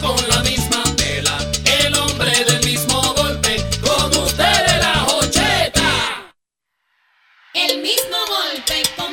con la misma tela. El hombre del mismo golpe, con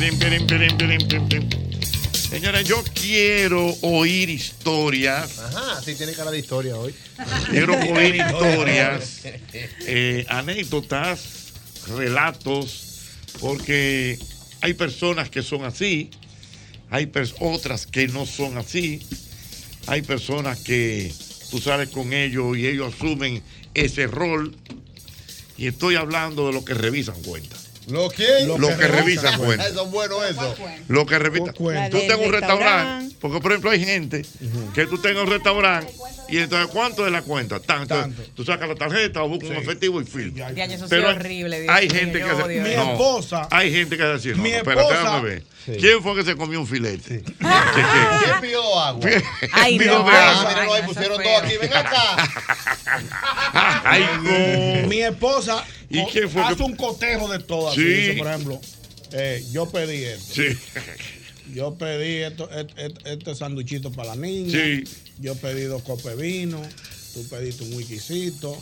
Pirim. Señores, yo quiero oír historias. Ajá, sí tiene cara de historia hoy. Quiero oír historias, eh, anécdotas, relatos, porque hay personas que son así, hay otras que no son así, hay personas que tú sales con ellos y ellos asumen ese rol. Y estoy hablando de los que revisan cuentas. ¿Lo quién? Lo que revisan cuentas. Eso es bueno eso. Lo que cuenta. Tú tengas un restaurante, restaurante. porque por ejemplo hay gente que tú tengas un restaurante y entonces ¿cuánto es la cuenta? Tanto. Tú sacas la tarjeta o buscas un efectivo y firma. Ya, eso sí Pero es horrible. Dios hay gente que hace, odio no. Mi esposa- Hay gente que hace así. No, Mi no, espérate, déjame ver. Sí. ¿Quién fue que se comió un filete? ¿Quién pidió agua? Ay, Pidió no. agua. Ay, Míralo ahí, no, pusieron aquí. Ven acá. Ay, no. Mi esposa ¿Y o- quién fue que- hace un cotejo de todo. así, Sí. dice, por ejemplo, eh, yo pedí esto. Sí. Yo pedí esto, este, este- este sanduichito para la niña. Sí. Yo pedí dos copes de vino. Tú pediste un whiskycito.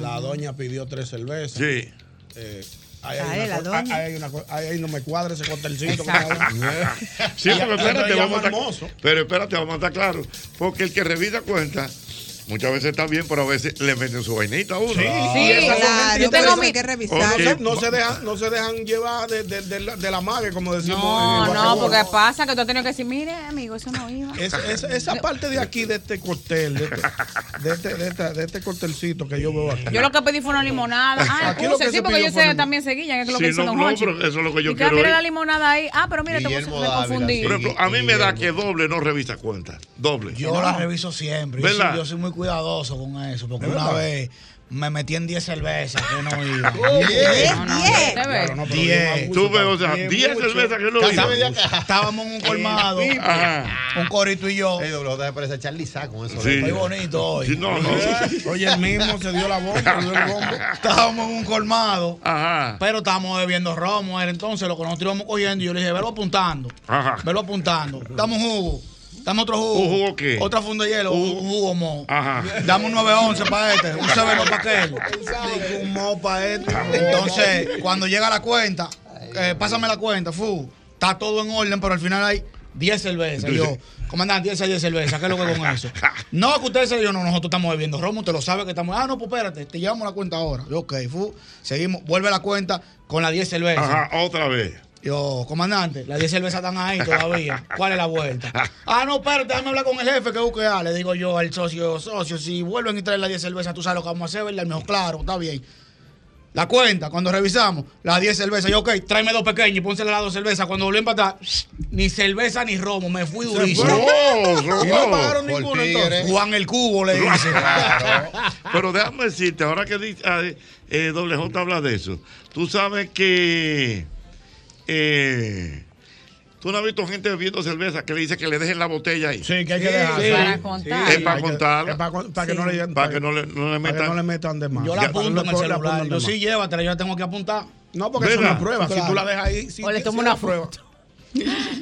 La doña pidió tres cervezas. Sí. Eh, ahí, Ay, hay la una, co- doña. ahí hay una co- ahí- ahí no me cuadra ese. Sí, Y- pero espérate, vamos a estar, pero espérate, vamos a estar claros. Porque el que revisa cuenta, muchas veces está bien, pero a veces le meten su vainita a uno. Sí, claro, mentiras. pero hay que Ok. revisar. No, se, no se dejan, no se dejan llevar de, de, de la, de la mague, como decimos. No, no, porque pasa que tú has tenido que decir, mire, amigo, eso no iba. Esa, parte de aquí, de este cóctel, de este, de este, de este, de este cóctelcito que yo veo aquí. Yo lo que pedí fue una limonada. Ah, Aquí puse, que sí, porque yo sé también seguillan, es lo Sí, que dice no, Don no, Hochi. pero eso es lo que yo y que quiero mira la limonada ahí. Ah, pero mira, te puse, confundí. Por ejemplo, a mí me da que doble no revisa cuenta. Doble. Yo la reviso siempre. Yo yo soy muy cuidadoso con eso. Porque ¿Es una vez me metí en 10 cervezas que no iba. Diez. No, no, Diez. te ves. Claro, no, pero Diez. lleva mucho, Tú ves, o sea, bien 10 mucho. cervezas que no caja. Estábamos en un colmado, un corito y yo. Ey, doble J parece a Charlie con eso. Sí. Estoy bonito hoy. Sí, no, no. Oye, el mismo se dio la bomba, dio el bombo. Estábamos en un colmado. Ajá. Pero estábamos bebiendo romo. Entonces lo que nosotros íbamos cogiendo. Y yo le dije, velo apuntando. Ajá. Velo apuntando. Dame un jugo. Dame otro jugo. ¿Un jugo qué? Otra funda de hielo. Un jugo mo. Ajá. Dame un 911 para este. Un severo para aquel. Un mopa este. Entonces, cuando llega la cuenta, eh, pásame la cuenta, fu. Está todo en orden, pero al final hay 10 cervezas. Y Yo, comandante, 10 10 cervezas. ¿Qué es lo que con eso? No, que usted se yo no, nosotros estamos bebiendo romo, usted lo sabe que estamos. Ah, no, pues espérate, te llevamos la cuenta ahora. Yo, ok, fu. Seguimos, vuelve la cuenta con las 10 cervezas. Ajá, otra vez. Yo, comandante, las 10 cervezas están ahí todavía. ¿Cuál es la vuelta? Ah, no, espérate, déjame hablar con el jefe que busque. Le digo yo al socio, socio, si vuelven y traen las 10 cervezas, tú sabes lo que vamos a hacer, ¿verdad? El mejor, claro, está bien. La cuenta, cuando revisamos, las 10 cervezas, yo, ok, tráeme dos pequeñas y pónsele las dos cervezas. Cuando volví a empatar, ni cerveza ni romo, me fui durísimo. Oh, Y no no. pagaron ninguno entonces. Juan el Cubo le dice. Pero déjame decirte, ahora que ah, eh, Doble J habla de eso, tú sabes que eh, tú no has visto gente bebiendo cerveza que le dice que le dejen la botella ahí. Sí, que hay que Sí, dejar. sí. Para contar. Es para contarla. es para, que no le Para que no le, no le para que no le metan. metan de más. Yo la Ya, apunto en el celular. Yo sí llévatela, yo la tengo que apuntar. No, porque es una prueba. Si tú la dejas ahí, si O le tomo una prueba.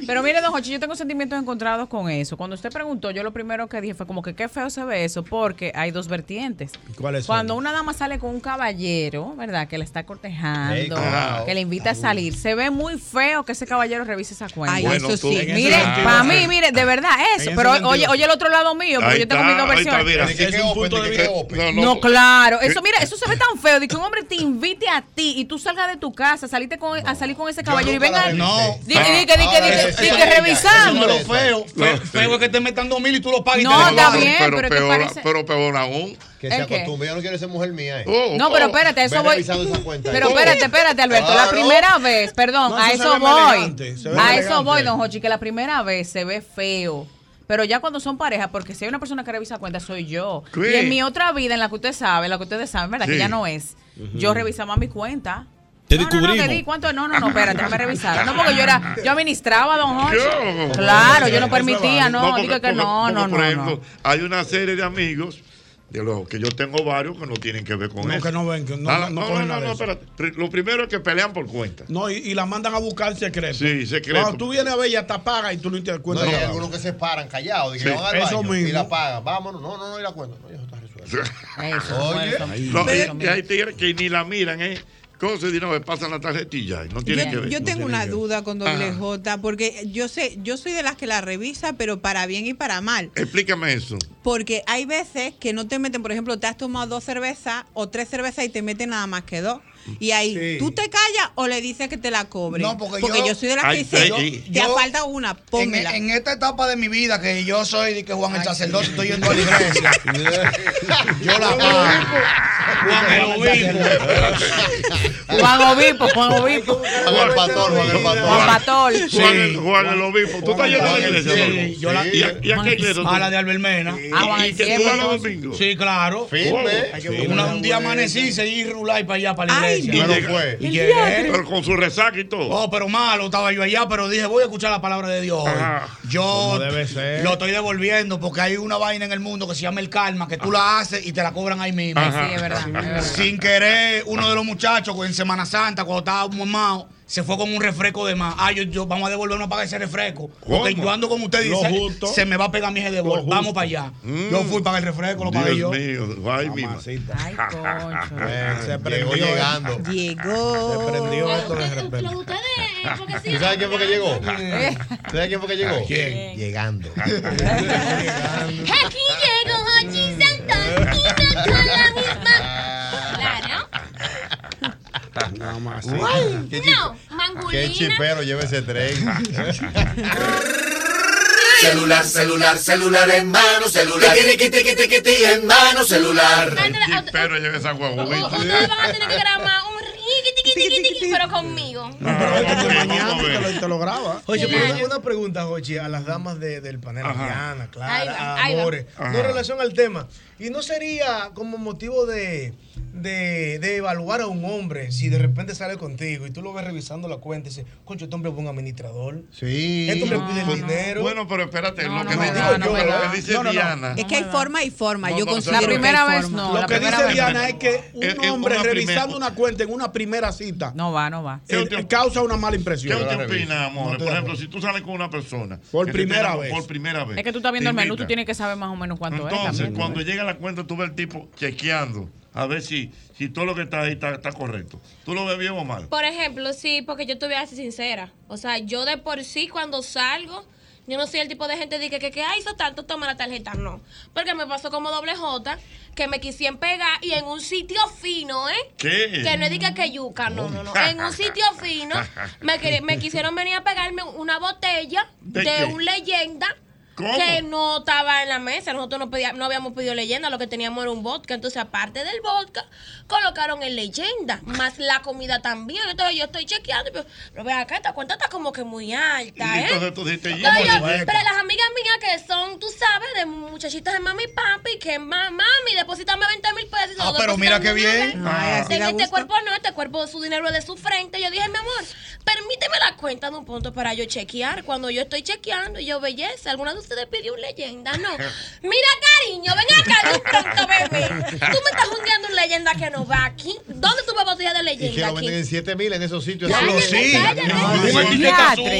Pero mire, don Jochi, yo tengo sentimientos encontrados con eso. Cuando usted preguntó, yo lo primero que dije fue como que qué feo se ve eso, porque hay dos vertientes. ¿Cuáles son? Cuando una dama sale con un caballero, ¿verdad? Que le está cortejando, que le invita a salir, se ve muy feo que ese caballero revise esa cuenta. Ay, Bueno, eso sí. Mire, para mí, mire, de verdad, eso. Pero sentido, oye, oye el otro lado mío, porque Ahí yo tengo mis dos está, ahí está, versiones. mira. ¿De qué Es un open? punto ¿De de qué vista. open? No, No, claro. Eso, mira, eso se ve tan feo de que un hombre te invite a ti y tú salgas de tu casa, saliste con, a salir con ese caballero y la venga. No. Di di di que, di que, eso- di que. Eso feo. Feo es que te metan dos mil y tú lo pagas y No, te lo está bien. pero, pero ¿te peor, parece? pero peor aún. Que se acostumbre. Yo no quiero ser mujer mía. eh. Oh, No, pero oh. espérate, eso voy. revisando esa cuenta. Pero espérate, espérate, Alberto. La primera vez, perdón, No, a eso voy. A eso voy, don Jochi, que la primera vez se ve feo. Pero ya cuando son pareja, porque si hay una persona que revisa cuenta, soy yo. ¿Qué? Y en mi otra vida, en la que usted sabe, en la que ustedes saben, ¿verdad? Sí. Que ya no es. Yo revisaba mi cuenta. Te no, no, no, di, ¿cuánto? No, no, no, espérate, déjame revisar. No, porque yo era, yo administraba, don. Yo. Claro, yo no permitía, no, porque- digo que porque- no, porque, no, Por no, ejemplo, no. hay una serie de amigos de los que yo tengo varios que no tienen que ver con No, eso. que no ven, que no- Nada- no no, no, no, espérate. Lo primero es que pelean por cuenta. No, y, y la mandan a buscar secreto. Sí, secreto. Cuando tú vienes a ver, ya está paga y tú no te das No, cuenta. y hay algunos que se paran callados, Sí. van al Eso baño y mismo. la pagan. Vámonos. No, no, no, y la cuenta. No, ya está resuelto. Eso, Oye. eso, No, eso, y, y hay tigres que ni la miran, ¿eh? Cosas y no me pasan la tarjetilla y no tienen que Yo, ver. yo tengo una duda con doble Ajá. J, porque yo sé, yo soy de las que la revisa, pero para bien y para mal. Explícame eso. Porque hay veces que no te meten, por ejemplo, te has tomado dos cervezas o tres cervezas y te meten nada más que dos. Y ahí, Sí. ¿tú te callas o le dices que te la cobre? No, porque yo- soy de las que dice, te yo- falta una, En, pónmela. en esta etapa de mi vida que yo soy de que Juan el sacerdote estoy yendo a la iglesia. yo la pago. Juan el obispo. Juan Obispo, Juan Obispo. Juan el pastor, Juan el pastor. Juan Pastor. Juan, el, Juan el obispo. ¿Tú estás yendo a la iglesia? Sí, Adolfo? yo la- ¿Y a, y a qué iglesia? A la de Albermena. Ah, Juan ¿Y el que tú vas los domingos? Sí, claro. Una- un día amanecí, seguí rular y para allá, para la Ay, iglesia. Llega- fue. Y llegué. Pero con su resaca y todo. Oh, pero malo, estaba yo allá, pero dije, voy a escuchar la palabra de Dios. Ajá. Yo Como debe ser. lo estoy devolviendo porque hay una vaina en el mundo que se llama el karma, que tú la haces y te la cobran ahí mismo. Sí, es verdad, es verdad. Sin querer, uno de los muchachos en Semana Santa, cuando estaba mamado, se fue con un refresco de más. Ah, yo, yo vamos a devolver una paga ese refresco. Porque ¿Cómo? yo ando como usted Lo dice, justo. se me va a pegar mi eje de bol. Vamos para allá. Mm. Yo fui para el refresco, lo pagué yo. Mío. Ay, mi. Ay, concho. Eh, Se Llegó prendió. llegando. Llegó. Se prendió esto de repente. Pero ustedes, porque sí. ¿Tú sabes quién fue que llegó? Eh, ¿Tú sabes quién fue que llegó? ¿Quién? Llegando. Aquí llegó Hochi Santos y no ¿Qué, No, qué chipero lleva ese tren? Celular, celular, celular en mano, celular. Tiqui, tiqui, tiqui, tiqui, tiqui, en mano, celular. Pero lleve esa guaguita. Ustedes van a tener que grabar un pero conmigo. No, pero a mañana te lo, te lo graba. Oye, pero una, una pregunta, Jochi, a las damas de- del panel, Ajá. a Diana, Clara, a. Amores. En relación al tema. Y no sería como motivo de, de, de evaluar a un hombre si de repente sale contigo y tú lo ves revisando la cuenta y dices, concho, este hombre es un administrador. Sí. Este hombre pide el dinero. Bueno, pero espérate, No, lo no que me dice, da, no lo me que da. dice No, no, no. Diana. Es que hay forma y forma. No, Yo no, considero la primera vez no, Lo que dice vez Diana no. es que un Es- es hombre una revisando primer- una cuenta en una primera cita No va, no va. eh, eh, causa una mala ¿Qué impresión. usted la reviso. opina, amor? No por ejemplo, si tú sales con una persona. Por te primera vez. Por primera vez. Es que tú estás viendo te el menú, tú tienes que saber más o menos cuánto es Entonces, cuando llega la cuenta, tú ves el tipo chequeando a ver si, si todo lo que está ahí está, está correcto. ¿Tú lo ves bien o mal? Por ejemplo, sí, porque yo te voy a ser sincera. O sea, yo de por sí cuando salgo, yo no soy el tipo de gente de que, que, que ah, hizo tanto, toma la tarjeta. No. Porque me pasó como doble J, que me quisieron pegar y en un sitio fino, ¿eh? ¿Qué? Que no diga que yuca, no, no, no. En un sitio fino me, me quisieron venir a pegarme una botella ¿De un leyenda. ¿Cómo? Que no estaba en la mesa, nosotros no, pedía- no habíamos pedido leyenda, lo que teníamos era un vodka. Entonces, aparte del vodka, colocaron en leyenda, más la comida también. Entonces, yo estoy chequeando, pero, pero ve acá, esta cuenta está como que muy alta, ¿eh? entonces tú dijiste, "Yo, yo- bueno". pero las amigas mías que son, tú sabes, de muchachitas de mami y papi, que ma- mami, deposítame 20 mil pesos. y Ah, pero mira qué bien. este cuerpo no, este cuerpo su dinero es de su frente. Yo dije, mi amor, permíteme la cuenta de un punto para yo chequear. Cuando yo estoy chequeando, y yo, belleza, ¿alguna de ustedes pidió un leyenda? No. Mira, cariño, ven acá de un pronto, bebé. Tú me estás hundiendo un leyenda que no va aquí. ¿Dónde tú ves botella de Y que leyenda lo venden en 7 mil en esos sitios. Diatre,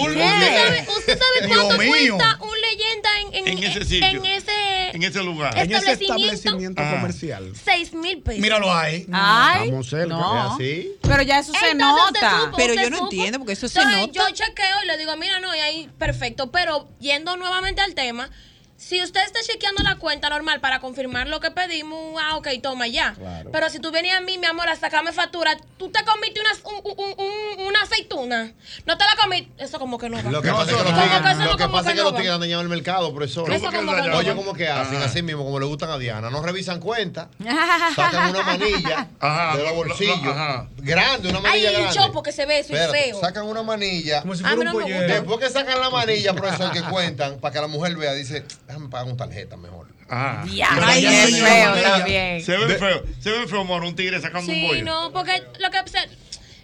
azul. ¿qué? ¿Usted sabe, usted cuánto mío. cuesta un leyenda en, en, En ese sitio. En ese En ese lugar. En ese establecimiento, establecimiento Ah. comercial. seis mil pesos. Míralo ahí. Ay, Estamos cerca. no. ¿Es así? Pero ya eso se Entonces, usted nota. supo, Pero usted yo no supo. entiendo, porque eso se nota. Yo chequeo y le digo, mira, no, y ahí, perfecto. Pero yendo nuevamente al tema, si usted está chequeando la cuenta normal para confirmar lo que pedimos, ah, ok, toma ya. Claro. Pero si tú venías a mí, mi amor, a sacarme factura, tú te comiste una, un- un- un- una aceituna. No te la comiste. Eso como que no va. Lo que No, pasa es que los tigres- lo que pasa es que que los no tigres va. han dañado el mercado, profesor. Eso como que no Oye, como que hacen Ajá. así mismo, como le gustan a Diana. No revisan cuenta, sacan una manilla Ajá, de los lo- lo- bolsillos. ajá. Grande, una Ay, manilla el grande. chopo que se ve eso y Espérate, feo. Sacan una manilla. Como si fuera un. Después que sacan la manilla, profesor, que cuentan, para que la mujer vea, dice, déjame pagar con tarjeta mejor. Ah. Ya, Ay, feo también. Se ve feo. Se ve feo, amor, un tigre sacando un Sí, bollo. no, porque lo que...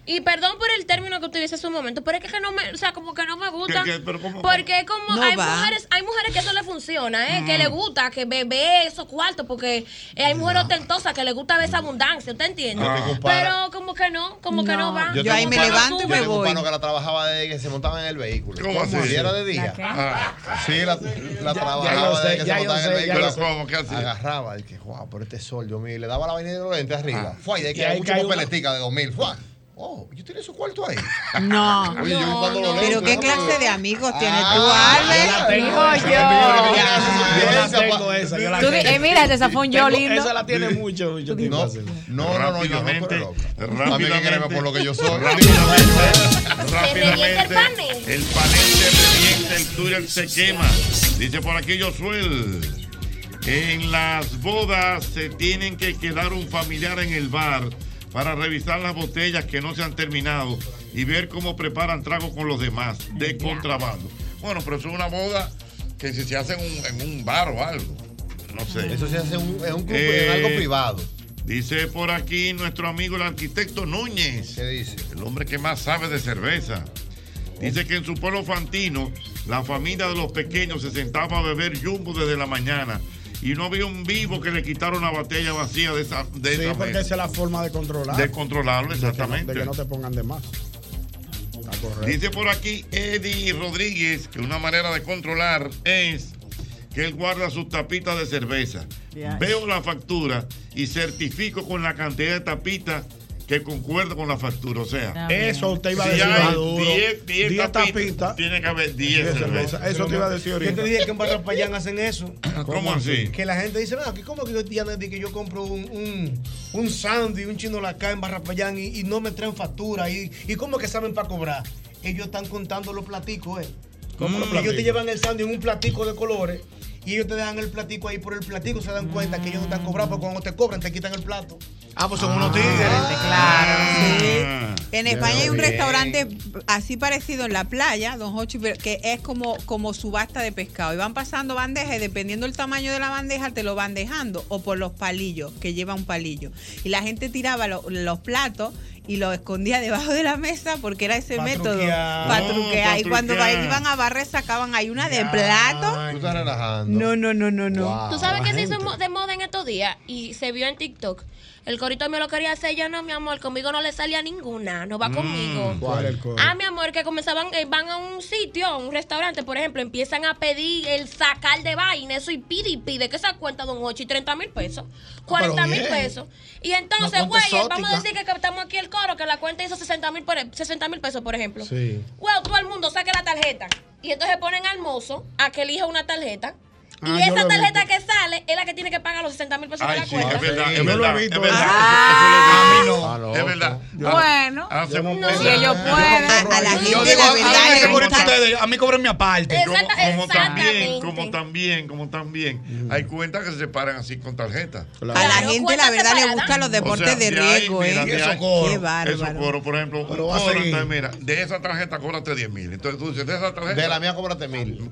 y perdón por el término que utilicé hace un momento, pero es que no me, o sea, como que no me gusta. ¿Qué, qué? Pero ¿cómo? Porque como No hay va. mujeres, hay mujeres que eso le funciona, ¿eh? que le gusta, que bebe esos cuartos, porque eh, hay mujeres ostentosas que le gusta ver esa abundancia, ¿usted entiende? Yo pana- Pero como que no, como que no va. Yo tengo ahí me levanto y yo me tengo un voy. pano que la trabajaba de que se montaba en el vehículo. ¿Cómo así? Si era de día. Ah. Sí, la, la yo trabajaba sé, de que se ya yo montaba en el ya vehículo. yo sé. ¿Cómo? ¿Qué hacía? Agarraba y que, wow, pero este sol, Dios mío, le daba la vaina de los lentes arriba. Fue, y de que hay mucha papeletica de 2000. Fue. Oh, yo tenía su cuarto ahí. No. Oye, yo los lentes. Pero qué ¿no? clase de amigos tienes tú, Ah, Albert. yo la tengo. Yo. Yo la tengo esa. Yo la Tú di- tengo. eh, mira, ese zafón yo lindo. Esa la tiene mucho, mucho tiempo. No, no, no, no, yo no, Rápidamente, pero loca. A mí que rápidamente. créeme por lo que yo soy. Rápidamente, el rápidamente, panel. el panel se revienta, el Twitter se quema. Dice por aquí Josuel, en las bodas se tienen que quedar un familiar en el bar para revisar las botellas que no se han terminado y ver cómo preparan tragos con los demás de contrabando. Bueno, pero eso es una boda que si se hace en un, en un bar o algo. No sé. Eso se hace en un, en un club, Eh, en algo privado. Dice por aquí nuestro amigo el arquitecto Núñez. ¿Qué dice? El hombre que más sabe de cerveza. Dice que en su pueblo fantino, la familia de los pequeños se sentaba a beber jumbo desde la mañana y no había un vivo que le quitara una botella vacía de esa, de Sí, esa porque mesa. esa es la forma de controlar. De controlarlo, De que no- exactamente. De que no te pongan de más. Está correcto. Dice por aquí Eddie Rodríguez que una manera de controlar es que él guarda sus tapitas de cerveza. Veo la factura y certifico con la cantidad de tapitas que concuerda con la factura. O sea. Eso usted iba a si decir hay Maduro. 10 10 10 tapitas, tiene que haber 10 Diez cervezas. Eso te iba a decir Yo te ahorita. dije que en Barrapayán hacen eso. ¿Cómo así? Que la gente dice, aquí ¿cómo que yo, que yo compro un, un, un sándwich, un chino lacá en Barrapayán y, y no me traen factura? ¿Y, y cómo que saben para cobrar? Ellos están contando los platicos, ¿eh? ¿Cómo los Ellos te platicos? llevan el sándwich en un platico de colores y ellos te dejan el platico ahí por el platico, se dan cuenta que ellos no están cobrando, porque cuando te cobran te quitan el plato. Ah, pues son unos tigres. Claro. En Ya España hay un restaurante así parecido en la playa, Don Hochi, pero que es como, como subasta de pescado. Y van pasando bandejas y dependiendo del tamaño de la bandeja te lo van dejando o por los palillos, que lleva un palillo. Y la gente tiraba lo- los platos y los escondía debajo de la mesa porque era ese método truquear. para Oh, truquear. pa' y cuando iban a barrer sacaban ahí una de plato. Tú estás relajando. No, no, no, no, no. Tú sabes que se hizo de moda en estos días y se vio en TikTok. El corito me lo quería hacer, yo no, mi amor, conmigo no le salía ninguna, no va Mm, conmigo. ¿Cuál el coro? Ah, mi amor, que comenzaban, eh, van a un sitio, a un restaurante, por ejemplo, empiezan a pedir el sacar de vaina, eso y pide y pide, que esa cuenta don 8 y 30 mil pesos, 40 mil bien. pesos. Y entonces, güey, vamos a decir que estamos aquí el coro, que la cuenta hizo 60 mil por- 60 mil pesos, por ejemplo. Sí. Well, todo el mundo saque la tarjeta. Y entonces ponen al mozo a que elija una tarjeta. Ah, y esa tarjeta que sale es la que tiene que pagar los 60 mil pesos de la sí, cuenta. es verdad, Sí, es verdad, es. Ah, eso a mí no. Es verdad. Bueno, si ellos pueden. A la Yo gente digo, la a verdad a mí cobren mi aparte. Como, también, como también, como también, hay cuentas que se separan así con tarjeta. A la gente la verdad le gustan los O deportes sea, de riesgo. Qué Eso bárbaro. coro, por ejemplo, mira, de esa tarjeta cóbrate 10 mil. Entonces tú dices, de esa tarjeta. De la mía cóbrate mil.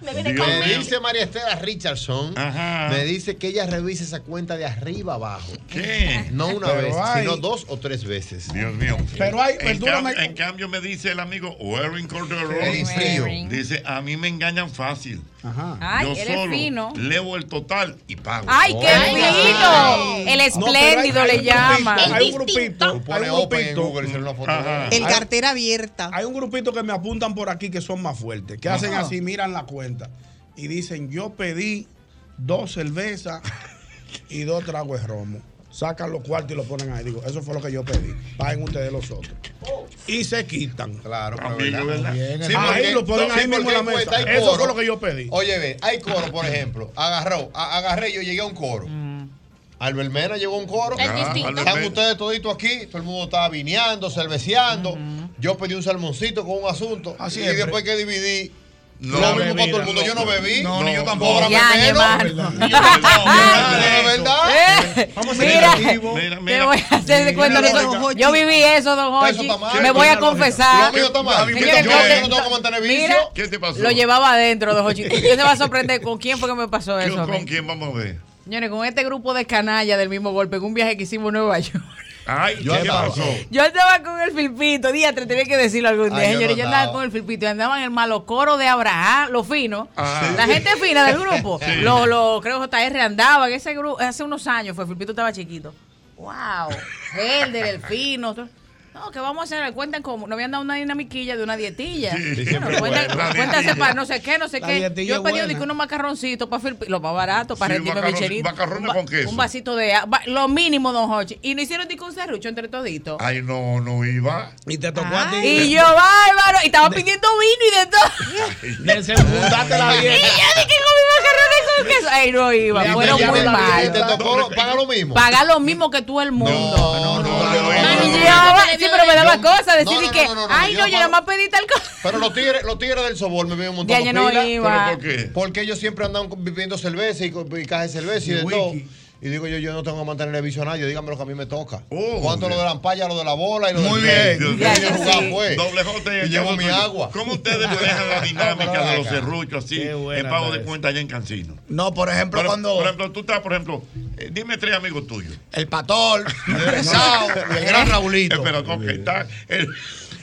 Me dice María Estela Richardson, Ajá. me dice que ella revise esa cuenta de arriba abajo. ¿Qué? No una Pero vez, hay- sino dos o tres veces. Dios mío. Pero hay- en, perdóname. cam- en cambio me dice el amigo Warren Cordero. Dice, a mí me engañan fácil. Ajá. Ay, Yo él es solo fino. leo el total y pago. ¡Ay, qué Ay, fino! El No, pero hay- espléndido hay le un grupito, llaman. Hay un grupito, Tú hay un grupito, Google una foto. El Hay- cartera abierta. hay un grupito que me apuntan por aquí que son más fuertes, que hacen así, miran la cuenta y dicen, yo pedí dos cervezas y dos tragos de romo. Sacan los cuartos y los ponen ahí. Digo, eso fue lo que yo pedí. Paguen ustedes los otros. Y se quitan. Claro, pero. Sí, ahí porque- lo ponen sí, ahí mismo en la mesa. Eso fue lo que yo pedí. Oye, ve, hay coro, por ejemplo. Agarró, a- agarré, yo llegué a un coro. Albert Mena llegó a un coro. Es distinto. Albert Están ustedes toditos aquí, todo el mundo estaba vineando, cerveceando. Yo pedí un salmoncito con un asunto. Ah, y siempre. después que dividí, No, lo mismo para todo el mundo. Yo no bebí. No, ni yo No, tampoco. Cóbrame Ya, yo, no, no, de verdad. Eh, Vamos a ser Mira. Mira, te voy a hacer de cuenta yo viví eso, don mal. Me voy a confesar. Lo mío está mal. Yo, no no tengo que mantener vicio. ¿Qué te pasó? Lo llevaba adentro, don Hochi. Usted se va a sorprender con quién fue que me pasó ¿Con, eso. con quién vamos a ver? Señores, con este grupo de canallas del mismo golpe, en un viaje que hicimos a Nueva York. Ay, Yo ¿qué andaba- pasó? Yo andaba con el filpito, diatre, tenía que decirlo algún día, Ay, yo señores. no Yo andaba con el filpito y andaba en el malo coro de Abraham, los finos. Ah. La gente fina del grupo. Sí. Lo, lo, creo que JR andaba en ese grupo, hace unos años fue, el filpito estaba chiquito. Wow, Helder, el fino. todo. No, que vamos a hacer? Cuentan como, no habían dado una dinamiquilla de una dietilla. Sí, Bueno, cuentan, buena, para no sé qué, no sé La qué. Yo he pedido digo, unos macarroncitos para lo más barato, para Sí, rendirme macarrones- macarrones Un con queso. Un vasito de agua, lo mínimo, don Hochi. Y no hicieron dico un serrucho entre toditos. Ay, no, no iba. Y te tocó a ti. Y yo, bárbaro, y estaba pidiendo vino y de todo. Desenfundaste la y yo dije con mi macarrones con queso. Ay, no iba, fueron muy mal. Y te tocó, paga lo mismo. Pagar lo mismo que tú el mundo. No, no, no. Pero me daba Yo- cosa decir no, que, no, no, no, ay, yo no, yo pago- nada más pedí tal cosa. Pero los tigres, los tigres del sobor me vienen un montón de yo no pilas. iba. ¿Pero por qué? Porque ellos siempre andan bebiendo cerveza y, y cajas de cerveza y, Y de todo. Y digo yo, yo no tengo que mantener el vicio a nadie, dígame lo que a mí me toca. Oh, ¿Cuánto lo de la ampalla, lo de la bola y lo Muy del bien. Yo sí. pues. Doble J Y llevo mi agua. ¿Cómo ustedes manejan la dinámica de los serruchos así en pago de cuenta allá en Cancino? No, por ejemplo, Por, cuando por ejemplo, tú estás, por ejemplo, eh, dime tres amigos tuyos. el patol, el pesado y el gran Raulito. Espera, ok, está el,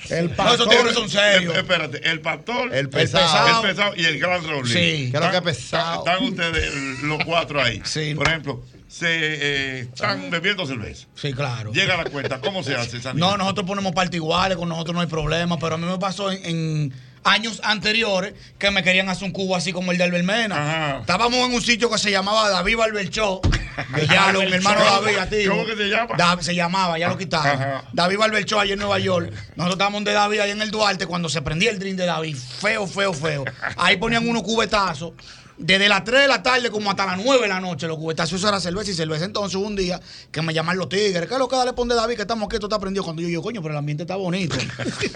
El No, esos son serios. Eh, Espérate, el pastor, El pesado. el pesado y el gran Raulín. Sí. ¿Qué es lo que es pesado? Están ustedes los cuatro ahí. Sí. Por ejemplo, se eh, están bebiendo cerveza. Sí, claro. Llega la cuenta, ¿cómo se hace No, nosotros ponemos parte iguales, con nosotros no hay problema, pero a mí me pasó en, en años anteriores que me querían hacer un cubo así como el de Ajá. Albermena. Estábamos en un sitio que se llamaba David Barberchó, de Yalo, mi hermano David, a ti. ¿Cómo que se llama? Da- se llamaba, ya lo quitaron. Ajá. David Barberchó allá en Nueva York. Nosotros estábamos de David ahí en el Duarte cuando se prendía el drink de David. Feo, feo, feo. Ahí ponían unos cubetazos. Desde las 3 de la tarde como hasta las 9 de la noche. Los cubetazos eso era cerveza y cerveza. Entonces un día que me llaman los tigres, ¿qué es lo que dale ponde David? Que estamos aquí, esto está prendido. Cuando yo digo, coño, pero el ambiente está bonito.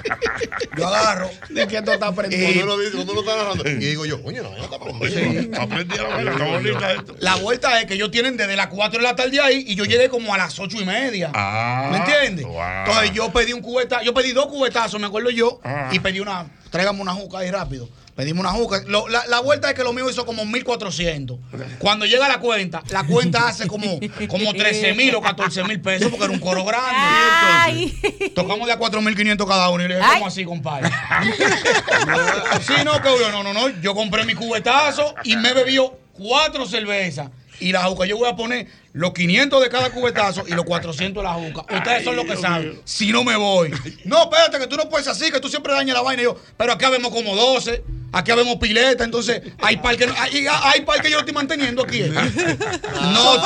yo agarro, de que esto está prendido. Cuando dice, cuando está narrando, y digo yo, coño, no, está prendida. Aprendí la vaina, está bonita esto. La vuelta es que ellos tienen desde las 4 de la tarde ahí y yo llegué como a las 8 y media. Ah, ¿Me entiendes? wow. Entonces yo pedí un cubeta, yo pedí dos cubetazos, me acuerdo yo, Ah. y pedí una, tráigame una juca ahí rápido. Pedimos una juca. Lo- la, la vuelta es que lo mío hizo como 1400. Cuando llega la cuenta, la cuenta hace como, como 13 mil o 14 mil pesos porque era un coro grande. Ay. Tocamos de a 4500 cada uno y le dije. ¿cómo así, compadre? sí, no, que yo, no, no, no. Yo compré mi cubetazo y me bebió cuatro cervezas. Y la juca, yo voy a poner los 500 de cada cubetazo y los 400 de la juca. Ustedes son los que saben. Si no me voy. No, espérate, que tú no puedes así, que tú siempre dañas la vaina. Y yo, pero acá vemos como 12, aquí vemos pileta, entonces hay par que, hay, hay par que yo lo estoy manteniendo aquí.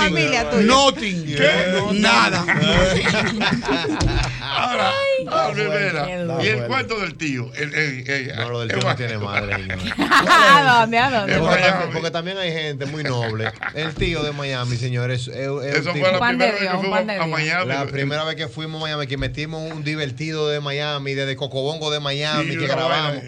Tuya. Nothing. ¿Qué? Nada. Ahora, Rivera, y el cuento del tío. El, el- el- No, lo del el- tío no tiene madre. ¿A dónde? ¿A dónde? Porque, también- porque también hay gente muy noble. El tío de Miami, señores, Eso fue la pan de primera vez Dios, que un fuimos pan de a Dios. Miami. La primera vez que fuimos a Miami, que metimos un divertido de Miami, desde Cocobongo de Miami, que grabamos.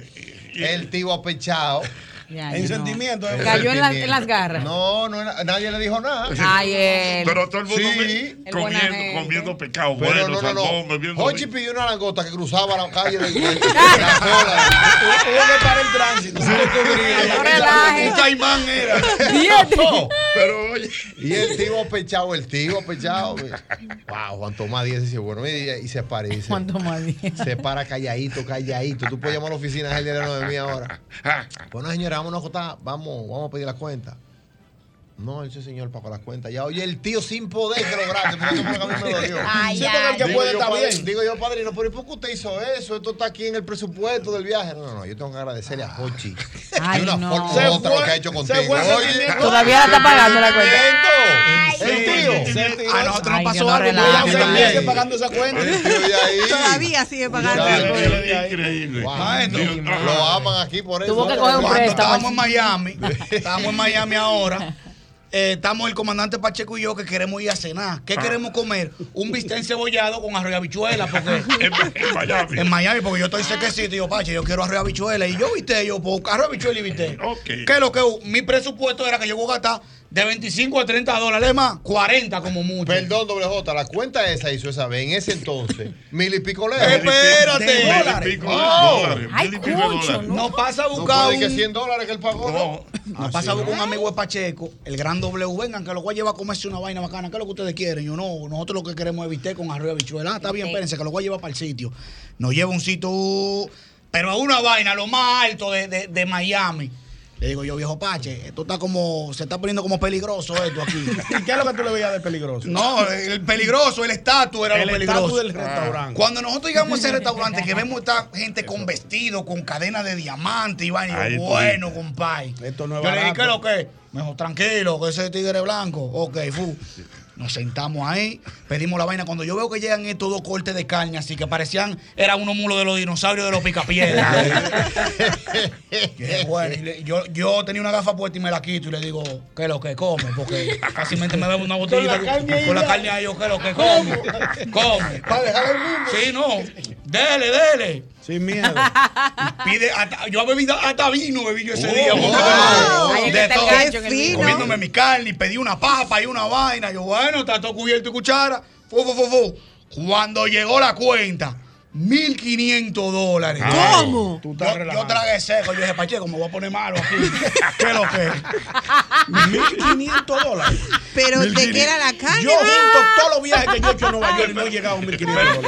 El tío apechado. Ya, En no. sentimiento. eh. Cayó en, la- en las garras. No, no, nadie le dijo nada. Ay, él. Pero todo el mundo Sí. me- El buena comiendo, pescado Pero bueno, no, no, salmón, bebiendo. Hochi pidió una langota que cruzaba la calle de, de- de la Hubo que parar el tránsito. No relajes. Un caimán era. Pero oye, Y el tío apechado, el tío apechado. Wow, Juan Tomás Díaz dice, bueno, mira, y se para y dice, ¿Cuánto más bien? se para calladito, calladito. Tú puedes llamar a la oficina el día de las 9 de mí ahora. Bueno, señora, vámonos a acotar. Vamos, vamos a pedir la cuenta. No, ese señor pagó la cuenta. Ya, oye, el tío sin poder que lograste. Porque lo que a mí me dolió. Ay, Sí, porque el que puede yo, está padre- bien. Digo yo, padrino, pero ¿y por qué usted hizo eso? Esto está aquí en el presupuesto del viaje. No, no, no, yo tengo que agradecerle a Hochi. Ay, de una no. forma u otra fue- lo que ha hecho se contigo. fue el Oye. Todavía la está pagando la cuenta. El tío. Se tiró. A nosotros nos pasó no algo. Seis también. meses pagando esa cuenta. El tío de ahí. Todavía sigue pagando. Increíble. Lo aman aquí por eso. Tuvo que coger un Cuando préstamo. estábamos en Miami, estamos en Miami ahora. Eh, estamos el comandante Pacheco y yo que queremos ir a cenar. ¿Qué queremos comer? Un bistec cebollado con arroz y habichuela, porque En, en Miami. en Miami, porque yo estoy sequecito y yo, Pache, yo quiero arroz y habichuela. Y yo viste, yo, pues, arroz, habichuela y viste. Ok. ¿Qué es lo que? Mi presupuesto era que yo voy a gastar de 25 a 30 dólares, es más, 40 como mucho. Perdón, doble J, la cuenta esa hizo esa vez, en ese entonces, mil y pico lejos. Espérate. Mil y dólares. pico de Oh. dólares. Ay, Mil y pico de cucho, dólares. ¿no? Nos pasa a No buscar puede que un- 100 dólares que él pagó. No. Nos pasa a buscar un amigo de Pacheco, el gran W, vengan, que lo voy a llevar a comerse una vaina bacana. ¿Qué es lo que ustedes quieren? Yo no, nosotros lo que queremos es bistec con arroz y habichuela. Ah, está bien, espérense, que lo voy a llevar para el sitio. Nos lleva un sitio, pero a una vaina, lo más alto de, de- de Miami. Le digo yo, viejo Pache, esto está como, se está poniendo como peligroso esto aquí. ¿Y qué es lo que tú le veías de peligroso? No, el peligroso, el estatus era el lo estatus peligroso. del restaurante. Cuando nosotros llegamos a ese restaurante que vemos esta gente con vestido, con cadena de diamante y vaina, bueno, compadre. Esto no es Yo le dije, barato. ¿qué es lo que? es? Me dijo, tranquilo, que ese tigre blanco. Ok, fu. Nos sentamos ahí, pedimos la vaina. Cuando yo veo que llegan estos dos cortes de carne, así que parecían, eran unos mulos de los dinosaurios de los picapiedras. Bueno. Yo, yo tenía una gafa puesta y me la quito y le digo, ¿qué es lo que come? Porque fácilmente me bebo una botellita Con la carne con la carne ahí, yo, ¿qué es lo que come? Come. Para dejar el mismo. Sí, no. Dele, dele. Sin miedo. Pide hasta- yo bebí hasta vino bebí yo ese Oh, día. de todo. Comiéndome mi carne y pedí una papa y una vaina. Yo, bueno, está todo cubierto y cuchara. Fu, fu, fu, fu. Cuando llegó la cuenta, 1.500 dólares. ¿Cómo? Tú Yo, estás yo tragué seco. Yo dije, Pacheco, me voy a poner malo aquí. ¿Qué es lo que es? 1.500 dólares. Pero de qué era la carne. Yo junto todos los viajes que yo he hecho a Nueva York y no he llegado a 1.500 dólares.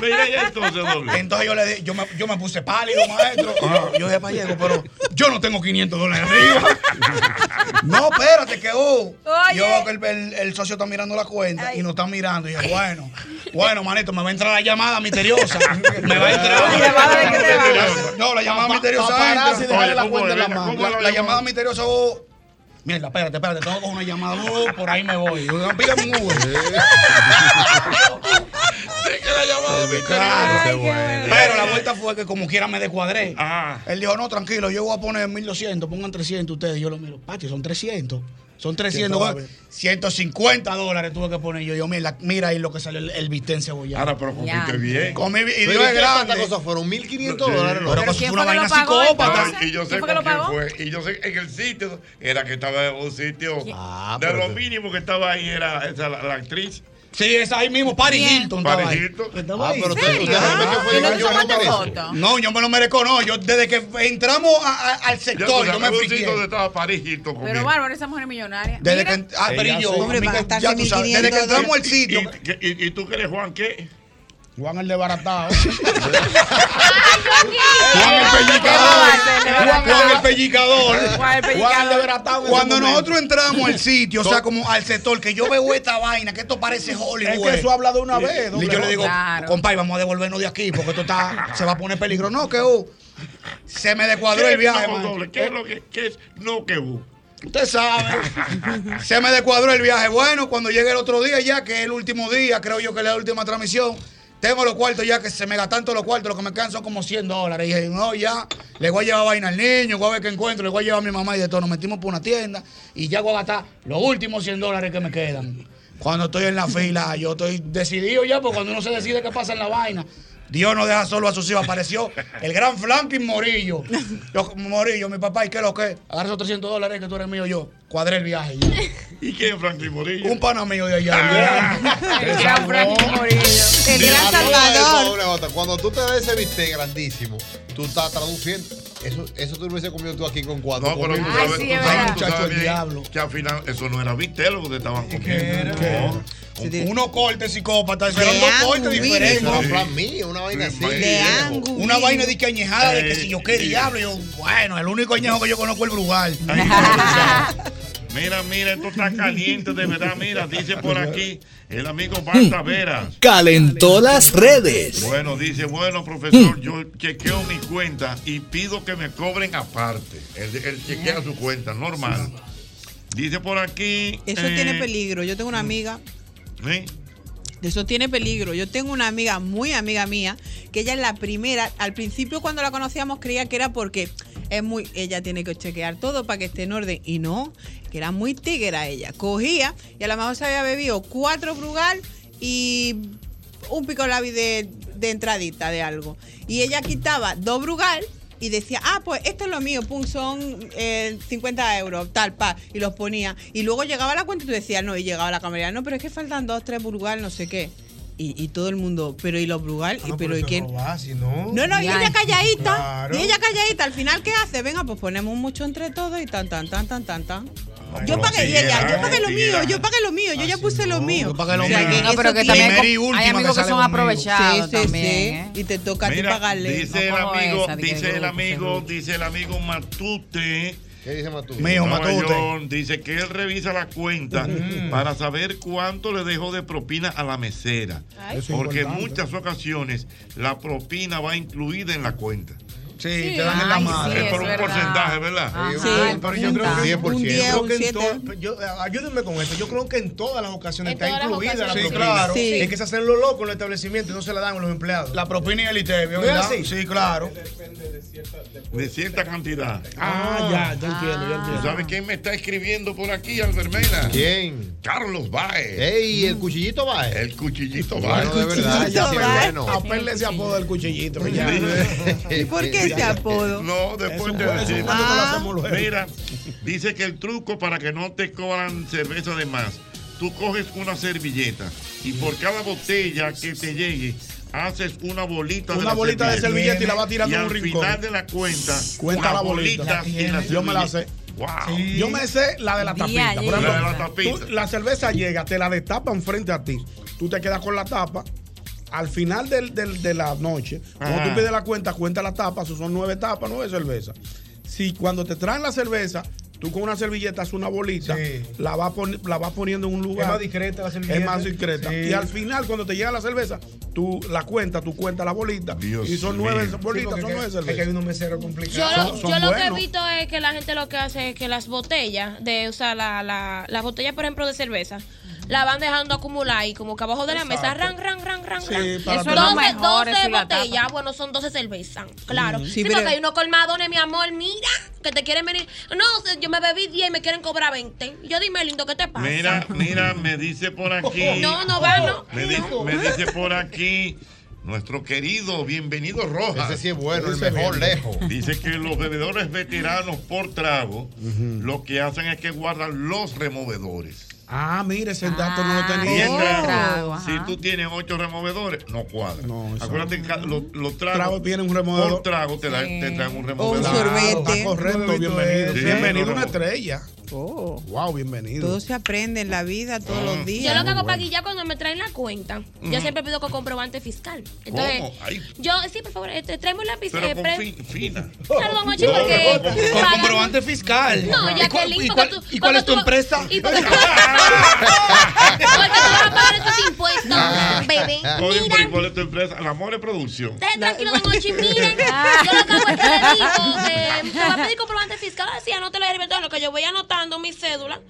Mira ya entonces, doble. Entonces yo, le di- yo, me, yo me puse pálido, maestro. Yo dije, Pacheco, pero yo no tengo 500 dólares arriba. no, espérate, que. Oye. Yo veo que el, el- el socio está mirando la cuenta y nos está mirando. Y yo, bueno, bueno, manito, me va a entrar la llamada misteriosa. Me va a entrar. No, la llamada misteriosa. entra. la ¿cómo cuenta en la es? mano. ¿Cómo La, es la llamada misteriosa. Mierda, espérate, espérate, tengo coger una llamada, oh, por ahí me voy. Yo, Pídeme un Uber. Sí que la llamada bueno. Pero la vuelta fue que como quiera me descuadré. Ah. Él dijo, no, tranquilo, yo voy a poner 1200, pongan 300 ustedes. Yo lo miro, Pachi, son 300. Son 300, Sí, bueno, 150 dólares tuve que poner yo. Yo, mira, mira ahí lo que salió el, el bistec cebollado. Ahora, pero comiste bien. Comí, y ¿y qué grande. cosa fueron? 1.500 Sí. dólares. Pero ¿Pero eso quién fue una vaina psicópata. Y yo sé ¿Quién fue. Y yo sé en el sitio era que estaba en un sitio Ah, de lo te- mínimo que estaba ahí era esa, la, la actriz. Sí, es ahí mismo, Paris Bien. Hilton Paris ahí. Hilton. Ah, pero usted, usted fue ¿y no yo te no merezco. No, yo me lo merezco, no. Yo desde que entramos a- a- al Ya sector, tú yo me sitio donde estaba Paris Hilton Pero bárbaro, esa mujer es millonaria. Desde Mira, que, ah, pero y yo, Hombre, mi- para gastarse ya tú sabes, desde que 1500 entramos al ¿Y, sitio, y, y, y tú que eres Juan qué? Juan el desbaratado. Juan el pellicador. Juan el pellicador. Juan el desbaratado Cuando nosotros entramos al sitio, o sea, como al sector, que yo veo esta vaina, que esto parece Hollywood. Es que eso habla de una vez. Y yo le digo, compadre, vamos a devolvernos de aquí porque esto está, se va a poner peligro. No, que uh, se me descuadró ¿Qué el viaje, no, man. doble? ¿Qué es lo que qué es no que hubo? Usted sabe. se me descuadró el viaje. Bueno, cuando llegue el otro día ya, que es el último día, creo yo que es la última transmisión. Tengo los cuartos ya que se me gastan todos los cuartos, lo que me quedan son como 100 dólares. Y dije, no, ya, le voy a llevar vaina al niño, voy a ver qué encuentro, le voy a llevar a mi mamá y de todo. Nos metimos por una tienda y ya voy a gastar los últimos 100 dólares que me quedan. Cuando estoy en la fila, yo estoy decidido ya, porque cuando uno se decide qué pasa en la vaina, Dios no deja solo a sus hijos. Apareció el gran Franklin Morillo. Yo, Morillo, mi papá, ¿y qué es lo que? Agarra esos 300 dólares que tú eres mío yo. Cuadré el viaje. ya. ¿Y quién es Franklin Morillo? Un pana mío de allá. Ah. El gran Franklin Morillo. El gran Salvador. Cuando tú te das ese bistec grandísimo, tú estás traduciendo. Eso, eso tú lo hubiese comido tú aquí con cuatro. No, pero tú. Ay, sabes, sí, tú es sabes, tú Muchacho, sabes el bien diablo. que al final eso no era bistec lo que te estaban comiendo. era? No. Cortes psicópatas. De Eran dos cortes diferentes. Plan mío, una vaina así. Sí, De. Una vaina de que añejada, de que Eh, si yo qué sí. diablo. Yo, bueno, el único añejo que yo conozco es el Brugal. Mira, mira, esto está caliente de verdad. Mira, dice por aquí el amigo Marta Veras. Calentó las redes. Bueno, dice, bueno, profesor, yo chequeo mi cuenta y pido que me cobren aparte. Él, él chequea su cuenta, normal. Dice por aquí. Eso eh, tiene peligro. Yo tengo una amiga Eso tiene peligro. Yo tengo una amiga, muy amiga mía, que ella es la primera. Al principio, cuando la conocíamos, creía que era porque es muy. Ella tiene que chequear todo para que esté en orden. Y no, que era muy tigera ella. Cogía y a lo mejor se había bebido cuatro brugal y un pico labi de, de entradita de algo. Y ella quitaba dos brugal. Y decía, ah, pues esto es lo mío, pum, son eh, 50 euros, tal, pa, y los ponía. Y luego llegaba la cuenta y tú decías, no, y llegaba la camarera, no, pero es que faltan dos, tres brugal, no sé qué. Y, y todo el mundo, pero ¿y los brugal? Ah, ¿Y no, pero ¿y quién? si no. No, no, y ella calladita. Claro. Y ella calladita. Al final, ¿qué hace? Venga, pues ponemos mucho entre todos y tan, tan, tan, tan, tan, tan. Yo pero pagué, y tiguera, ella, yo pagué lo mío, yo pagué lo mío, yo ya puse lo mío. Yo pagué lo mío. No, pero esos que también hay amigos que son aprovechados Sí, sí, también. ¿eh? sí. Y te toca a ti pagarle. dice el amigo, dice el grupo, amigo, dice el amigo Matute. ¿Qué dice Matú? Mío, Matute. Dice que él revisa la cuenta para saber cuánto le dejó de propina a la mesera. Porque en muchas ocasiones la propina va incluida en la cuenta. Sí, Sí, te dan en la madre. sí, es por un verdad. porcentaje, ¿verdad? Ajá. Sí, pero yo creo que 10%. un 10, Creo un que en 7. todo- yo- eh, ayúdenme con esto. Yo creo que en todas las ocasiones En está todas las incluida la propina. claro. Sí. Es que se hacen los locos en los establecimientos y no se la dan a los empleados. La propina y el ITEVIO, ¿No es ¿verdad? así? Sí, claro. De cierta cantidad. Ah, ya, ya entiendo, ya ¿Tú entiendo. sabes quién me está escribiendo por aquí, Albermena? ¿Quién? Carlos Baez. Ey, el cuchillito va. El cuchillito Bueno, Baez. de verdad, ya sí, Cuchillito Baez. bueno. Apelle ese apodo del cuchillito. que ya. ¿Y por qué ese apodo? No, después te lo Ah. Mira, dice que el truco para que no te cobran cerveza de más, tú coges una servilleta y por cada botella que te llegue, haces una bolita de Una bolita de servilleta y la va tirando y en un al rincón. final de la cuenta, Cuenta la bolita. y la Yo me la sé. Wow. Yo me sé la de la tapita. Por ejemplo, La de la tapita. tú- la cerveza llega, te la destapan frente a ti. Tú te quedas con la tapa. Al final del- del- de la noche, cuando Ajá. tú pides la cuenta, cuenta la tapa, eso son nueve tapas, nueve cervezas. Si cuando te traen la cerveza, tú con una servilleta haces una bolita, Sí. la vas pon- la vas poniendo en un lugar. Es más discreta la servilleta. Es más discreta. Sí. Y al final, cuando te llega la cerveza, tú la cuentas, tú cuentas la bolita. Dios y son nueve mío. Bolitas, son es nueve que- es que hay cervezas. unos meseros Yo, lo, Son- son yo lo que he visto es que la gente lo que hace es que las botellas, de, o sea, la, la, las botellas, por ejemplo, de cerveza, la van dejando acumular ahí, como que abajo de la mesa, ran, ran, ran, ran, Sí, ran. para Eso es lo 12, mejor, 12 eso y la botellas, tapa. bueno, son 12 cervezas, claro. Mm. Sí, porque pero- hay unos colmadones, mi amor, mira, que te quieren venir. No, yo me bebí 10 y me quieren cobrar 20. Yo dime, lindo, ¿qué te pasa? Mira, mira, me dice por aquí. No, no va, no. Me, di- me dice por aquí nuestro querido bienvenido Rojas. Ese sí es bueno, el mejor lejos. Dice que los bebedores veteranos por trago lo que hacen es que guardan los removedores. Ah, mire, ese dato no lo tenía. Mientras, trago, ajá. si tú tienes ocho removedores, no cuadra. No, eso Acuérdate que los, los tragos, Trago tiene un removedor. por trago te, Sí. te traen un O un removedor. sorbete. Está correcto, bienvenido. eso. bienvenido Sí, una estrella. Oh. Wow, bienvenido. Todo se aprende en la vida todos los Yo días. lo que hago para guillar cuando me traen la cuenta, yo siempre pido con comprobante fiscal. Entonces, yo, sí, por favor, este, tráeme un lápiz. Pero eh, con pre- fin- fina. Claro, don Ochi, No, porque. con- con- con pagan- comprobante fiscal. No, ¿Y ya que cuál- lindo. y cuál- tú- y cuál es tu tú- empresa? Y porque tú vas a pagar esos impuestos, bebé. Oye, pero ¿y Mira. cuál es tu empresa? La More Producción. Ustedes tranquilo, don Ochi, miren. Yo lo que hago es que le digo que te va a pedir comprobante fiscal. Así, anótelo ahí, ¿verdad? Lo que yo voy anotando mi cédula.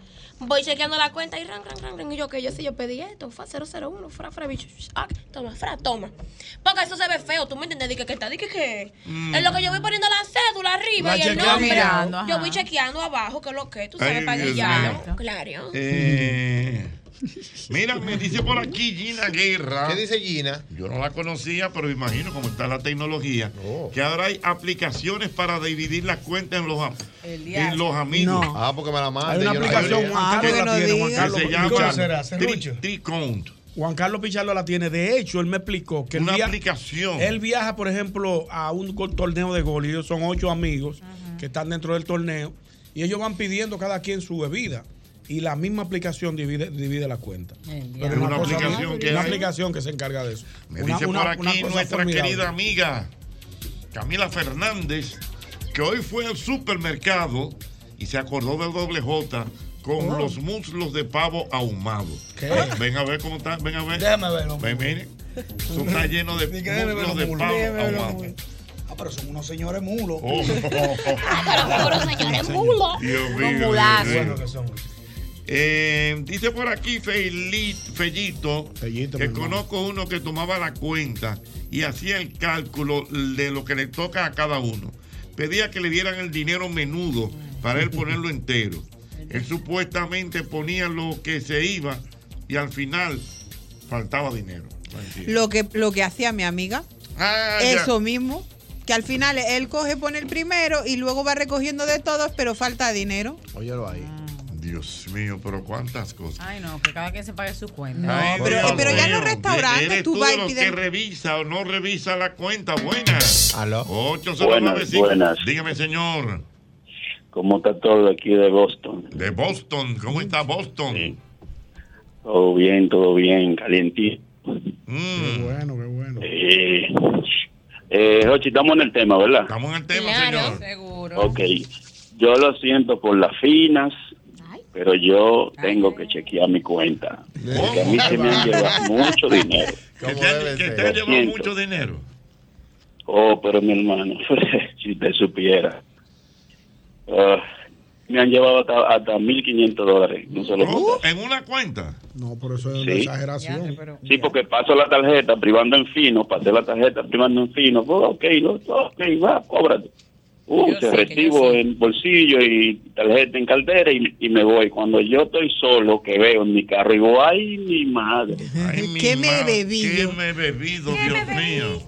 Voy chequeando la cuenta y ran, ran, ran, ran. Y yo, que yo sí, yo pedí esto. Fue 001, fra, fra, bicho. Ah, toma, fra, toma. Porque eso se ve feo, ¿tú me entiendes? Dije que está, dije que. Es lo que yo voy poniendo la cédula arriba La y el nombre. mirando, yo voy chequeando abajo, que es lo que, tú sabes, Ay, para mío. Claro. Eh, mira, me dice por aquí Gina Guerra. ¿Qué dice Gina? Yo no la conocía, pero imagino cómo está la tecnología. Oh. Que ahora hay aplicaciones para dividir las cuentas en los, en los amigos. No. Ah, porque me la manda. Hay una no aplicación. Juan Ah, Carlos que la no tiene, Juan diga. Que Carlos. se ¿Y cómo llama. Tricount. Juan Carlos Pichardo la tiene. De hecho, él me explicó que él, Una via- aplicación. él viaja, por ejemplo, a un torneo de gol y ellos son ocho amigos que están dentro del torneo y ellos van pidiendo cada quien su bebida y la misma aplicación divide, divide la cuenta. Pero Es una aplicación que una hay. aplicación que se encarga de eso. Me Una- dice una- por aquí nuestra formidable. querida amiga Camila Fernández, que hoy fue al supermercado y se acordó del doble J con Oh. los muslos de pavo ahumado. ¿Qué? Ven a ver cómo está, ven a ver. Déjame verlo. Ven, miren. Eso está lleno de muslos los de mulos. pavo ahumado. mulos. Ah, pero son unos señores mulos. Oh, oh, oh. Pero señores. Dios Unos mío. Dios mulazos. Eh, dice por aquí Fellito, Fellito, que conozco uno que tomaba la cuenta y hacía el cálculo de lo que le toca a cada uno. Pedía que le dieran el dinero menudo para él ponerlo entero. Él supuestamente ponía lo que se iba y al final faltaba dinero. Lo que, lo que hacía mi amiga. Ah, ya. Eso mismo. Que al final él coge, pone el primero y luego va recogiendo de todos, pero falta dinero. Óyelo ahí. Dios mío, pero cuántas cosas. Ay, no, que cada quien se pague su cuenta. Ay, pero- Dios pero ya en los restaurantes tú tú vas y pides- que revisa o no revisa la cuenta. Buenas. Aló. 809 buenas. Dígame, señor. ¿Cómo está todo aquí de Boston? De Boston. ¿Cómo está Boston? Sí. Todo bien, todo bien, calientito. Mm, Qué bueno, qué bueno. Eh, eh, Jochi, estamos en el tema, ¿verdad? estamos en el tema, Claro. señor. Seguro. Ok. Yo lo siento por las finas, pero yo tengo que chequear mi cuenta. Porque a mí se me han llevado mucho dinero. Que ¿Cómo te, debe que te llevado siento. mucho dinero. Oh, pero mi hermano, si te supiera. Ah, me han llevado hasta, hasta 1.500 dólares. No se lo Oh, en una cuenta. No, por eso es una Sí. exageración. Pero- Sí, porque paso la tarjeta privando en fino, pasé la tarjeta privando en fino, oh, ok, lo- ok, va, cóbrate. Uh, Yo te recibo en bolsillo y tarjeta en cartera y, y me voy. Cuando yo estoy solo, que veo en mi carro, digo, ay, mi madre. Ay, mi ¿Qué me he bebido? ¿Qué me he bebido, Dios mío?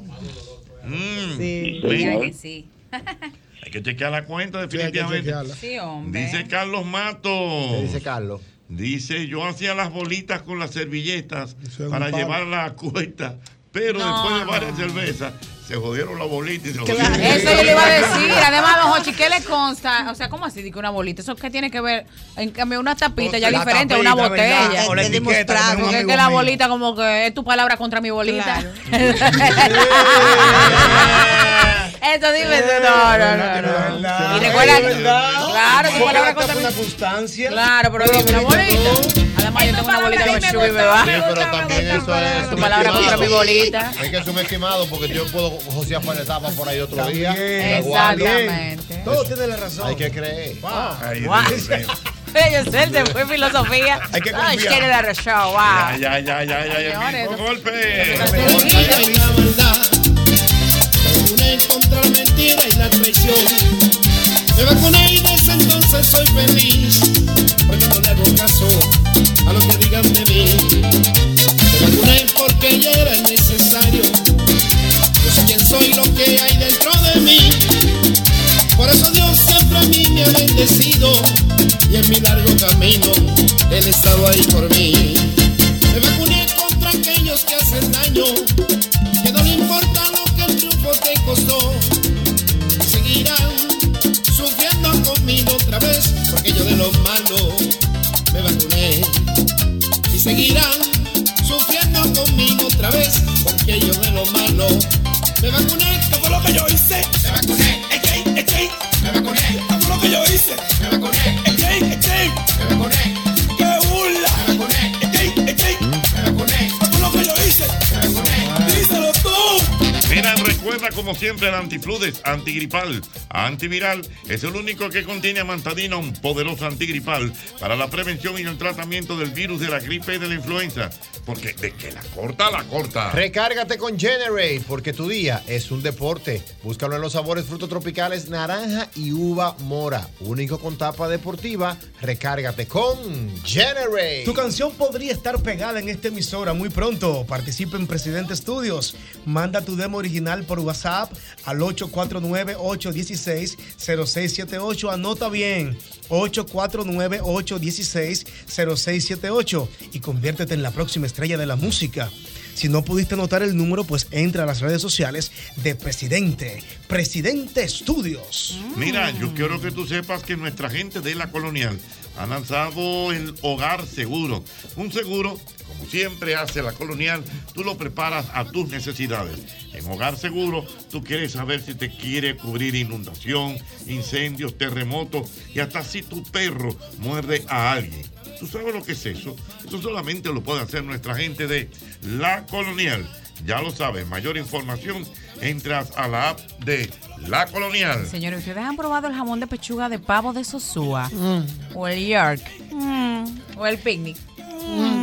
Mm, Sí. Señor. que sí. Hay que chequear la cuenta, Sí, definitivamente. Sí, hombre. Dice Carlos Mato. ¿Qué dice Carlos? Dice, yo hacía las bolitas con las servilletas Eso para palo. llevarlas a cuesta, pero No, después de no. varias cervezas se jodieron las bolitas y se Claro. jodieron. Eso yo le iba a decir. Además, don Jochi, ¿qué le consta? O sea, ¿cómo así que una bolita? ¿Eso qué tiene que ver? En cambio, una tapita ya La diferente a una tapita, ¿verdad? botella. O la etiqueta, Porque es que la mío. bolita como que es tu palabra contra mi bolita. Eso dime tú. No, no, no, no. ¿Verdad? Y recuerda Es verdad. Claro, tu Porque palabra la mi una constancia. Claro, pero dime una bolita. Además, yo tengo una bolita que me sube y me va. Sí, pero también eso es Tu palabra contra mi bolita. Hay que subestimado porque yo puedo josear para la etapa por ahí otro día. La. Exactamente. Todo tiene la razón. Hay que creer. Ay. Yo sé, se fue filosofía. Hay que Ay, confiar. quiere dar el show, wow. Ya, ya, ya, ya, ya, golpe. Vacuné contra la mentira y la traición. Me vacuné y desde entonces soy feliz. Porque no le hago caso a lo que digan de mí. Me vacuné porque ya era necesario. Yo sé quién soy, lo que hay dentro de mí. Por eso Dios siempre a mí me ha bendecido. Y en mi largo camino, Él ha estado ahí por mí. Me vacuné contra aquellos que hacen daño. Te costó. Y seguirán sufriendo conmigo otra vez. Porque yo de lo malo me vacuné. Y seguirán sufriendo conmigo otra vez. Porque yo de lo malo me vacuné. ¿Qué fue lo que yo hice? Me vacuné. Echey, echey. Me vacuné. ¿Qué fue lo que yo hice? Me recuerda como siempre el antifludes, antigripal, antiviral. Es el único que contiene amantadina, un poderoso antigripal para la prevención y el tratamiento del virus de la gripe y de la influenza. Porque de que la corta, la corta. Recárgate con Generate porque tu día es un deporte. Búscalo en los sabores frutos tropicales naranja y uva mora. Único con tapa deportiva. Recárgate con Generate. Tu canción podría estar pegada en esta emisora muy pronto. Participa en Presidente Studios. Manda tu demo original por WhatsApp al 849-816-0678. Anota bien. 849-816-0678 y conviértete en la próxima estrella de la música. Si no pudiste anotar el número, pues entra a las redes sociales de Presidente. Presidente Studios. Mira, yo quiero que tú sepas que nuestra gente de la colonial ha lanzado el Hogar Seguro. Un seguro, como siempre hace la colonial, tú lo preparas a tus necesidades. En Hogar Seguro, tú quieres saber si te quiere cubrir inundación, incendios, terremotos y hasta si tu perro muerde a alguien. ¿Tú sabes lo que es eso? Eso solamente lo puede hacer nuestra gente de La Colonial. Ya lo sabes, mayor información, entras a la app de La Colonial. Señores, ¿ustedes han probado el jamón de pechuga de pavo de Sosúa? ¿O el York? Mm. ¿O el picnic? Mm.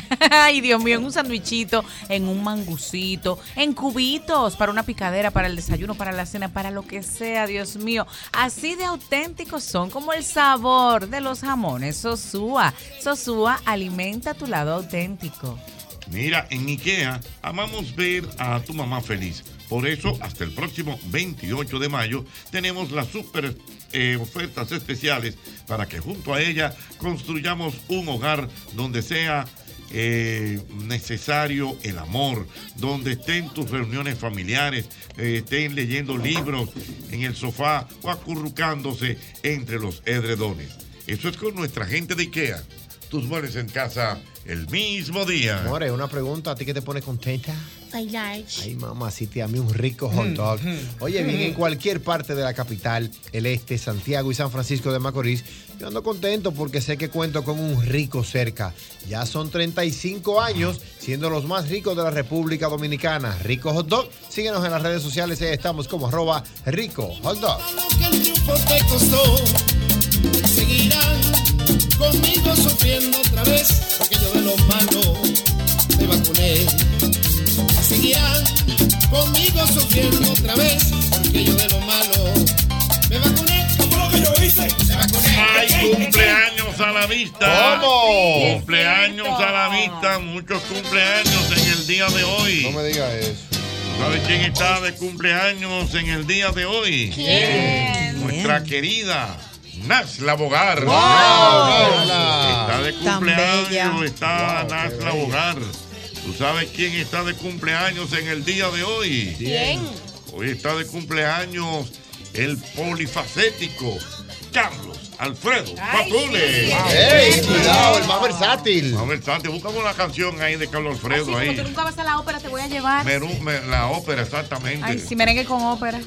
Ay, Dios mío, en un sandwichito, en un mangucito, en cubitos, para una picadera, para el desayuno, para la cena, para lo que sea, Dios mío. Así de auténticos son como el sabor de los jamones Sosúa. Sosúa alimenta tu lado auténtico. Mira, en IKEA amamos ver a tu mamá feliz. Por eso, hasta el próximo 28 de mayo, tenemos las super eh, ofertas especiales para que junto a ella construyamos un hogar donde sea eh, necesario el amor, donde estén tus reuniones familiares, eh, estén leyendo libros en el sofá o acurrucándose entre los edredones. Eso es con nuestra gente de IKEA. Tus muebles en casa el mismo día. More, una pregunta, ¿a ti qué te pone contenta? Ay, large. Ay, mamacita, a mí un rico hot dog. Oye, bien, en cualquier parte de la capital, el este, Santiago y San Francisco de Macorís, yo ando contento porque sé que cuento con un rico cerca. Ya son 35 años siendo los más ricos de la República Dominicana. Rico Hot Dog, síguenos en las redes sociales, ahí estamos como arroba rico hot dog. que el triunfo te costó. Seguirán conmigo sufriendo otra vez, porque yo de lo malo me vacuné. Seguirán conmigo sufriendo otra vez, porque yo de lo malo me vacuné. ¿Cómo lo que yo hice? Me vacuné. ¡Ay, cumpleaños a la vista! ¿Cómo? Cumpleaños a la vista, muchos cumpleaños en el día de hoy. No me digas eso. ¿Sabes quién está de cumpleaños en el día de hoy? ¿Quién? Nuestra querida Nasla Bogar. ¡Wow! Está de cumpleaños, está Wow, bella. Bogar. ¿Tú sabes quién está de cumpleaños en el día de hoy? ¿Quién? Hoy está de cumpleaños el polifacético Carlos Alfredo Patule. ¡Ey, cuidado, el más versátil! Más versátil. Buscamos una canción ahí de Carlos Alfredo Así como ahí. tú nunca vas a la ópera, te voy a llevar. Meru- me- la ópera, exactamente. Ay, si merengue con ópera.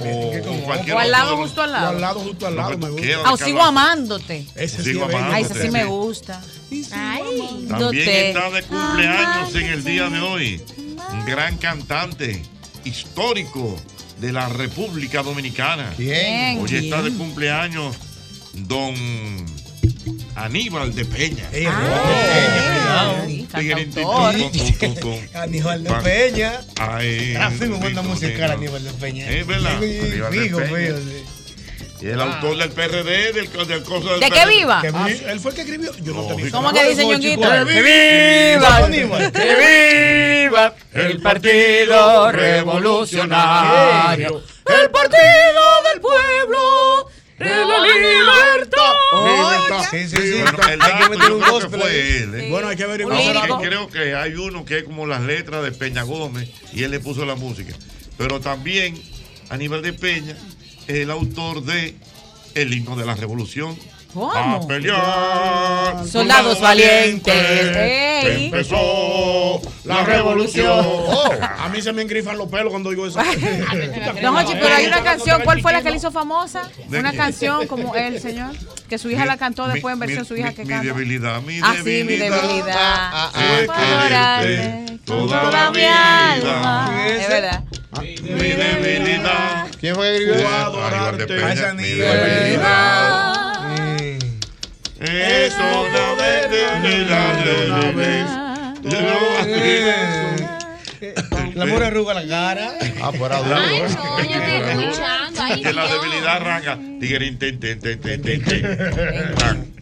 o, o cualquier O al lado, justo al O lado. al lado, justo al lado, me gusta. Ah, o sigo amándote. Ese sí Sigo es bello. amándote. Ay, ese sí sí. me gusta. Ay. También Dote. está de cumpleaños en el día de hoy. Un gran cantante histórico de la República Dominicana. ¿Quién? Hoy está de cumpleaños don Aníbal de Peña. Ey, Aníbal de Peña. Ay, Así me gusta musical. Aníbal de Peña. Es verdad. Y el autor del PRD, del, del coso del ¿De qué viva? Que vi- él fue el que escribió. Yo no te vi. ¿Cómo que dice Ñonguito? ¡Que viva! ¡Que viva el Partido Revolucionario! ¡El Partido del Pueblo! ¡De la libertad! Sí, sí, Sí, sí. bueno, el Hay que meter un creo que gospel fue él, ¿eh? Bueno, hay que averiguar. Creo que hay uno que es como las letras de Peña Gómez y él le puso la música. Pero también Aníbal de Peña es el autor de El himno de la revolución. ¿Cómo? A pelear. Soldados valientes. Ey. Empezó la revolución. A mí se me engrifan los pelos cuando digo eso. Don Hochi, pero hay una canción, ¿cuál fue la que le hizo famosa? ¿De Una canción como él, señor, que su hija la cantó después en Mi- versión su mi- hija mi- que Mi canta. debilidad, mi Ah, sí, mi debilidad. debilidad. Ah, ah, quererte adorarte toda mi alma. Es verdad. Mi debilidad. ¿Quién fue que escribió es eso? Mm. Es una debilidad de una vez. La mora arruga la cara. Ah, era duro. Ay, no, yo estoy escuchando. Ay, Que la debilidad arranca. Tiguerín, ten, ten, ten, ten, ten, ten.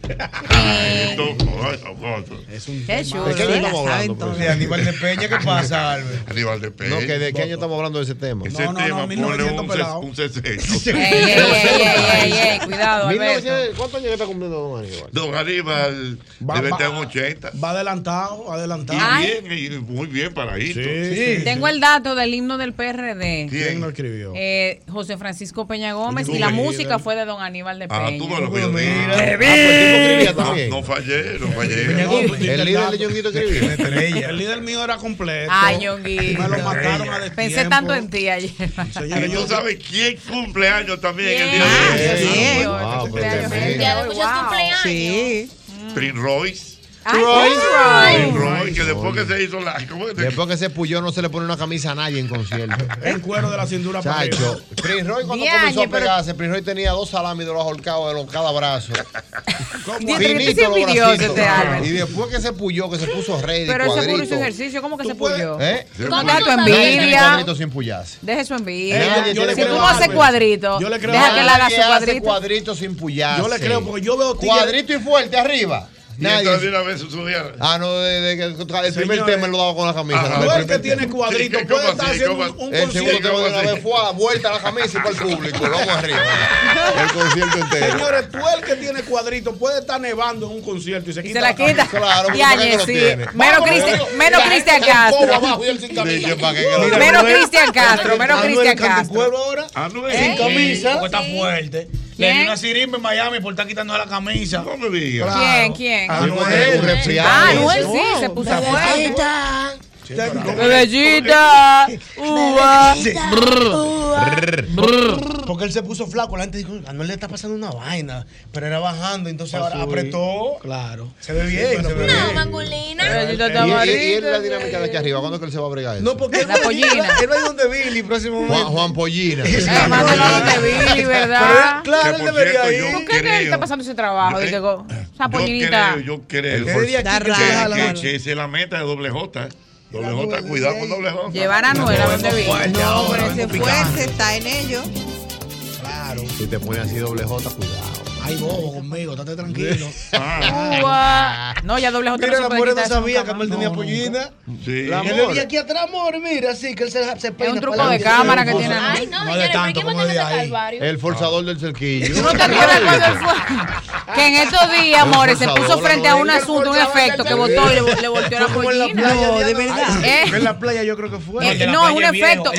Es un Qué chulo. ¿De qué año estamos la hablando? saben pues? De Aníbal de Peña, ¿qué pasa, Albert? Aníbal de Peña. No, que ¿de qué año estamos hablando de ese tema? Ese No, no, no, tema pone 1900 un, un sesento. Ey, ey, ey, ey, ey, ey, cuidado, Alberto. 1900, ¿Cuántos años está cumpliendo Don Aníbal? Don Aníbal Va- debe estar en 80. Va adelantado, adelantado. Y bien, y muy bien paradito. Sí, sí. Tengo el dato del himno del PRD. ¿Quién lo escribió? Eh, José Francisco Peña Gómez y la música fue de don Aníbal de Ah, Peña. tú me lo yo mira. Ah, No, fallé, no fallé. El líder de Ñonguito escribía. Estrella. El líder mío era completo. Ay, Me Ñonguito. lo mataron a destiempo. Pensé tanto en ti ayer. Señores, Y yo tú sabes quién cumple años también el día Ah, de hoy. sí, cumpleaños de muchos wow. cumpleaños. Sí. Prince Royce. Ay. Royce. Prince Royce, que después que se hizo la. ¿cómo es? Después que se puyó no se le pone una camisa a nadie en concierto. en cuero de la cintura para. Chacho, Prince Roy cuando Diañe, comenzó a pegarse, Prince Roy tenía dos salamis de los ahorcados de los cada brazo. Pero Finito los bracitos. este. Y después que se puyó, que se puso ready, Pero ese puro hizo cuadrito. ejercicio, ¿cómo que se puyó? ¿Eh? ¿Cómo Deja tu envidia. cuadrito sin puyarse. Deje su envidia. Le si tú no haces cuadrito, le deja que él haga su hace cuadrito. cuadrito sin puyarse. Yo le creo porque yo veo. Cuadrito y fuerte arriba. Y entonces Nadie. una vez subía. Ah, no, de, de que el primer Señores, tema él lo daba con la camisa. Ajá. no, Tú el el que primer tiene tema. cuadrito Sí, ¿cómo puede estar así? haciendo ¿Cómo un, un El segundo concierto. tema de una así? vez fue a vuelta a la camisa y para el público. Vamos arriba. El concierto entero. Señores, tú el que tiene cuadrito puede estar nevando en un concierto y se Y quita se la quita. Claro, porque Diañe, ¿para qué lo sí. Menos Cristian, La el Castro. y. Menos Cristian Castro, menos Cristian Castro. pueblo ahora. Anuel. Sin camisa. Porque está fuerte. Le ¿Quién? di una sirimba en Miami por estar quitando la camisa. No me digas. ¿Quién? ¿Quién? Resfriado. Ah, Anuel sí, se puso fuerte. Bebellita. Uva. Porque él se puso flaco. La gente dijo, a Anuel le está pasando una vaina. Pero era bajando, entonces ahora apretó. Claro. Se ve bien, se ve No, bien. mangulina. Bebellita Y, es la dinámica de aquí arriba. ¿Cuándo es que él se va a bregar eso? No, porque él La va- pollina. Él va a ir donde Billy próximo Juan, momento. Juan Pollina. Eh, mándalo a donde Billy, ¿verdad? claro, él debería ir. yo- ¿Por qué que él está pasando ese trabajo? Yo- Yo creo, yo creo. Aquí que esa es la meta de doble J. Doble J, cuidado con doble J. Llevar a Anuel a donde Billy. No, pero ese fuerte está en ello. Claro. Si te pones así doble J, cuidado. Ay, bobo conmigo, estate tranquilo. Uva. No, ya doble Mira, no la mujer no sabía que más. tenía No, pollina. Sí. La amor. di aquí atrás, amor, mira, sí, que él se, se peina un truco de cámara que tiene Ay, no, No de señores, ¿por tanto como de ahí. El forzador del cerquillo. ¿Tú no te acuerdas cuando? Que en estos días, amores, se puso frente a un asunto, un efecto que votó y le, volteó la pollina. No, de verdad. ¿Eh? En la playa yo creo que fue. Eh, no, es un es efecto.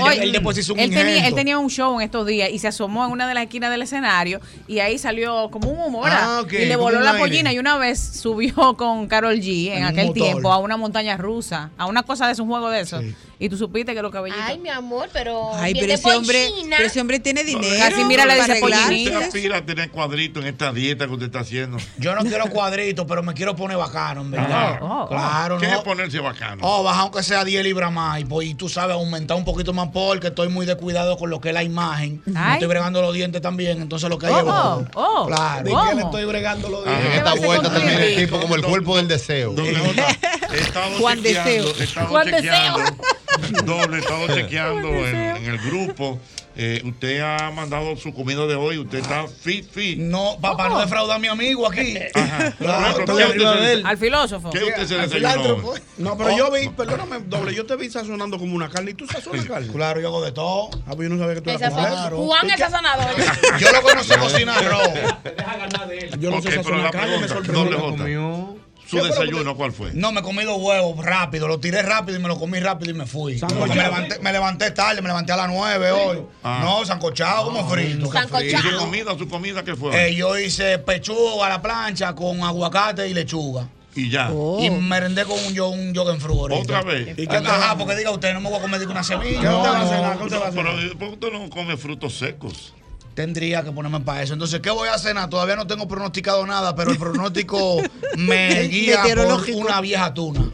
Él tenía un show en estos días y se asomó en una de las esquinas del escenario y ahí salió como un humor Ah, y le voló la pollina y una vez subió con Carol G en aquel tiempo a una montaña rusa, a una cosa de un juego de esos. Y tú supiste que los cabellitos... Ay, mi amor, pero. Ay, pero ese hombre, pero ese hombre tiene dinero. Casi mira, para dice arreglarse. pollinita. Usted aspira a tener cuadritos en esta dieta que usted está haciendo. Yo no quiero cuadritos, pero me quiero poner bacano, en verdad. Oh, oh, oh. claro, ¿Qué es ¿no? ponerse bacano? Oh, baja aunque sea 10 libras más. Y, pues, y tú sabes, aumentar un poquito más porque estoy muy descuidado con lo que es la imagen. Ay. estoy bregando los dientes también, entonces lo que hay Oh, es oh, oh. Claro. ¿De qué le estoy bregando los días? En esta vuelta también el tipo como el cuerpo del deseo. Juan Deseo. Juan chequeando, doble, he estado chequeando en, en el grupo. Eh, usted ha mandado su comida de hoy, usted está fit, fit. No, papá, no defraudar a mi amigo aquí. Ajá. Claro, Pero, estoy ¿qué arriba usted de se-. Al filósofo. ¿Qué usted se desayunó? No, pero yo vi, perdóname, doble, yo te vi sazonando como una carne. ¿Y tú sazonas carne? Claro, yo hago de todo. Ah, pues yo no sabía que tú eras claro. Juan es sazonador. Yo lo sé cocinar, bro. Yo no Ok, sé sazonar carne, me sorprendió. ¿Su ¿Qué fue lo desayuno cuál fue? No, me comí los huevos rápido, los tiré rápido y me los comí rápido y me fui. Me levanté, me levanté tarde, me levanté a las 9 hoy. Ah. No, sancochado como frito. ¿Y su comida, su comida qué fue? Eh, yo hice pechuga a la plancha con aguacate y lechuga. Y ya. Y merendé con un, yo, un yoga en frugo. ¿Otra vez? ¿Y qué Ajá, porque diga usted, no me voy a comer una semilla. ¿Qué usted va a No, cenar? no. ¿Qué usted va a Pero cenar? eh, ¿por qué usted no come frutos secos? Tendría que ponerme para eso. Entonces, ¿qué voy a cenar? Todavía no tengo pronosticado nada, pero el pronóstico me guía por una vieja tuna.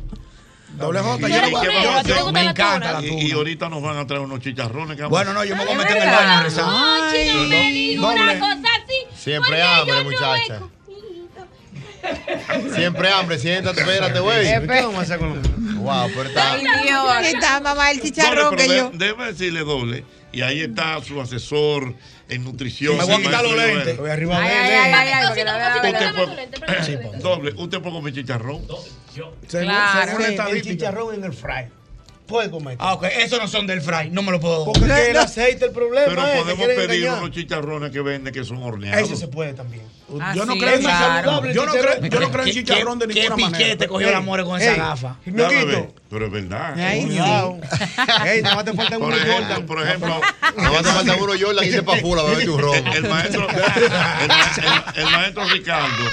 Doble J, ¿Tú yo te hacer? gusta Me encanta la Y, tuna. y ahorita nos van a traer unos chicharrones. ¿qué vamos Bueno, no, yo me voy a meter en el baño. no me diga una cosa así. Siempre hambre, yo muchacha. Siempre hambre, siéntate, espérate, güey. Eh, ¿Qué vamos a hacer con los Wow, pero está. Ay, Dios. Está mamá el chicharrón Doble, que yo. de- Déjeme decirle doble. Y ahí está su asesor en nutrición. Me voy a el quitar los lentes. Joel. arriba Ay, de la. Doble, usted puede comer chicharrón. Según, Claro. según la El estadística. chicharrón en el fry. Puede comer. Ah, ok, esos no son del fry, no me lo puedo. Porque es que el aceite el problema Pero es podemos pedir engañar. unos chicharrones que venden que son horneados. Ese se puede también. Ah, Yo no sí, creo en claro. Yo no creo, yo no creo en ¿Qué- chicharrón de qué- ninguna ¿Qué manera. piquete cogió Ey, la more con esa ey. gafa? Pero es verdad. Ay, Cuidado. Ey, nada más te unos ejemplo, Jordan. por ejemplo, Nada más te falta uno Jordan y te pa' fula, bebé tu ron. el, el maestro, el, ma- el- el maestro Ricardo ¿Qué?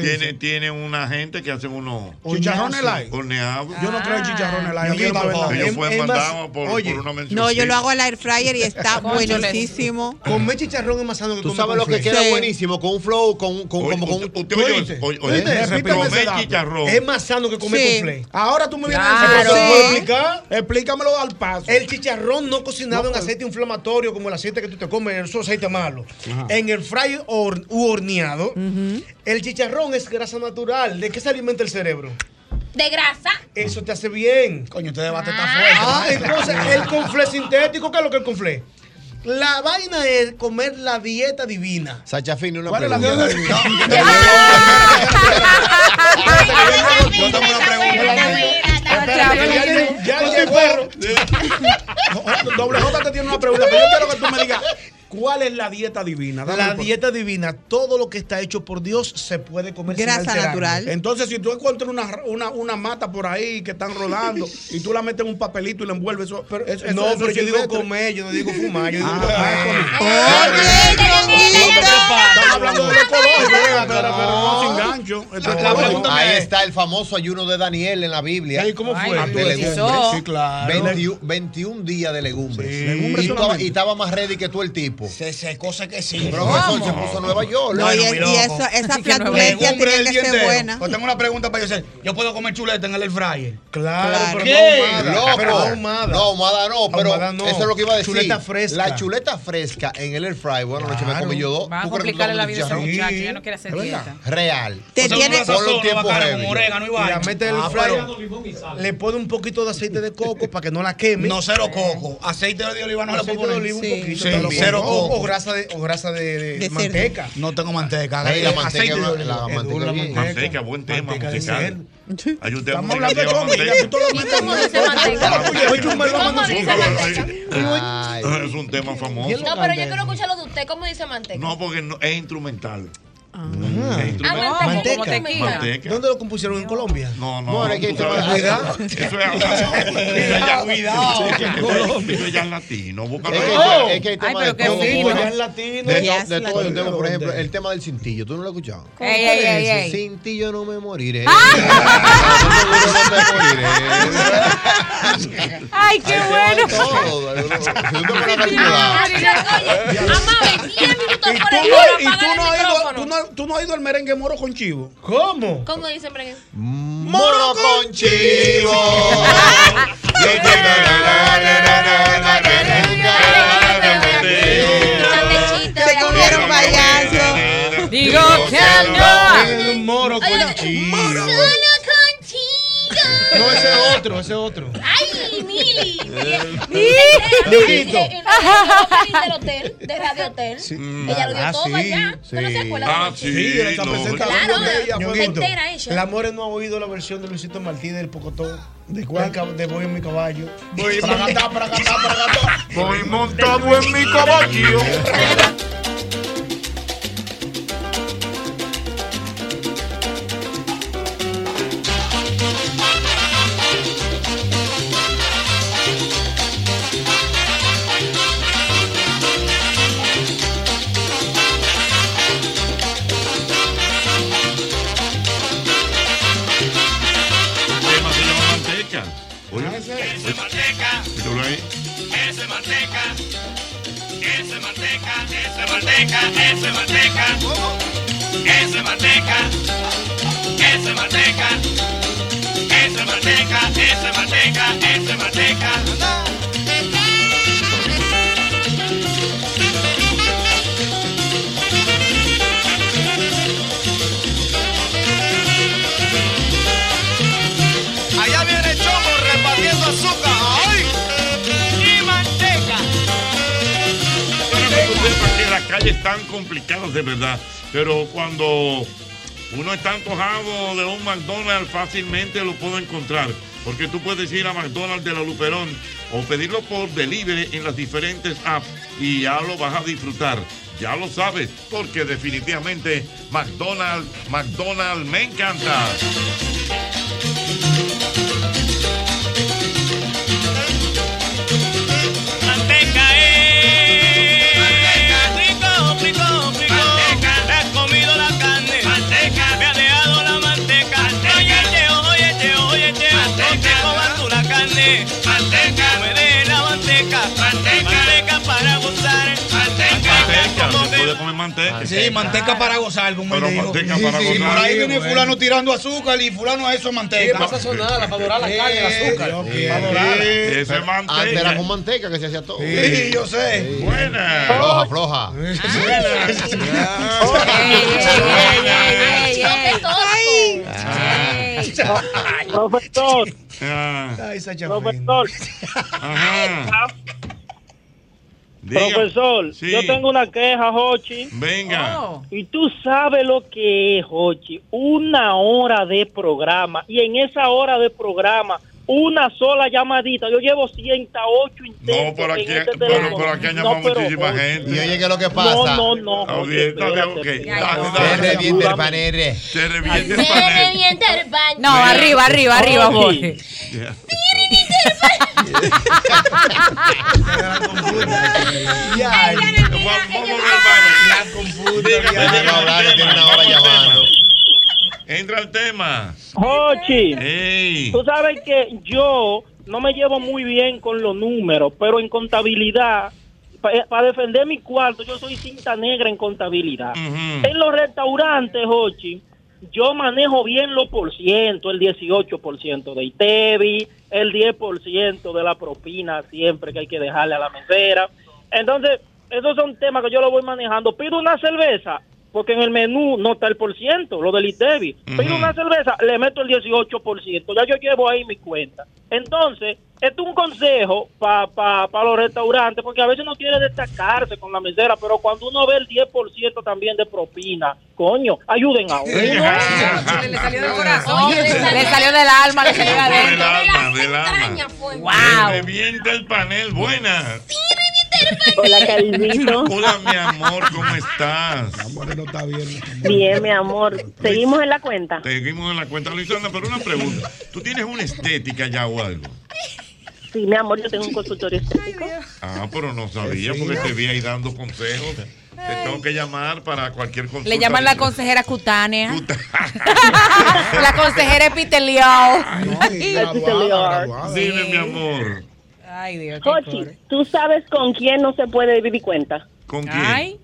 Tiene, tiene una gente que hacen unos Chicharrones light. horneados. Yo no creo en chicharrones light. Ñoquito, Aquí no Ellos fueron mandados por, una mención. No, yo lo hago al air fryer y está buenísimo. Comer chicharrón es más sano que Tú comer sabes lo que queda Sí. buenísimo con un flow, con, con, Oye, como con usted, un. usted ¿Tú oye, oye, comer chicharrón. Es más sano que comer Sí. cornflakes. Ahora tú me vienes a Claro. decir, ¿Te puedo Sí. explicar? explícamelo al paso. El chicharrón no cocinado en aceite inflamatorio como el aceite que tú te comes, esos aceite malo. En el fry hor- u horneado, el chicharrón es grasa natural. ¿De qué se alimenta el cerebro? De grasa. Eso te hace bien. Coño, este debate está fuerte. Ah, entonces el conflé sintético, ¿qué es lo que es el conflé? La vaina es comer la dieta divina. Sacha Fini, una ¿Cuál es la pregunta. Yo tengo una pregunta. Ya, ya- ya llegó. Doble J te tiene una pregunta, pero yo quiero que tú me digas, ¿cuál es la dieta divina? Dame La por- dieta divina, todo lo que está hecho por Dios se puede comer sin Grasa alterarlo. natural. Entonces, si tú encuentras una, una, una mata por ahí que están rodando y tú la metes en un papelito y la envuelves, eso, Pero, eso- eso- no, eso pero yo digo comer, yo no digo fumar, yo digo Ah, comer. Estamos hablando de pero, no sin gancho. Ahí es- está el famoso ayuno de Daniel en la Biblia. Ay, ¿Cómo fue? De legumbres. Sí, claro. 21, 21 días de legumbres. Y, y estaba más ready que tú el tipo. Se secó, sé que sí. Profesor se puso a Nueva York. No, y, Bueno, mi y eso, esa flatulencia tiene que ser buena. Pues tengo una pregunta para yo hacer. ¿Yo puedo comer chuleta en el air fryer? Claro, Claro. pero ¿Qué? no ahumada. Loco. Pero no ahumada. No, ahumada no, pero Ahumada no. eso es lo que iba a decir. Chuleta fresca. La chuleta fresca en el air fry, bueno, anoche me Claro. comí yo dos. Van a ¿Tú crees que tú complicarle la vida a ese muchacho. Ya no quiere hacer dieta. Real. Te tiene, un tiempo heavy. con orégano y vaina. mete en el Ah, fryer, pero le pone un poquito de aceite de coco para que no la queme. No, cero coco. Aceite de oliva no le puedo de poner. oliva Sí. un poquito. Sí, cero. O, o grasa de, o grasa de, de De cerdo. manteca. No tengo manteca. La eh, manteca de es- oliva. la Es manteca la bien. Manteca, buen tema Manteca musical. cerdo. Hay un tema Estamos hablando de comida. manteca. Tú todo lo ¿Y metes cómo dice manteca? Oye, yo me lo ¿Cómo mando dice súper. manteca? Ay. Es un tema famoso. No, pero yo quiero escucharlo de usted. ¿Cómo dice manteca? No, porque no- es instrumental. Ah, Es manteca. instrumental. Manteca. como tequila. Manteca. ¿Dónde lo compusieron? ¿En Colombia? No, no. Que cuidado. Eso es eso es ya- Cuidado. Eso es ya en latino. Búscalo Es que, ahí. es que hay Ay, tema de todo. latino. De, el tema, por ejemplo, el tema del cintillo. ¿Tú no lo has escuchado? Yo no me moriré. Ay, qué bueno. Todo. Si tú te pones a calcular. Oye, amame, 10 minutos Y por tú el y no tú no has ido al merengue moro con chivo. ¿Cómo? ¿Cómo dicen merengue? Moro con chivo. Se comieron payaso. Digo que no. El moro con chivo. Moro con chivo. No, ese otro, ese otro. Ay, Mili. ¿Eh? Lujito. del hotel, de Radio Hotel. Ella lo dio ah, todo allá. ¿Tú no ah, no ha oído la versión de Luisito Martínez del Pocotón. De cuenca, de voy en mi caballo. Voy para acá, para acá, para acá. Voy montado en mi caballo. manteca, eso es manteca. Eso es manteca, eso es manteca. Eso es manteca, eso es manteca, eso es manteca. Calles están complicadas de verdad, pero cuando uno está antojado de un McDonald's fácilmente lo puedo encontrar, porque tú puedes ir a McDonald's de la Luperón o pedirlo por delivery en las diferentes apps y ya lo vas a disfrutar. Ya lo sabes, porque definitivamente McDonald's, McDonald's me encanta. Tú la carne. Manteca. La manteca. Manteca. para gozar. Manteca, se puede comer manteca. Sí, manteca para gozar, como Pero manteca para Sí, sí, gozar. Por ahí viene Bueno. fulano tirando azúcar y fulano a eso es manteca. Sí, para sazonarla, para dorar la carne, el azúcar. Para dorarla. Ese es manteca. Antes era con manteca que se hacía todo. Sí, yo sé. Buena. Floja, floja. Profesor. Ay, Sacha Profesor. Ajá. Diga. Profesor, Sí. yo tengo una queja, Jochi. Venga. Y tú sabes lo que es, Jochi, una hora de programa. Y en esa hora de programa, una sola llamadita. Yo llevo 108 intentos. No, pero aquí, este pero, aquí han llamado no, muchísima gente. Y oye, ¿qué es lo que pasa? No, no, no. Se el. Se el. Se el. No, eh. arriba, arriba, arriba, Jorge vamos al tema. Entra el tema. Jochi, tú sabes que yo no me llevo muy bien con los números, pero en contabilidad, para defender mi cuarto, yo soy cinta negra en contabilidad. En los restaurantes, Jochi, yo manejo bien los por ciento, el 18% de ITEVI, el 10% de la propina siempre que hay que dejarle a la mesera. Entonces, esos son temas que yo lo voy manejando. Pido una cerveza, porque en el menú no está el por ciento, lo del ITEVI. Pido Ujú. una cerveza, le meto el 18%, ya yo llevo ahí mi cuenta. Entonces, esto es un consejo para pa, pa los restaurantes, porque a veces uno quiere destacarse con la mesera, pero cuando uno ve el 10% también de propina, coño, ayuden a uno. Le salió del corazón, le salió del alma, le salió de Del adentro. alma, del alma. Wow. Revienta el panel. Buenas. Hola, cariñito. Hola, mi amor, ¿cómo estás? Amor, no está bien. Bien, mi amor. Seguimos en la cuenta. Seguimos en la cuenta, Luisana, pero una pregunta. ¿Tú tienes una estética ya o algo? Sí, mi amor, yo tengo un consultorio estético. Ah, pero no sabía porque te vi ahí dando consejos. Te tengo que llamar para cualquier consulta. Le llaman la consejera cutánea. la consejera epitelial. Dime, mi amor. Ay, Dios. qué Jochi. ¿tú sabes con quién no se puede vivir cuenta? ¿Con quién? Ay.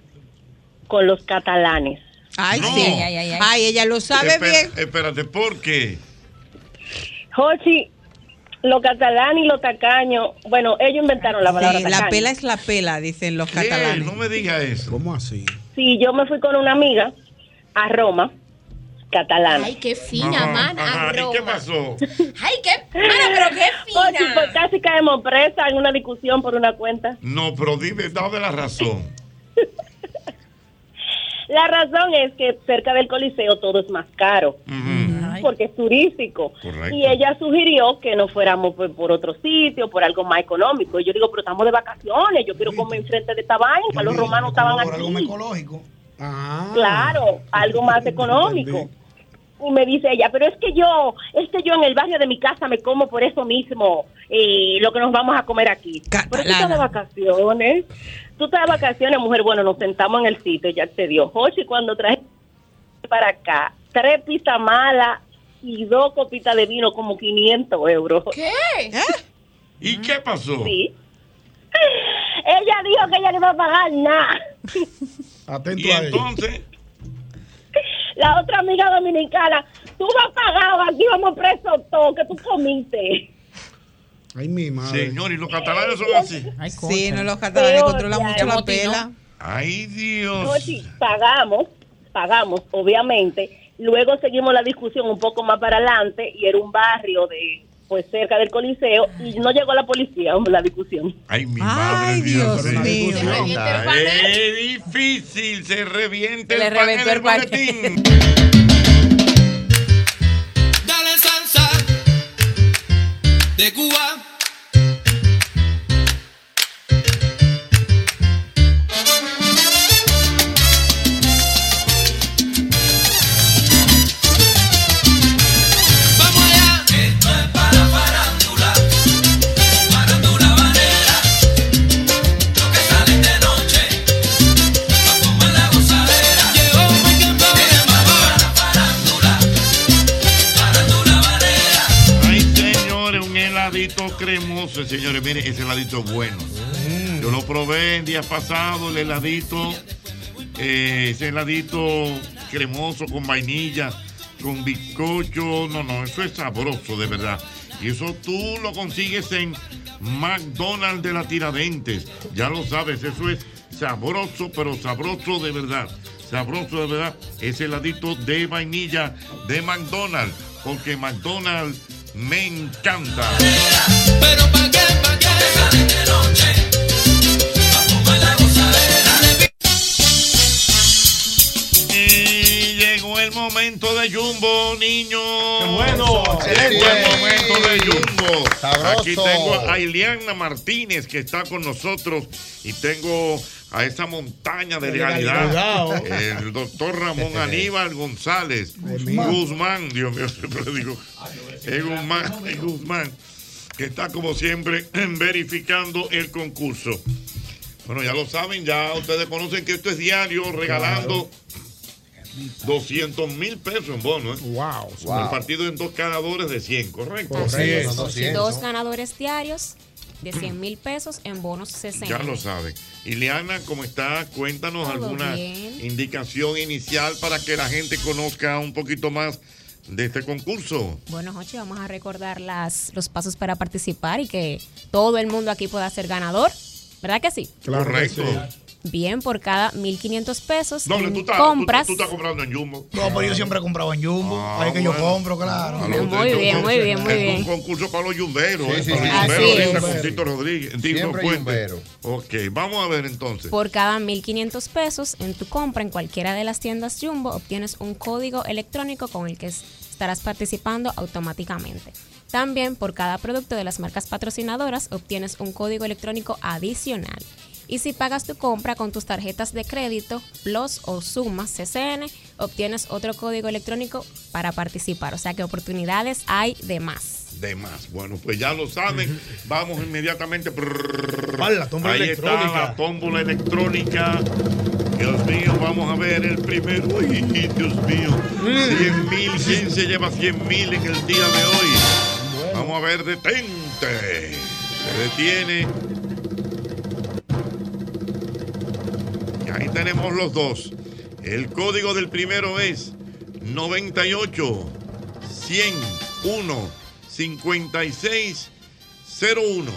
Con los catalanes. Ay, No. sí. Ay, Ay, ay, ay. ella lo sabe Espera- bien. Espérate, ¿por qué? Jochi, los catalanes y los tacaños, bueno, ellos inventaron la palabra Sí, la pela es la pela, dicen los catalanes. No me diga eso. ¿Cómo así? Sí, yo me fui con una amiga a Roma, catalana. Ay, qué fina, Ajá, mana. ajá. ¿Y qué pasó? Ay, qué. Mana, pero qué Oye, fina. pues casi caemos presa en una discusión por una cuenta. No, pero dime, dame la razón. La razón es que cerca del Coliseo todo es más caro. Porque es turístico. Correcto. Y ella sugirió que no fuéramos por, por otro sitio, por algo más económico. Y yo digo, pero estamos de vacaciones, yo quiero comer enfrente de esta vaina. Los romanos estaban Por algo más aquí. ecológico. Ah. Claro, algo más económico. Y me dice ella, pero es que yo, es que yo en el barrio de mi casa me como por eso mismo eh, lo que nos vamos a comer aquí. Pero tú estás de vacaciones. Tú estás de vacaciones, mujer. Bueno, nos sentamos en el sitio, ya te dio. Jochi, cuando traje para acá, tres pizzas malas y dos copitas de vino, como 500 euros. ¿Qué? ¿Y qué pasó? Sí. Ella dijo que ella no iba a pagar nada. Atento Y a ella. entonces, La otra amiga dominicana, tú vas a pagar, aquí vamos presos todos, que tú comiste. Ay, mi madre. señor, y los catalanes son así. Sí, no, los catalanes Peor, controlan ya, mucho la pela. Ay, Dios. Jochi, pagamos, pagamos, obviamente. Luego seguimos la discusión un poco más para adelante y era un barrio de pues cerca del Coliseo y no llegó la policía, hombre, la discusión. Ay, mi madre, Dios, Dios mío. Es difícil, se reviente el panel del. Dale salsa de Cuba. Señores. Miren, ese heladito es bueno. Yo lo probé el día pasado, el heladito, eh, ese heladito cremoso con vainilla, con bizcocho. No, no, eso es sabroso, de verdad. Y eso tú lo consigues en McDonald's de la Tiradentes. Ya lo sabes, eso es sabroso, pero sabroso de verdad. Sabroso de verdad. Ese heladito de vainilla de McDonald's. Porque McDonald's me encanta. Pero pa' qué, pa' qué. De noche. El momento de Jumbo, niños. bueno, Llegó el momento de Jumbo. Sabroso. Aquí tengo a Ileana Martínez que está con nosotros y tengo a esa montaña de legalidad. El doctor Ramón Aníbal González Guzmán. Guzmán. Dios mío, siempre digo. Es Guzmán, es Guzmán. Que está como siempre verificando el concurso. Bueno, ya lo saben, ya ustedes conocen que esto es diario regalando 200 mil pesos en bono. ¿eh? Wow. El partido en dos ganadores de 100, ¿correcto? Correcto, Así son 200. Dos ganadores diarios de 100 mil pesos en bonos 60. Ya lo saben. Ileana, ¿cómo está? Cuéntanos Todo alguna bien. indicación inicial para que la gente conozca un poquito más de este concurso. Bueno, Jochi, vamos a recordar las, los pasos para participar y que todo el mundo aquí pueda ser ganador. ¿Verdad que sí? Claro que Correcto. Bien, por cada 1.500 pesos Doble, en tú estás, compras. tú, tú estás comprando en Jumbo. No, pero yo siempre he comprado en Jumbo. Ah, Ahí que yo compro, claro. A los- Muy bien, muy bien, muy es bien. un concurso para los yumberos. Sí, ¿eh? sí, para sí. los yumberos, con Tito Rodríguez. Tito Puente. Ok, vamos a ver entonces. Por cada 1.500 pesos en tu compra en cualquiera de las tiendas Jumbo, obtienes un código electrónico con el que es- estarás participando automáticamente. También por cada producto de las marcas patrocinadoras obtienes un código electrónico adicional. Y si pagas tu compra con tus tarjetas de crédito, Plus o Suma CCN, obtienes otro código electrónico para participar. O sea que oportunidades hay de más. De más. Bueno, pues ya lo saben. Vamos inmediatamente. Vale, la tómbola Ahí electrónica. está la tómbola electrónica. Dios mío, vamos a ver el primero. Uy, Dios mío. 100 mil. ¿Quién se lleva 100 mil en el día de hoy? Vamos a ver, detente. Se detiene. Tenemos los dos. El código del primero es 98 101 56 01.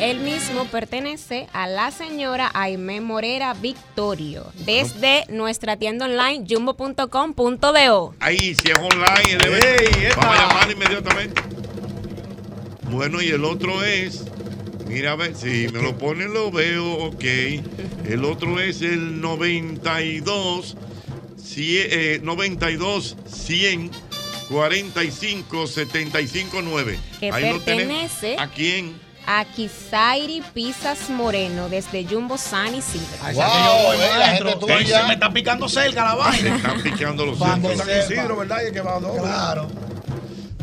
El mismo pertenece a la señora Aime Morera Victorio desde nuestra tienda online jumbo.com.do. Ahí, si es online, debe- vamos a llamar inmediatamente. Bueno, y el otro es. Mira, a ver, si me lo pone, lo veo, ok. El otro es el 92, cien- eh, 92 100 45 75 9. Que Ahí lo pertenece ¿A quién? a Kisairi Pisas Moreno desde Jumbo San Isidro. Esa que yo voy, maestro. Ey, se me está picando cerca la Se vaina. están picando los cerdos. San Isidro, ¿verdad? Y que va a dos. Claro.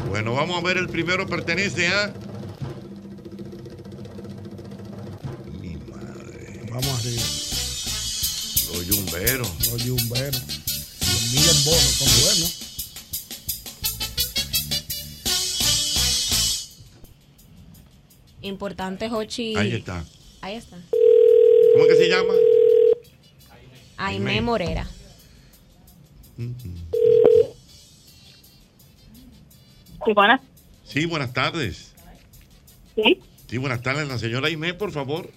Bueno, vamos a ver, el primero pertenece a. Vamos arriba. Los yumberos. Los yumberos. 100 mil en bonos, son buenos. Importante, Jochi. Ahí está. Ahí está. ¿Cómo es que se llama? Aime. Morera. Sí, buenas. Sí, buenas tardes. Sí, Sí, buenas tardes. La señora Aimé, por favor.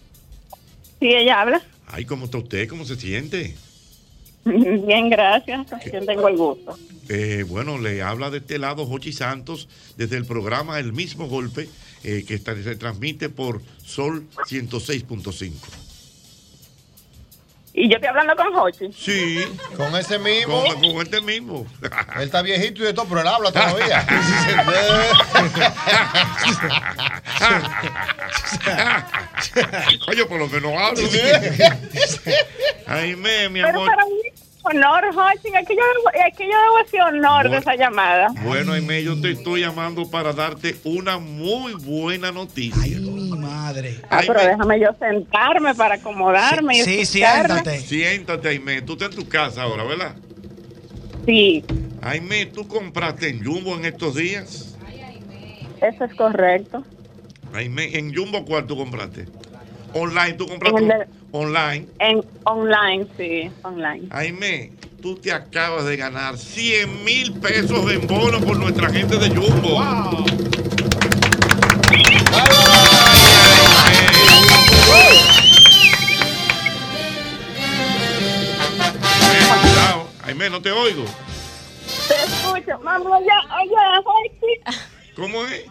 Sí, ella habla. Ay, ¿cómo está usted? ¿Cómo se siente? Bien, gracias. ¿Con quién tengo el gusto? Eh, bueno, le habla de este lado Jochi Santos desde el programa El mismo golpe eh, que está- se transmite por Sol 106.5. Y yo estoy hablando con Jochi. Sí. Con ese mismo. Con, con este mismo. Él está viejito y de todo, pero él habla todavía. Oye, por lo menos hablo. Aimé, mi Pero amor. para mí, honor, Jochi, es que yo, debo- es que yo debo ese honor de esa llamada. Bueno, Aimé, yo te estoy llamando para darte una muy buena noticia. Ay, mi madre. Ah, pero déjame yo sentarme para acomodarme. y escucharme. Siéntate, Aimé. Tú estás en tu casa ahora, ¿verdad? Sí. Aimé, ¿tú compraste en Jumbo en estos días? Eso es correcto. Aimé, ¿en Jumbo cuál tú compraste? Online, tú compraste En de- online. En online, sí, online. Aimé, tú te acabas de ganar 100 mil pesos en bono por nuestra gente de Jumbo. Aimé, Aimé, no te oigo. Te escucho. Mami, oye, oye, Jochi. ¿Cómo es?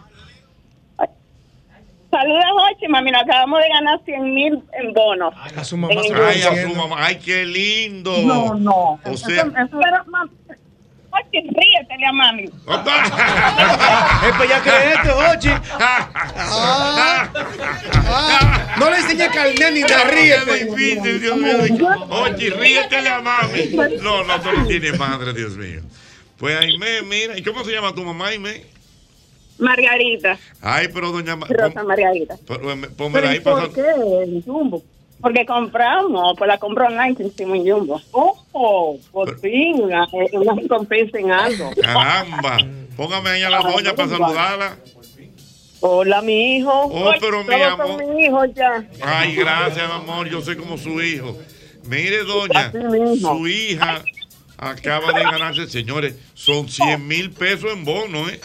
Saluda, Jochi, mami. Nos acabamos de ganar 100 mil en bonos. A su mamá Ay, a su mamá. Ay, qué lindo. No, no. O sea, Pero, mami, Jochi, ríetele a mami. Es pues ya creeste, Ochi. Ah. No le enseñé carnet ni te Qué ríete. difícil, Dios mío. Oye, ríetele a mami. No, no, tú no tienes madre, Dios mío. Pues Aimé, mira, ¿y cómo se llama tu mamá, Aimé? Margarita. Ay, pero doña Rosa Margarita. pon- pon- Pónmela ahí ¿Pero para ¿Por qué Jumbo? Porque compramos, pues la compro online que hicimos en Jumbo. ¡Oh! Por fin, una, una recompensa en algo. Caramba. Póngame ahí a la doña para saludarla. Hola, mi hijo. Oh, pero mi son amor. mi hijo ya. Ay, gracias, mi amor. Yo soy como su hijo. Mire, doña, su hija acaba de ganarse, señores, son 100 mil pesos en bono, ¿eh?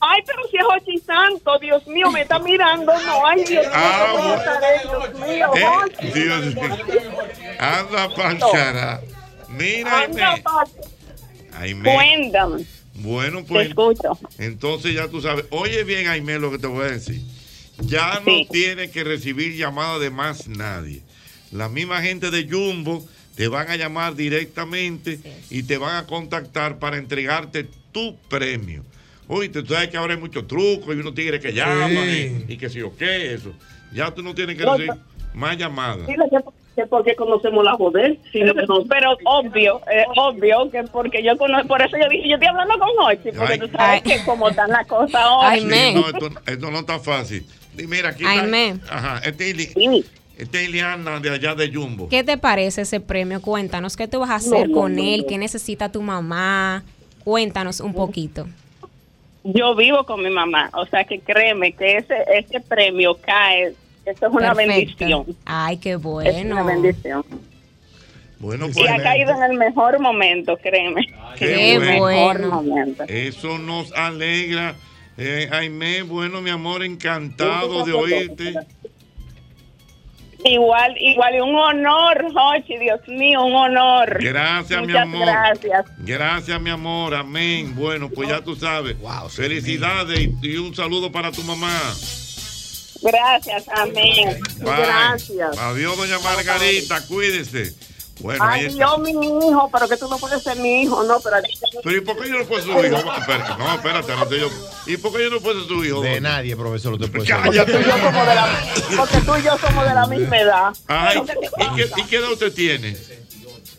Ay, pero si es Jochi Santo, Dios mío, me está mirando. No, ay, Dios mío, Ah, ¿cómo bueno. estaré? Dios mío, ¿Eh? Jochi. Dios mío. Anda pa'l cara. Mira, Anda, pa- Aimé. Cuéntame. Bueno, Te pues. escucho. Entonces ya tú sabes. Oye bien, Aimé, lo que te voy a decir. Ya no tienes que recibir llamada de más nadie. La misma gente de Jumbo te van a llamar directamente y te van a contactar para entregarte tu premio. Oye, tú sabes que ahora hay muchos trucos y unos tigres que llaman y, y que si o qué, eso. Ya tú no tienes que No, recibir más llamadas. Dile que, que porque conocemos la joder. Sí, pero obvio, eh, obvio que porque yo conozco, por eso yo dije, yo estoy hablando con Hochi, porque Ay. tú sabes que como están las cosas ahora. Sí, no, esto, esto no está fácil. Mira, aquí está. Aimé. Ajá, este es Ili- este es Iliana de allá de Jumbo. ¿Qué te parece ese premio? Cuéntanos, ¿qué tú vas a hacer no, con no, él? ¿Qué necesita tu mamá? Cuéntanos un poquito. Yo vivo con mi mamá, o sea que créeme que ese, ese premio cae, eso es una Perfecto. bendición. Ay, qué Es una bueno. bendición. Bueno, Y pues. ha caído en el mejor momento, créeme. Qué bueno. mejor momento. Eso nos alegra Eh, Aimé, bueno, mi amor, encantado de oírte. Igual, igual, y un honor, Jochi, Dios mío, un honor. Gracias, mi amor. gracias. Gracias, mi amor. Amén. Bueno, pues ya tú sabes. Felicidades y, y un saludo para tu mamá. Gracias, amén. Bye. Gracias. Adiós, doña Margarita. Cuídese. Bueno, Ay, yo, mi hijo, pero que tú no puedes ser mi hijo, no, pero... Pero ¿y por qué yo no puedo ser su hijo? Espera, No, espérate, no te yo. ¿Y por qué yo no puedo ser su hijo? De nadie, profesor, usted puede Cállate. Porque tú y yo somos de la misma edad. Ay, ¿y qué, ¿y qué edad usted tiene?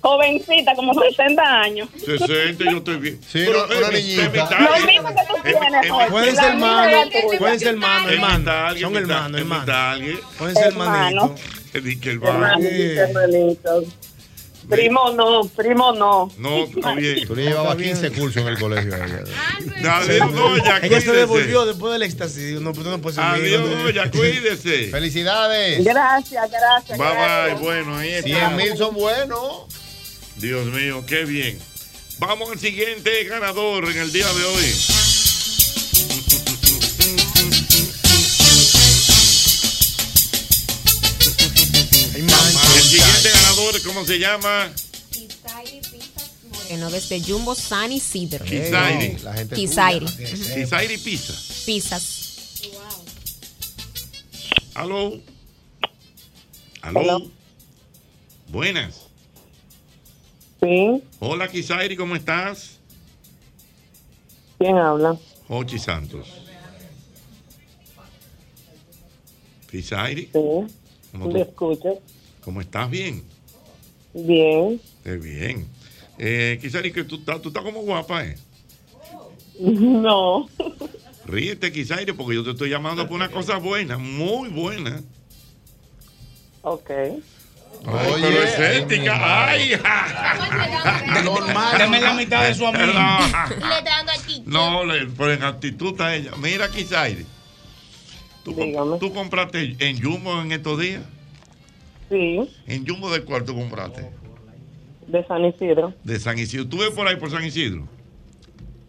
Jovencita, como 60 años. 60, yo estoy bien. Sí, Pero, una- una niñita. Lo mismo que tú tienes, Jorge. Pueden ser La hermanos, pueden ser hermanos, hermanos. Son hermanos, es hermanos. Pueden ser Hermano. hermanitos. Es de Primo no, primo no. No, está bien. Tú le llevabas 15 cursos en el colegio a ella. Adiós, doña, Ella se cuídese. devolvió después del éxtasis. No, pues no hijo. Adiós, doña, cuídese. Felicidades. Gracias, gracias. Bye, gracias. bye. Bueno, ahí está. 100 mil son buenos. Dios mío, qué bien. Vamos al siguiente ganador en el día de hoy. Siguiente ganador, ¿cómo se llama? Moreno desde Jumbo San Isidro. Kisairi. La gente Kisairi. Kisairi Pizza. Pizzas. Aló. Aló. Buenas. Sí. Hola, Kisairi, ¿cómo estás? ¿Quién habla? Jochi Santos. Kisairi, Sí. ¿cómo, ¿Me escuchas? Cómo estás? Bien. Bien. Qué bien. Eh, Kisairi, que tú estás, tú estás como guapa, ¿eh? No. Ríete, Kisairi, porque yo te estoy llamando por una cosa buena, muy buena. Ok. Ay, Oye, pero es ay, Ay, Normal, deme la mitad de su amigo. No, Le está dando aquí. no, le, pero en actitud está ella. Mira, Kisairi. ¿Tú, Dígame. ¿Tú compraste en Jumbo en estos días? Sí, ¿En Jumbo de cuál tú compraste? de San Isidro. De San Isidro. ¿Tú ves por ahí por San Isidro?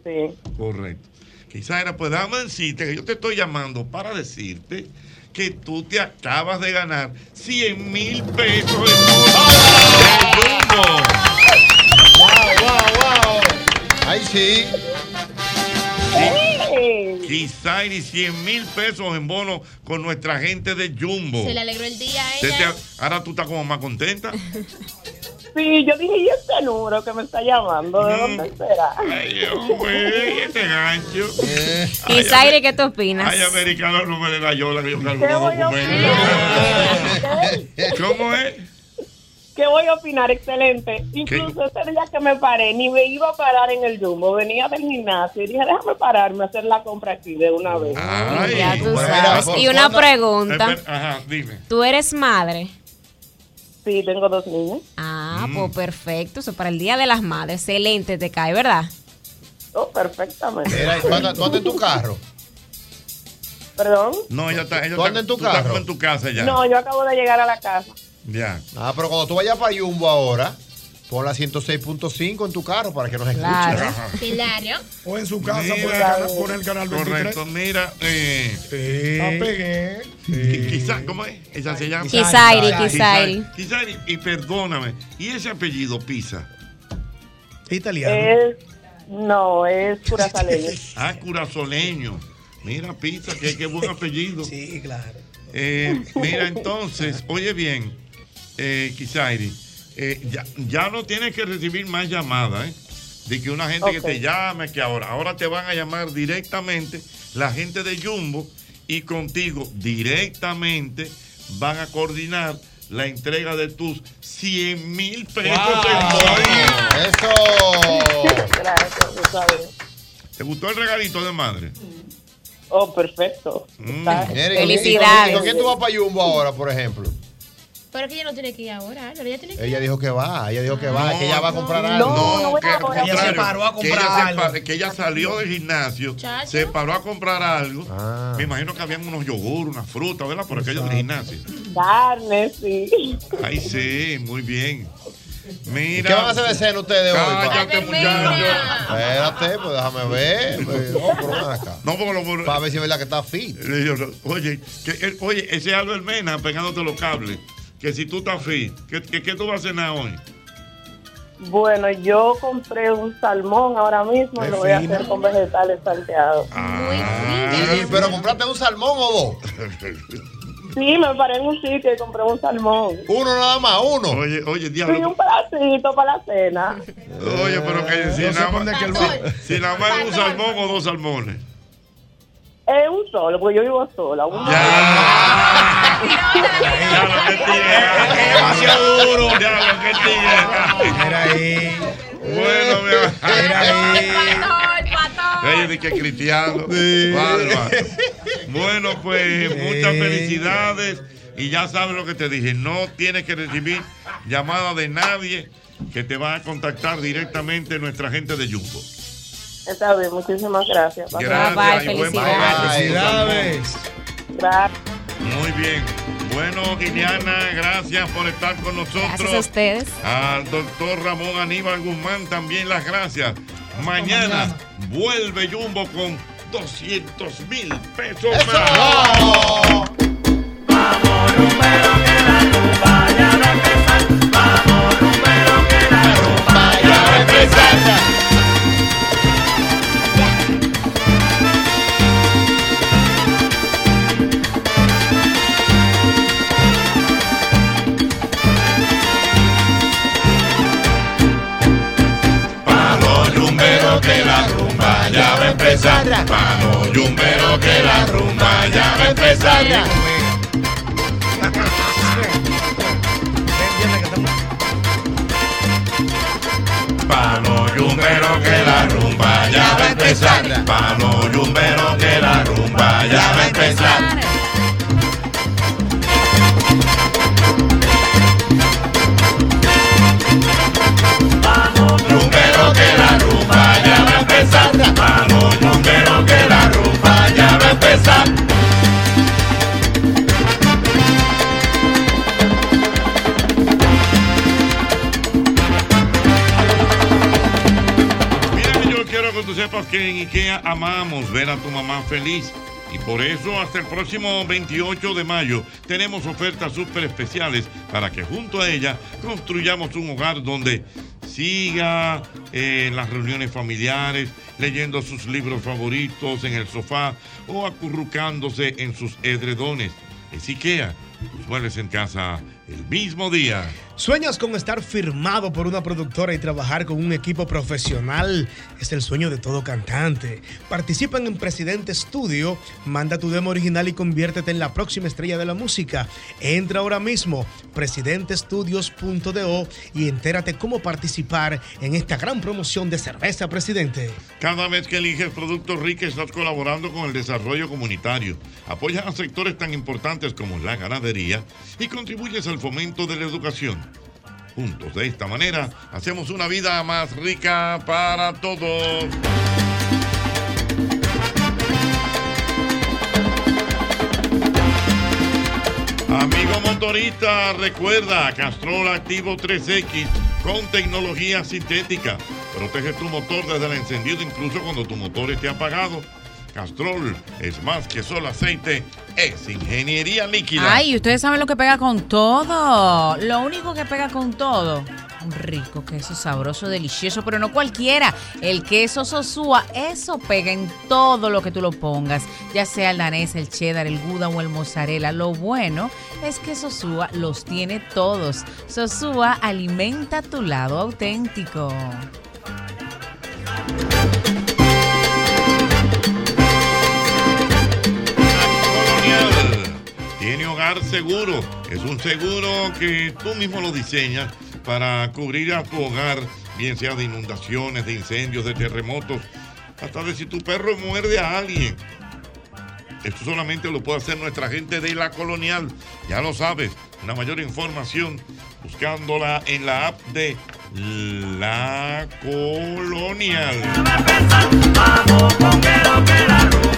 Sí. Correcto. Kisaira, pues déjame decirte que yo te estoy llamando para decirte que tú te acabas de ganar 100 mil pesos en Jumbo. Wow, wow, wow. Ay, sí. Kisairi, 100 mil pesos en bono con nuestra gente de Jumbo. Se le alegró el día a te- ella. ahora tú estás como más contenta. Sí, yo dije, ¿y este número que me está llamando? ¿De dónde será? Ay, hombre, este gancho. Kisairi, ¿qué tú opinas? Ay, americano, no me dé la yola que yo cargo ¿Qué voy a documentos. ¿Cómo es? ¿Qué voy a opinar? Excelente. Incluso ese día que me paré, ni me iba a parar en el Jumbo, venía del gimnasio y dije, déjame pararme a hacer la compra aquí de una vez. Ay, Ya tú bueno, sabes. Y una pregunta. Espera, Ajá, dime. ¿Tú eres madre? Sí, tengo dos niños. Ah, Mm. pues perfecto. Eso para el Día de las Madres. Excelente, te cae, ¿verdad? Oh, perfectamente. Mira, ¿tú andas, en tu carro? ¿Perdón? No, ella está, ella ¿Tú está- andas en tu tú carro? en tu casa ya. No, yo acabo de llegar a la casa. Ya. Ah, pero cuando tú vayas para Jumbo ahora, pon la 106.5 en tu carro para que nos escuchen. Claro. Hilario. O en su casa Mira. por el canal, por el canal 23. Correcto, mira. Eh, La pegué. qui- quizá, ¿Cómo es? Ella se llama. Kisairi, Kisairi. Kisairi, y perdóname. ¿Y ese apellido Pisa? Italiano. Es, no, es curazaleño. Ah, curazoleño. Mira, Pisa, que qué buen apellido. Sí, claro. Eh, mira, entonces, oye bien, eh, Kisairi, eh, ya, ya no tienes que recibir más llamadas, ¿eh? De que una gente que te llame, que ahora, ahora te van a llamar directamente la gente de Jumbo y contigo directamente van a coordinar la entrega de tus 100 mil pesos en bono. ¡Eso! Gracias, tú sabes. ¿Te gustó el regalito de madre? Oh, perfecto. Mm. Está- Mira, ¿y- Felicidades. ¿Y con quién tú vas para Jumbo ahora, por ejemplo? Pero es que ella no tiene que ir ahora, Álvaro, ella tiene que Ella dijo que va, ella dijo que va, No, que ella va a comprar no, algo. no que. Ella se paró a que ella, comprar se algo. pa- que ella salió del gimnasio, Chacho. se paró a comprar algo. Ah. Me imagino que habían unos yogur, unas frutas, ¿verdad? Por aquello del gimnasio. Carne, sí. Ay, sí, muy bien. Mira. ¿Qué van a hacer de cena ustedes hoy? Cállate, muchacho. Espérate, pues déjame ver. pues, no, pero ven acá. No, porque lo Para ver si es verdad que está fit. Oye, que, eh, oye, ese es Albert Mena pegándote los cables. Que si tú estás fit, ¿qué, qué, qué tú vas a cenar hoy? Bueno, yo compré un salmón ahora mismo y lo voy a hacer con vegetales salteados. Ah, Pero compraste un salmón o dos. Sí, me paré en un sitio y compré un salmón. Uno nada más, uno. Oye, oye, Sí, diablo. un pedacito para la cena. Oye, pero que si nada más, que el- si, si nada más es un salmón o dos salmones. Es un solo, porque yo vivo sola. Un demasiado duro. Diablo, qué tigre. Era ahí. Bueno, mi Era ahí. De que cristiano. Bárbaro. Bueno, pues muchas felicidades. Y ya sabes lo que te dije. No tienes que recibir llamada de nadie que te va a contactar directamente nuestra gente de Jumbo. Está bien, muchísimas gracias. Gracias y buen provecho. Felicidades. Gracias. Muy bien. Bueno, Iliana, gracias por estar con nosotros. Gracias a ustedes. Al doctor Ramón Aníbal Guzmán también las gracias. Mañana vuelve Jumbo con 200 mil pesos más. Palo empezar. Palo yumbero que la rumba ya va a empezar. Palo yumbero que la rumba ya va a empezar. Palo yumbero que la rumba ya va a empezar. Ya va a empezar. Mira, yo quiero que tú sepas que en IKEA amamos ver a tu mamá feliz. Y por eso hasta el próximo 28 de mayo tenemos ofertas súper especiales para que junto a ella construyamos un hogar donde siga eh, las reuniones familiares, leyendo sus libros favoritos en el sofá o acurrucándose en sus edredones. Es IKEA, tus muebles en casa el mismo día. ¿Sueñas con estar firmado por una productora y trabajar con un equipo profesional? Es el sueño de todo cantante. Participan en Presidente Studio, manda tu demo original y conviértete en la próxima estrella de la música. Entra ahora mismo, presidentestudios.do y entérate cómo participar en esta gran promoción de cerveza Presidente. Cada vez que eliges Productos Rica estás colaborando con el desarrollo comunitario, apoyas a sectores tan importantes como la ganadería y contribuyes al fomento de la educación. Juntos de esta manera hacemos una vida más rica para todos. Amigo motorista, recuerda Castrol Activo 3X con tecnología sintética. Protege tu motor desde el encendido incluso cuando tu motor esté apagado. Castrol es más que solo aceite, es ingeniería líquida. Ay, ustedes saben lo que pega con todo. Lo único que pega con todo. Un rico queso sabroso, delicioso, pero no cualquiera. El queso Sosúa, eso pega en todo lo que tú lo pongas, ya sea el danés, el cheddar, el gouda o el mozzarella. Lo bueno es que Sosúa los tiene todos. Sosúa alimenta tu lado auténtico. Tiene hogar seguro. Es un seguro que tú mismo lo diseñas para cubrir a tu hogar, bien sea de inundaciones, de incendios, de terremotos, hasta de si tu perro muerde a alguien. Esto solamente lo puede hacer nuestra gente de la colonial. Ya lo sabes, una mayor información buscándola en la app de La Colonial. Tú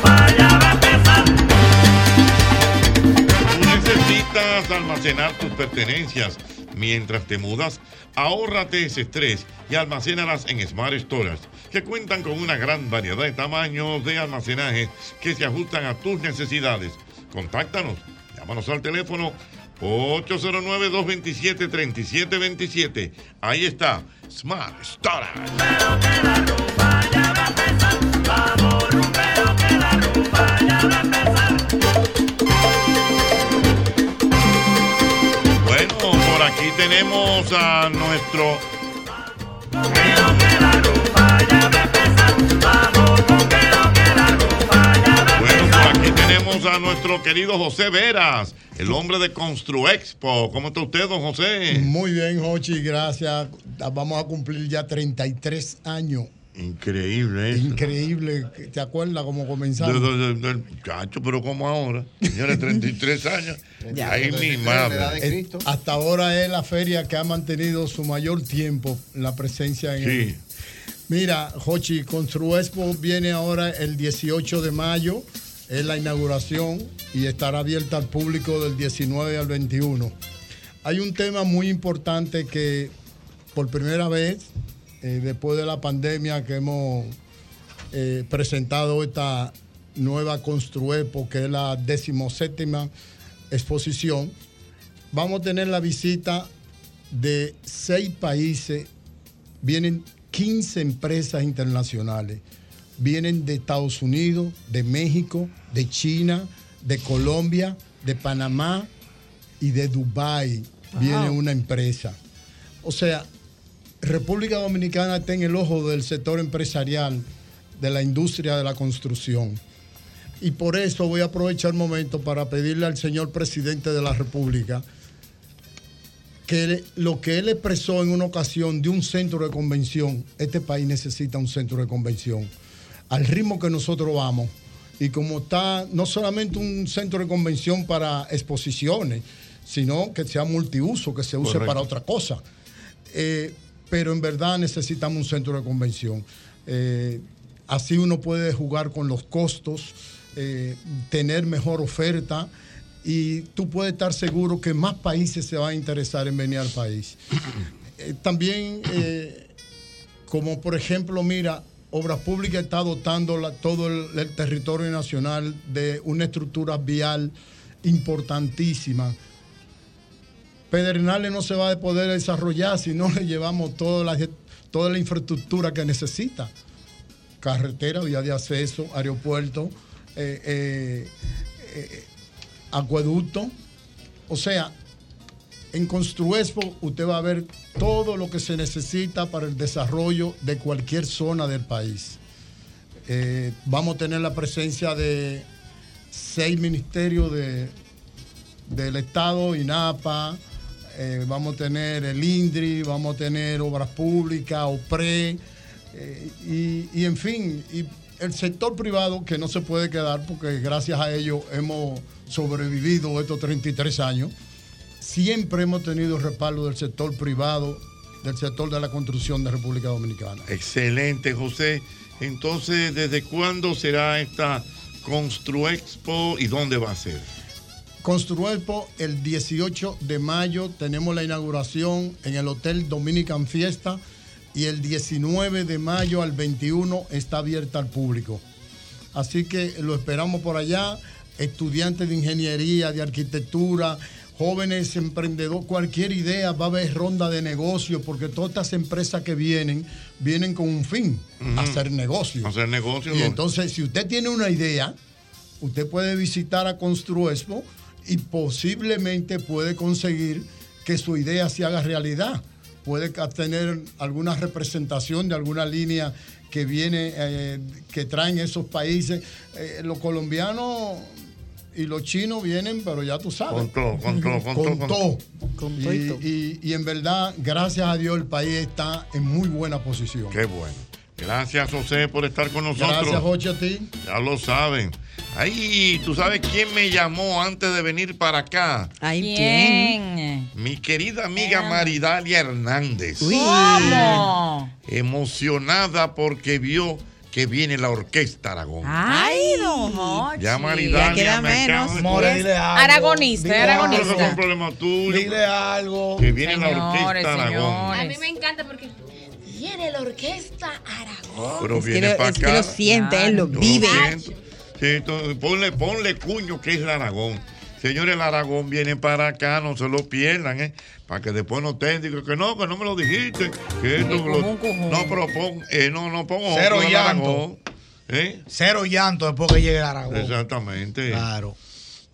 necesitas almacenar tus pertenencias, mientras te mudas. Ahórrate ese estrés y almacénalas en Smart Storage, que cuentan con una gran variedad de tamaños de almacenaje que se ajustan a tus necesidades. Contáctanos, llámanos al teléfono 809-227-3727. Ahí está, Smart Storage. Tenemos a nuestro. Bueno, por aquí tenemos a nuestro querido José Veras, el hombre de Construexpo. ¿Cómo está usted, don José? Muy bien, Jochi, gracias. Vamos a cumplir ya 33 años. Increíble eso. Increíble. ¿Te acuerdas cómo De- comenzamos? de- muchacho, pero como ahora. Señores, 33 años. Ay, mi madre. Eh, Hasta ahora es la feria que ha mantenido su mayor tiempo la presencia en Sí. el- Mira, Jochi, Construexpo viene ahora el 18 de mayo, es la inauguración y estará abierta al público del 19 al 21. Hay un tema muy importante que por primera vez, eh, después de la pandemia que hemos eh, presentado esta nueva Construepo, que es la decimoséptima exposición, vamos a tener la visita de seis países, vienen 15 empresas internacionales, vienen de Estados Unidos, de México, de China, de Colombia, de Panamá y de Dubái. Viene una empresa. O sea, República Dominicana está en el ojo del sector empresarial de la industria de la construcción. Y por eso voy a aprovechar el momento para pedirle al señor presidente de la República que lo que él expresó en una ocasión de un centro de convención, este país necesita un centro de convención. Al ritmo que nosotros vamos, y como está no solamente un centro de convención para exposiciones, sino que sea multiuso, que se use Correcto. para otra cosa. Eh, pero en verdad necesitamos un centro de convención. Eh, así uno puede jugar con los costos, eh, tener mejor oferta y tú puedes estar seguro que más países se van a interesar en venir al país. Eh, también, como por ejemplo, mira, Obras Públicas está dotando la- todo el territorio nacional de una estructura vial importantísima. Pedernales no se va a poder desarrollar si no le llevamos toda la, toda la infraestructura que necesita. Carretera, vía de acceso, aeropuerto, eh, eh, eh, acueducto. O sea, en Construexpo usted va a ver todo lo que se necesita para el desarrollo de cualquier zona del país. Vamos a tener la presencia de seis ministerios de, del Estado, INAPA, eh, vamos a tener el INDRI, vamos a tener Obras Públicas, OPRE, eh, y, en fin, el sector privado que no se puede quedar porque gracias a ello hemos sobrevivido estos 33 años. Siempre hemos tenido el respaldo del sector privado, del sector de la construcción de República Dominicana. Excelente, José. Entonces, ¿desde cuándo será esta Construexpo y dónde va a ser? Construelpo el 18 de mayo tenemos la inauguración en el Hotel Dominican Fiesta y el 19 de mayo al 21 está abierta al público. Así que lo esperamos por allá, estudiantes de ingeniería, de arquitectura, jóvenes emprendedores, cualquier idea, va a haber ronda de negocio, porque todas estas empresas que vienen, vienen con un fin, Ujú. hacer negocio. Hacer negocio. Y entonces, si usted tiene una idea, usted puede visitar a Construexpo y posiblemente puede conseguir que su idea se haga realidad. Puede tener alguna representación de alguna línea que viene, eh, que traen esos países. Eh, los colombianos y los chinos vienen, pero ya tú sabes. Con todo, con todo, con todo, con todo. Con Y- todo y todo. y- y en verdad, gracias a Dios, el país está en muy buena posición. Qué bueno. Gracias, José, por estar con nosotros. Gracias, Jochi, a ti. Ya lo saben. Ay, ¿tú sabes quién me llamó antes de venir para acá? Ay, ¿Quién? Mi querida amiga Maridalia Hernández. ¿Cómo? Emocionada porque vio que viene la Orquesta Aragón. Ay, don Jochi. Ya Maridania queda me menos. More, dile algo. Aragonista, Dile aragonista. Eso es un problema tuyo. Dile algo. Que viene la Señores, Orquesta Aragón. A mí me encanta porque viene la orquesta Aragón. Pero Es viene para acá. lo siente, él lo vive. Sí, entonces, ponle, ponle cuño que es el Aragón. Señores, el Aragón viene para acá, no se lo pierdan, ¿eh? Para que después no te digan que no, que no me lo dijiste. Que esto, lo- no, pero pon, eh, no, no pongo Cero llanto. Aragón. ¿Eh? Cero llanto después que llegue el Aragón. Exactamente. Claro.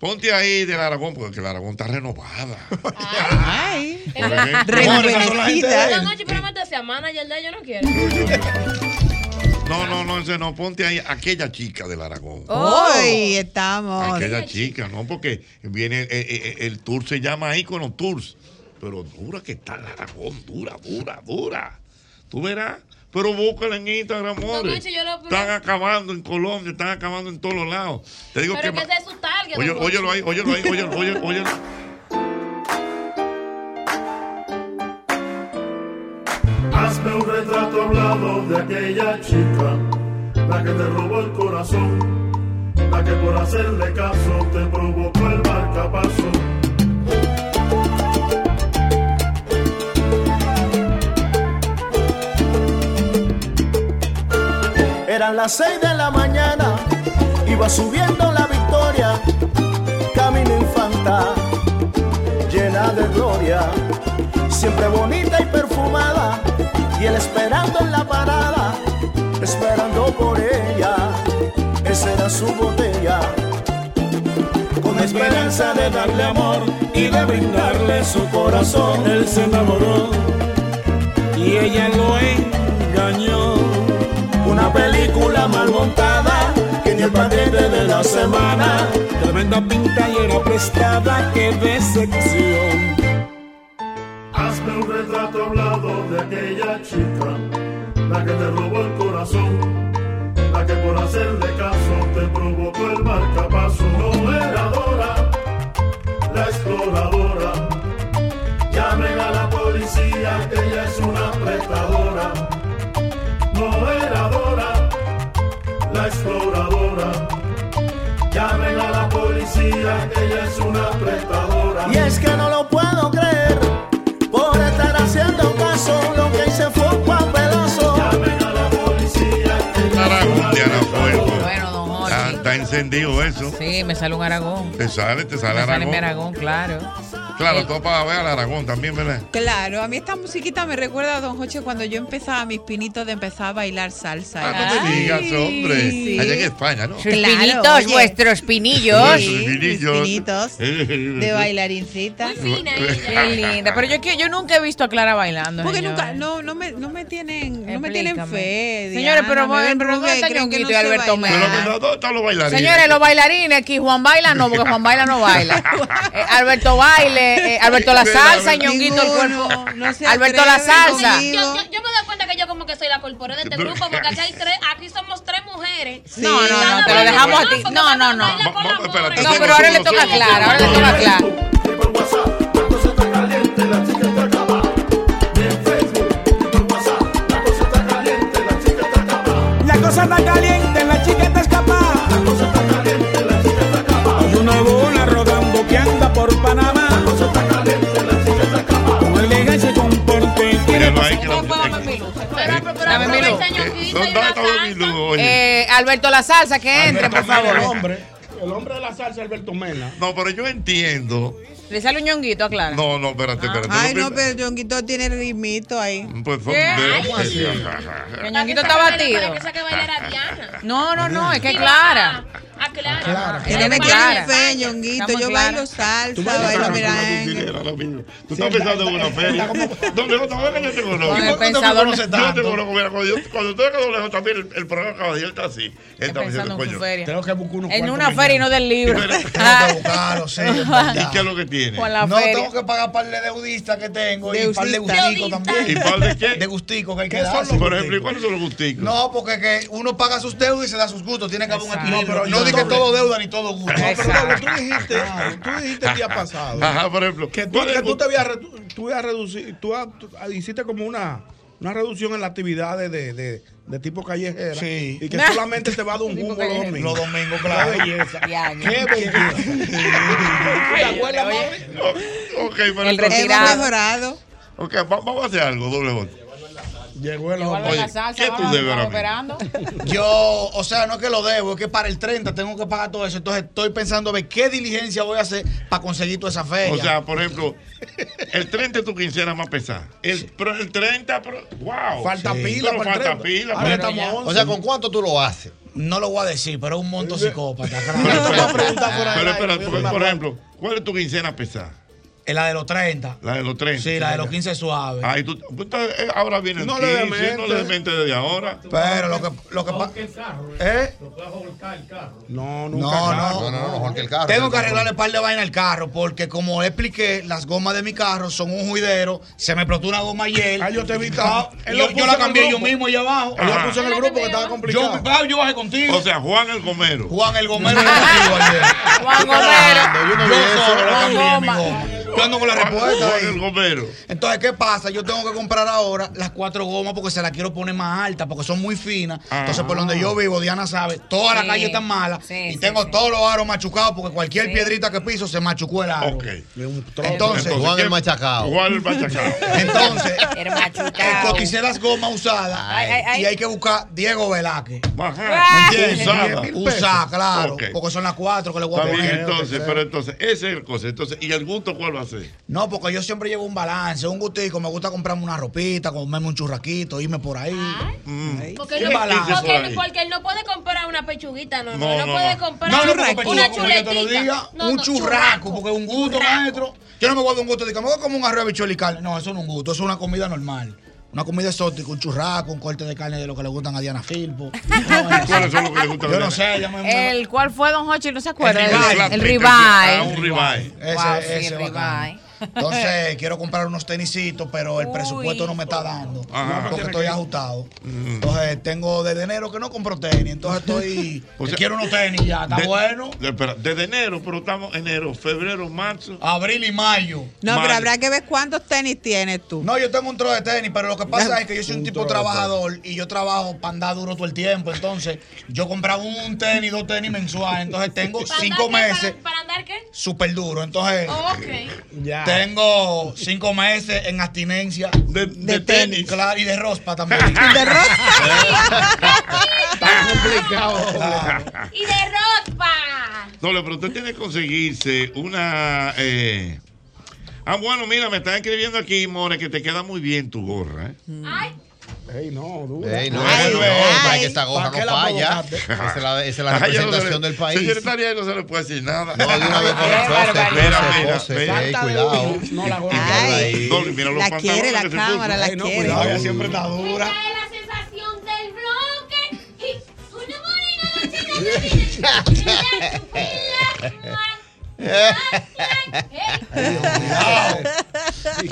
Ponte ahí del Aragón, porque el Aragón está renovada. Ay. Rejuvenecida. No, noche, pero métese a manager de yo no quiero. No, no, no, ese no. Ponte ahí aquella chica del Aragón. Hoy estamos. Aquella chica, ¿no? Porque viene, eh, eh, el tour se llama Icono Tours. Pero dura que está el Aragón, dura, dura, dura. Tú verás. Pero búscala en Instagram, amores. Conchi, yo lo- Están acabando en Colombia, están acabando en todos los lados. Te digo Pero que. que es su target. Oye, óyelo ahí, óyelo ahí, óyelo, óyelo, óyelo. Hazme un retrato hablado de aquella chica, la que te robó el corazón, la que por hacerle caso te provocó el marcapaso. Eran las seis de la mañana, iba subiendo la victoria, camino infanta, llena de gloria, siempre bonita y perfumada, y él esperando en la parada, esperando por ella, esa era su botella. Con esperanza de darle amor y de brindarle su corazón, él se enamoró y ella lo engañó. Película mal montada que ni el paquete de la semana. Tremenda pinta y era prestada, qué decepción. Hazme un retrato hablado de aquella chica, la que te robó el corazón, la que por hacerle caso te provocó el marcapaso. No era Dora, la exploradora. Llamen a la policía que ella es una prestadora. La exploradora. Llamen a la policía que ella es una prestadora. Y es que no lo puedo creer, por estar haciendo caso, lo que hice fue un papelazo. Llamen a la policía que Aragón de Ana Fuego. Bueno, don Jorge. Está, está encendido eso. Sí, me sale un Aragón. Te sale, te sale Me sale Aragón. mi Aragón, claro. Claro, todo para ver al Aragón también, ¿verdad? Claro, a mí esta musiquita me recuerda a Don Joche cuando yo empezaba mis pinitos de empezar a bailar salsa. Ah, no me digas, hombre. Sí. Allá en España, ¿no? Sus Claro, pinitos, oye. vuestros pinillos. Sí, Sus pinillos. mis pinitos de bailarincita. Qué linda. Pero yo, que- yo nunca he visto a Clara bailando. Porque señores. nunca, no, no me, no me tienen, no me tienen fe. Señores, pero, ven pero ¿dónde está que Ñonguito no y Alberto bailar. Mena? ¿Dónde están los bailarines? Señores, los bailarines aquí, Juan baila no, porque Juan baila no baila. Eh, Alberto baile, eh, Alberto la salsa, Ñonguito el cuerpo. Alberto la salsa. Yo, yo, yo me doy cuenta que yo como que soy la corpora de este grupo porque aquí hay tres, aquí somos tres mujeres. No, no, Cada no, te lo dejamos a ti. No, no, no. No, pero ahora le toca a Clara, ahora le toca a Clara. La cosa está caliente, Eh, Alberto la salsa, que entre, por Mena, El favor. hombre, el hombre de la salsa, Alberto Mena. No, pero yo entiendo. Le sale un ñonguito a Clara. No, no, espérate, espérate. Ay, no, pero Jonguito tiene ritmito ahí. Pues fue ¿Qué? de-. Que ñonguito está batido. No, no, no, es que Clara. Ah, Clara. Que no me tienen fe, Ñonguito. Yo bailo salsa, bailo salsa, merengue. tú estás pensando en una feria. ¿Dónde no sabes que yo te conozco? Con el ¿Por qué no me pensador- conoces tanto? Yo te conozco, mira, cuando, tú eres lejos también el, el programa acaba de ir, está así. Está pensando en feria. Tengo que buscar unos En una que feria y no del libro. Que. ¿Y qué es lo que tiene? No, tengo que pagar par de deudistas que tengo y par de gusticos también. ¿Y par de qué? De gusticos que hay que ¿Qué dar. son los Por ejemplo, ¿y cuáles son los gusticos? No, porque que uno paga sus deudas y se da sus gustos. Tiene que haber un equilibrio. No, No, pero diga yo- todo deuda ni todo gusto. No, pero tú dijiste, tú dijiste el día pasado Ajá, por ejemplo. que tú, ¿cuál es que tú te habías, tú habías reducido, tú, hiciste como una una reducción en las actividades de, de, de tipo callejera. Sí. Y que solamente te va a dar un jumbo los domingos. Los domingos, claro. Qué belleza. Ya, Qué belleza. ¿Te acuerdas, mami? Ok, pero El retirado. mejorado. Ok, va- vamos a hacer algo, doble J. Llegó el Oye, salsa, ¿qué tú debes ahora. Yo, o sea, no es que lo debo, es que para el 30 tengo que pagar todo eso. Entonces estoy pensando a ver qué diligencia voy a hacer para conseguir toda esa feria. O sea, por ejemplo, el 30 es tu quincena más pesada. El, pero el 30, pero, wow. Falta Sí. pila Pero falta 30. pila. Ahora pero- estamos a 11. O sea, ¿con cuánto tú lo haces? No lo voy a decir, pero es un monto psicópata. Pero espera, por, por ejemplo, ¿cuál es tu quincena pesada? Es la de los 30. La de los 30. Sí, la de los 15 suaves. Ay, tú, pues, entonces, eh, ahora viene el No 15, le demente. no le demente desde ahora. Pero lo que, lo que pasa. ¿Eh? No, No, nunca. no, No, no, no, mejor que el carro. Tengo que arreglarle un par de vainas al carro porque como expliqué, las gomas de mi carro son un juidero. Se me explotó una goma ayer. Ah, yo te vi. Ah, yo, lo yo la el cambié yo mismo allá abajo. Él lo puso en el grupo que estaba complicado. Yo, claro, yo bajé contigo. O sea, Juan el Gomero. Juan el Gomero. Juan Gomero. Yo no. Solo la cambié mi goma. Yo ando con la respuesta Juan ahí. el Gomero. Entonces, ¿qué pasa? Yo tengo que comprar ahora las cuatro gomas porque se las quiero poner más altas, porque son muy finas. Entonces, por donde yo vivo, Diana sabe, toda la Sí. calle está mala. Sí, y sí, tengo sí. todos los aros machucados porque cualquier Sí. piedrita que piso se machucó el aro. Ok. Entonces, Juan ¿qué- el machacado. Juan el machacado. entonces, machucado. coticé las gomas usadas Ay, ay, ay. y hay que buscar Diego Velázquez. ¿Me entiendes? Usada. Usada, claro. Ok. Porque son las cuatro que le voy a Está bien, poner. entonces, pero entonces, esa es la cosa. Entonces, ¿y el gusto cuál va a? No, porque yo siempre llevo un balance, un gustico. Me gusta comprarme una ropita, comerme un churraquito, irme por ahí. Mm. Porque, ¿Qué no, balance? porque, por ahí? porque él no puede comprar una pechuguita, no, no, No, no, no, puede no. comprar No, no, una, chuletita. un no, churraco, porque un gusto, maestro. Yo no me voy a dar un gusto de que me voy a comer un arroz, carne. No, eso no es un gusto, eso es una comida normal. Una comida exótica, un churraco, un corte de carne de lo que le gustan a Diana Filpo. ¿Cuáles son los que le gustan a Yo no sé, ella me... El, ¿Cuál fue, don Hochi? ¿No se acuerda? El ribeye. El Ah, ribeye. un ribeye. Ese, Wow, sí, ese el ribeye. Entonces, quiero comprar unos tenisitos, pero el Uy. presupuesto no me está dando. Ajá. Porque estoy ajustado. Mm. Entonces, tengo desde enero que no compro tenis. Entonces, estoy. O sea, quiero unos tenis ya. Está De- bueno. de- espera, desde enero, pero estamos enero, febrero, marzo. Abril y mayo. No, pero habrá que ver cuántos tenis tienes tú. No, yo tengo un trozo de tenis, pero lo que pasa es que yo soy un Un tipo trabajador y yo trabajo para andar duro todo el tiempo. Entonces, yo compraba un tenis, dos tenis mensuales. Entonces, tengo ¿Para cinco meses ¿Para, para andar qué? súper duro. Entonces, Ok. Ya. Tengo cinco meses en abstinencia De, de tenis. Claro, y de rospa también. De rosa. Está complicado. Y de ropa. No, pero usted tiene que conseguirse una. eh, Ah, bueno, mira, me están escribiendo aquí, More, que te queda muy bien tu gorra. ¿eh? Ay, Ey, no, dura. Ey, no, Ay, no, ay. para que esta goja ¿Para qué no la falla. Esa es la, esa es la Ay, ya no representación le- del país. Secretaria no se le puede decir nada. No, de una vez pose, Mira, mira, cuidado. No, la gorra. Ay. No, mira los La quiere la cámara, la Ay, no, quiere. cuidado. Ella siempre está dura. una morena de viene.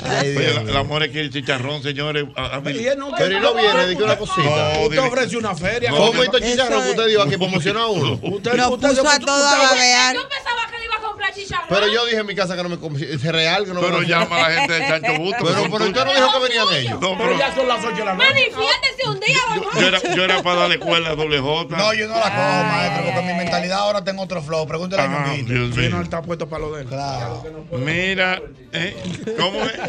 Ay, Oye, la, la More quiere chicharrón, señores. A- a mí- él no Pero y no viene, di que una cosita. No, Usted ofrece una feria. No, ¿Cómo que- estos chicharrones que usted dijo aquí promociona a uno? Usted, usted- puso a todos a babear. Yo pensaba que le iba a comprar chicharrón. Pero yo dije en mi casa que no me com- es real que no Pero me llama a la gente de Chancho Busto. Pero, pero usted no dijo que venían ellos. No, Pero pero ya son las 8 de la noche. Manifiéstese un día, yo, yo era, yo era para darle cuerda a doble J. No, yo no la cojo, maestro, porque mi mentalidad ahora tengo otro flow. Pregúntale a Ah, Ñonguito. Dios Sí, no, él mío. está puesto para lo de él. Claro. Mira, ¿eh? ¿cómo es?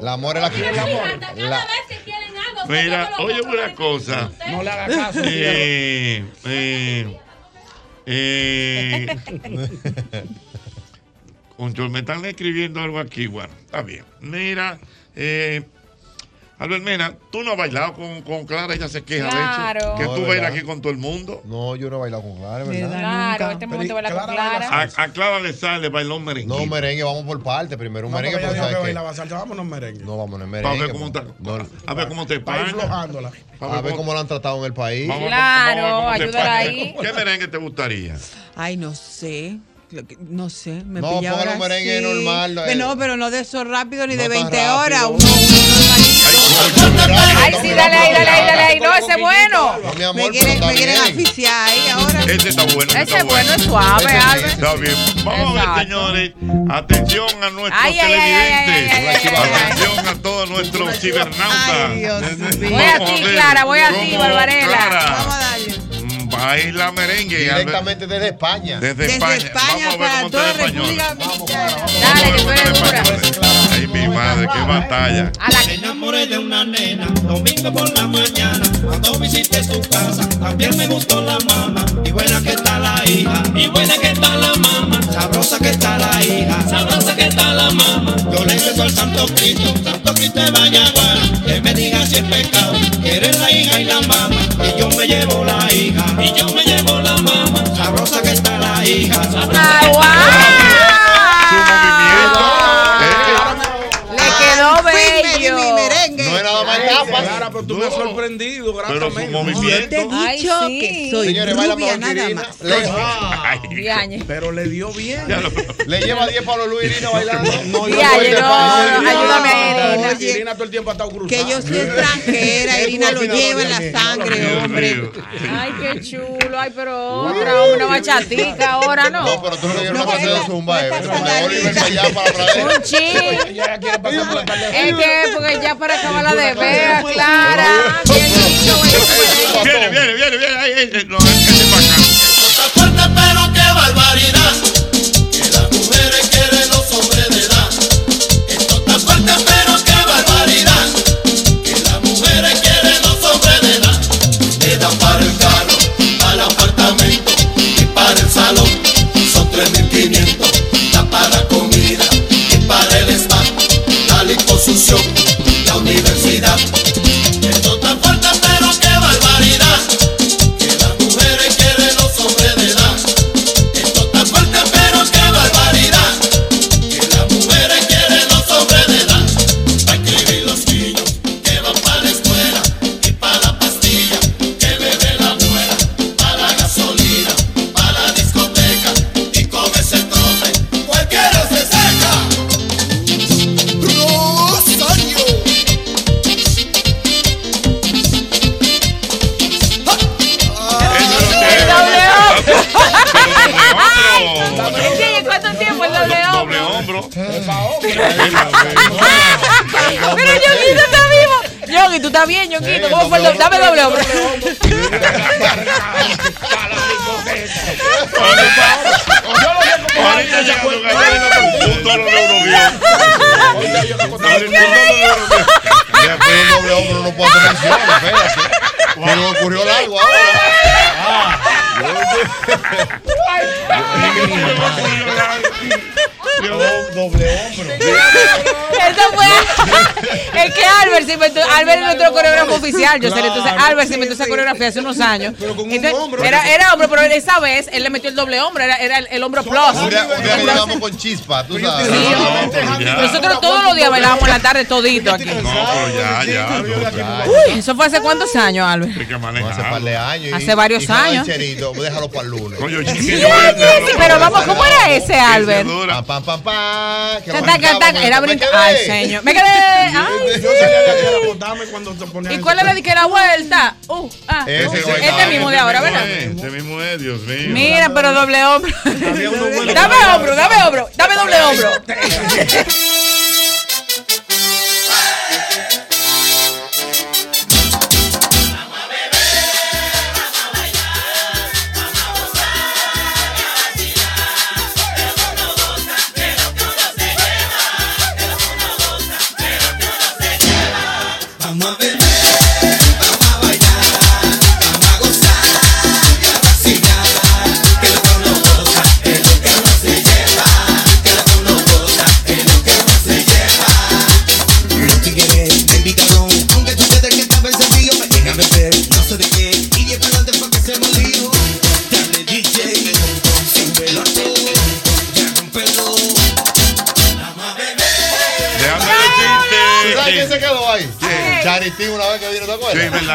La amor es la fíjate, cada La- vez que quieren algo, Mira, oye una cosa. No le haga caso. Eh, eh, eh, Control, me están escribiendo algo aquí. Bueno, está bien. Mira, eh, Albert Mena, tú no has bailado con, con Clara, ella se queja Claro. de eso. Que No, tú bailas aquí con todo el mundo. No, yo no he bailado con Clara, ¿verdad? Claro, este momento baila con Clara. A, a Clara le sale bailón merengue. No, merengue, vamos por parte. Primero un No, merengue, porque que ¿sabes qué? bailaba salsa. Vámonos merengue. No, vamos en Para merengue. ver cómo está. No, A ver cómo te Para ir paga. flojándola. a ver cómo lo han tratado en el país. Vamos- Claro, a te ayúdala ahí. ¿Qué merengue te gustaría? Ay, no sé. Que- No sé, me No, pilla póngale ahora un merengue normal, eh. Pero No, pero no de eso rápido ni No de tan 20 horas. Uno, uno. Ay, sí, dale ahí, dale ahí, dale ahí. No, ese es bueno. Me quieren, me quieren asfixiar ahí ahora. Ese está bueno. ese está es bueno, es suave, Albert. Está bien. Vamos a ver, señores. Atención a nuestros Ay, ay, ay, ay, televidentes. ay, ay, ay, ay. Atención a todos nuestros cibernautas. Ay, Dios mío. Voy a ti, Clara, voy a ti. Clara Vamos a darle. baila merengue. Directamente desde España. Desde Desde España. España Vamos a ver para cómo toda. República Dominicana. Dale, que tú eres dura. Ay, mi madre, qué batalla. A la Me enamoré de una nena, domingo por la mañana, cuando visité su casa, también me gustó la mamá, y buena que está la hija, y buena que está la mamá, sabrosa que está la hija, sabrosa que está la mamá, yo le rezo al Santo Cristo, Santo Cristo de Vallaguana, que me diga si es pecado, que eres la hija y la mamá, y yo me llevo la hija, y yo me llevo la mamá, sabrosa que está la hija, sabrosa que está Clara, pero tú me has sorprendido Pero su gratamente. movimiento. Te he dicho Ay, sí. que soy Señores, baila rubia por nada Irina. más. Le, Diañe. Pero le dio bien. Le lleva 10 para los Luis Irina bailando. No, Ya, no, Ayúdame Irina. Irina todo el tiempo ha estado cruzada. Que yo soy extranjera, Irina lo lleva en la sangre, hombre. Ay, qué chulo. Ay, pero otra, una bachatica ahora, ¿no? No, pero tú no le dieron una clase de zumba, eh. Un chin. Ya quiere pasar por la tarde. Es que, porque ya para acabar la de vea, Clara. Bien dicho. Viene, viene, viene, viene. Ay, ay, ay, no, ese es bacán. Está fuerte, pero qué barbaridad. Que las mujeres quieren los hombres de edad. Esto está fuerte, pero qué barbaridad. Que las mujeres quieren los hombres de edad. Le dan para el carro, para el apartamento y para el salón. Son 3.500. Da para la comida y para el spa. La liposucción, Albert se inventó. Albert es nuestro coreógrafo oficial. Yo sé. Entonces, Albert se inventó esa coreografía hace unos años. Entonces, Era, era hombre, pero esa vez él le metió el doble hombro. Era, era el, el hombro plus. Un día, un día con chispa, tú sabes. Nosotros todos los días bailábamos en la tarde todito aquí. No, pero ya, ya. Uy, eso fue hace cuántos años, Albert. Hay que manejar. Hace par de años. Hace varios años. Déjalo para el lunes. Coño, Sí, pero vamos, ¿cómo era ese, Albert? Pam, era brincar. Ay, señor. Me quedé. Ay, Cuando se ponía ¿Y cuál era de que la vuelta? Uh, ah, Ese uh, este mismo de ahora, ¿verdad? Este mismo es, Dios mío. Mira, pero doble hombro. Dame hombro, dame hombro, dame doble hombro.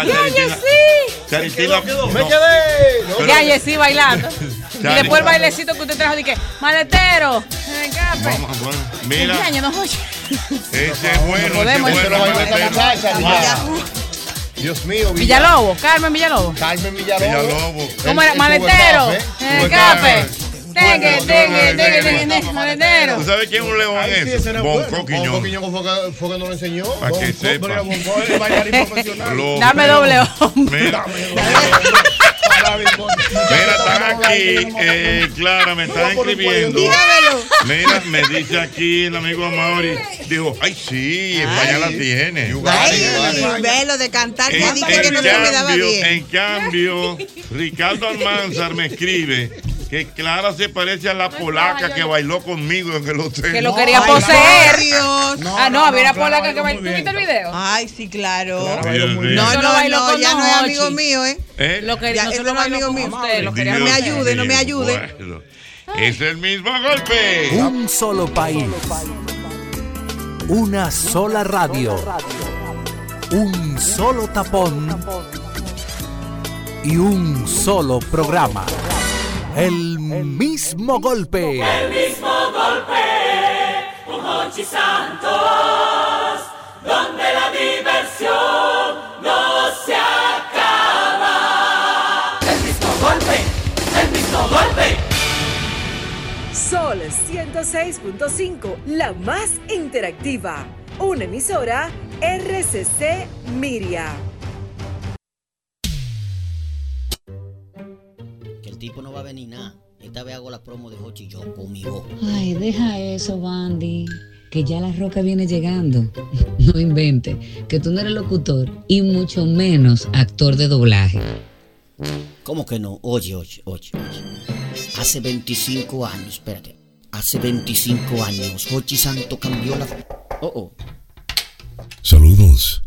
Ya, Charitina. sí. Charitina. Me no. quedé. No, Ya, sí, bailando. Y después el bailecito que usted trajo, dije, maletero. Vamos, bueno, mira. ¿Qué año, don Jochi? Ese es bueno, Podemos, ese es ese bueno. maletero. Dios mío, Villa- Villalobos, Carmen Villalobos. Carmen Villalobos. Villalobos. ¿Cómo era? Maletero, en el café. ¿Tú sabes quién es un león era Bonco. Quiñón. Bonco Quiñón fue que, nos lo enseñó. Para que sepa. es Dame doble hombre. Mira, mira, están aquí. Eh, Clara, me están escribiendo. Mira, me dice aquí el amigo Amaury. Dijo, ay, sí, España la tiene. Ay, velo de cantar que En, dije que no me daba cambio, bien. en cambio, Ricardo Almanzar me escribe que Clara se parece a la polaca que bailó conmigo en el hotel. Que lo quería poseer. Ah, no, había una polaca que bailó. ¿Tú viste el video? Ay, sí, claro. Mío. No, no, bailó no, con ya no es amigo mío, ¿eh? ¿Eh? Lo que Ya, no es amigo mío. usted, lo quería No me ayude, no me ayude. Bueno, es el mismo golpe. Un solo país. Una sola radio. Un solo tapón. Y un solo programa. El mismo golpe. El mismo golpe con Hochi Santos, donde la diversión no se acaba. El mismo golpe, el mismo golpe. Sol 106.5, la más interactiva. Una emisora RCC Miria. Tipo no va a venir nada. Esta vez hago la promo de Hochi yo conmigo. Ay, deja eso, Bandy. Que ya la roca viene llegando. No invente. Que tú no eres locutor y mucho menos actor de doblaje. ¿Cómo que no? Oye, oye, oye, oye. Hace 25 años, espérate. Hace 25 años, Hochi Santo cambió la. Oh, oh. Saludos.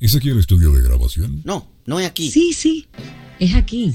¿Es aquí el estudio de grabación? No, no es aquí. Sí, sí. Es aquí.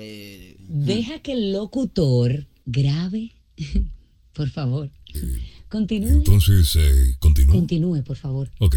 Eh, Deja que el locutor grabe. Por favor. Continúe. Entonces, eh, continúo. Continúe, por favor. Ok.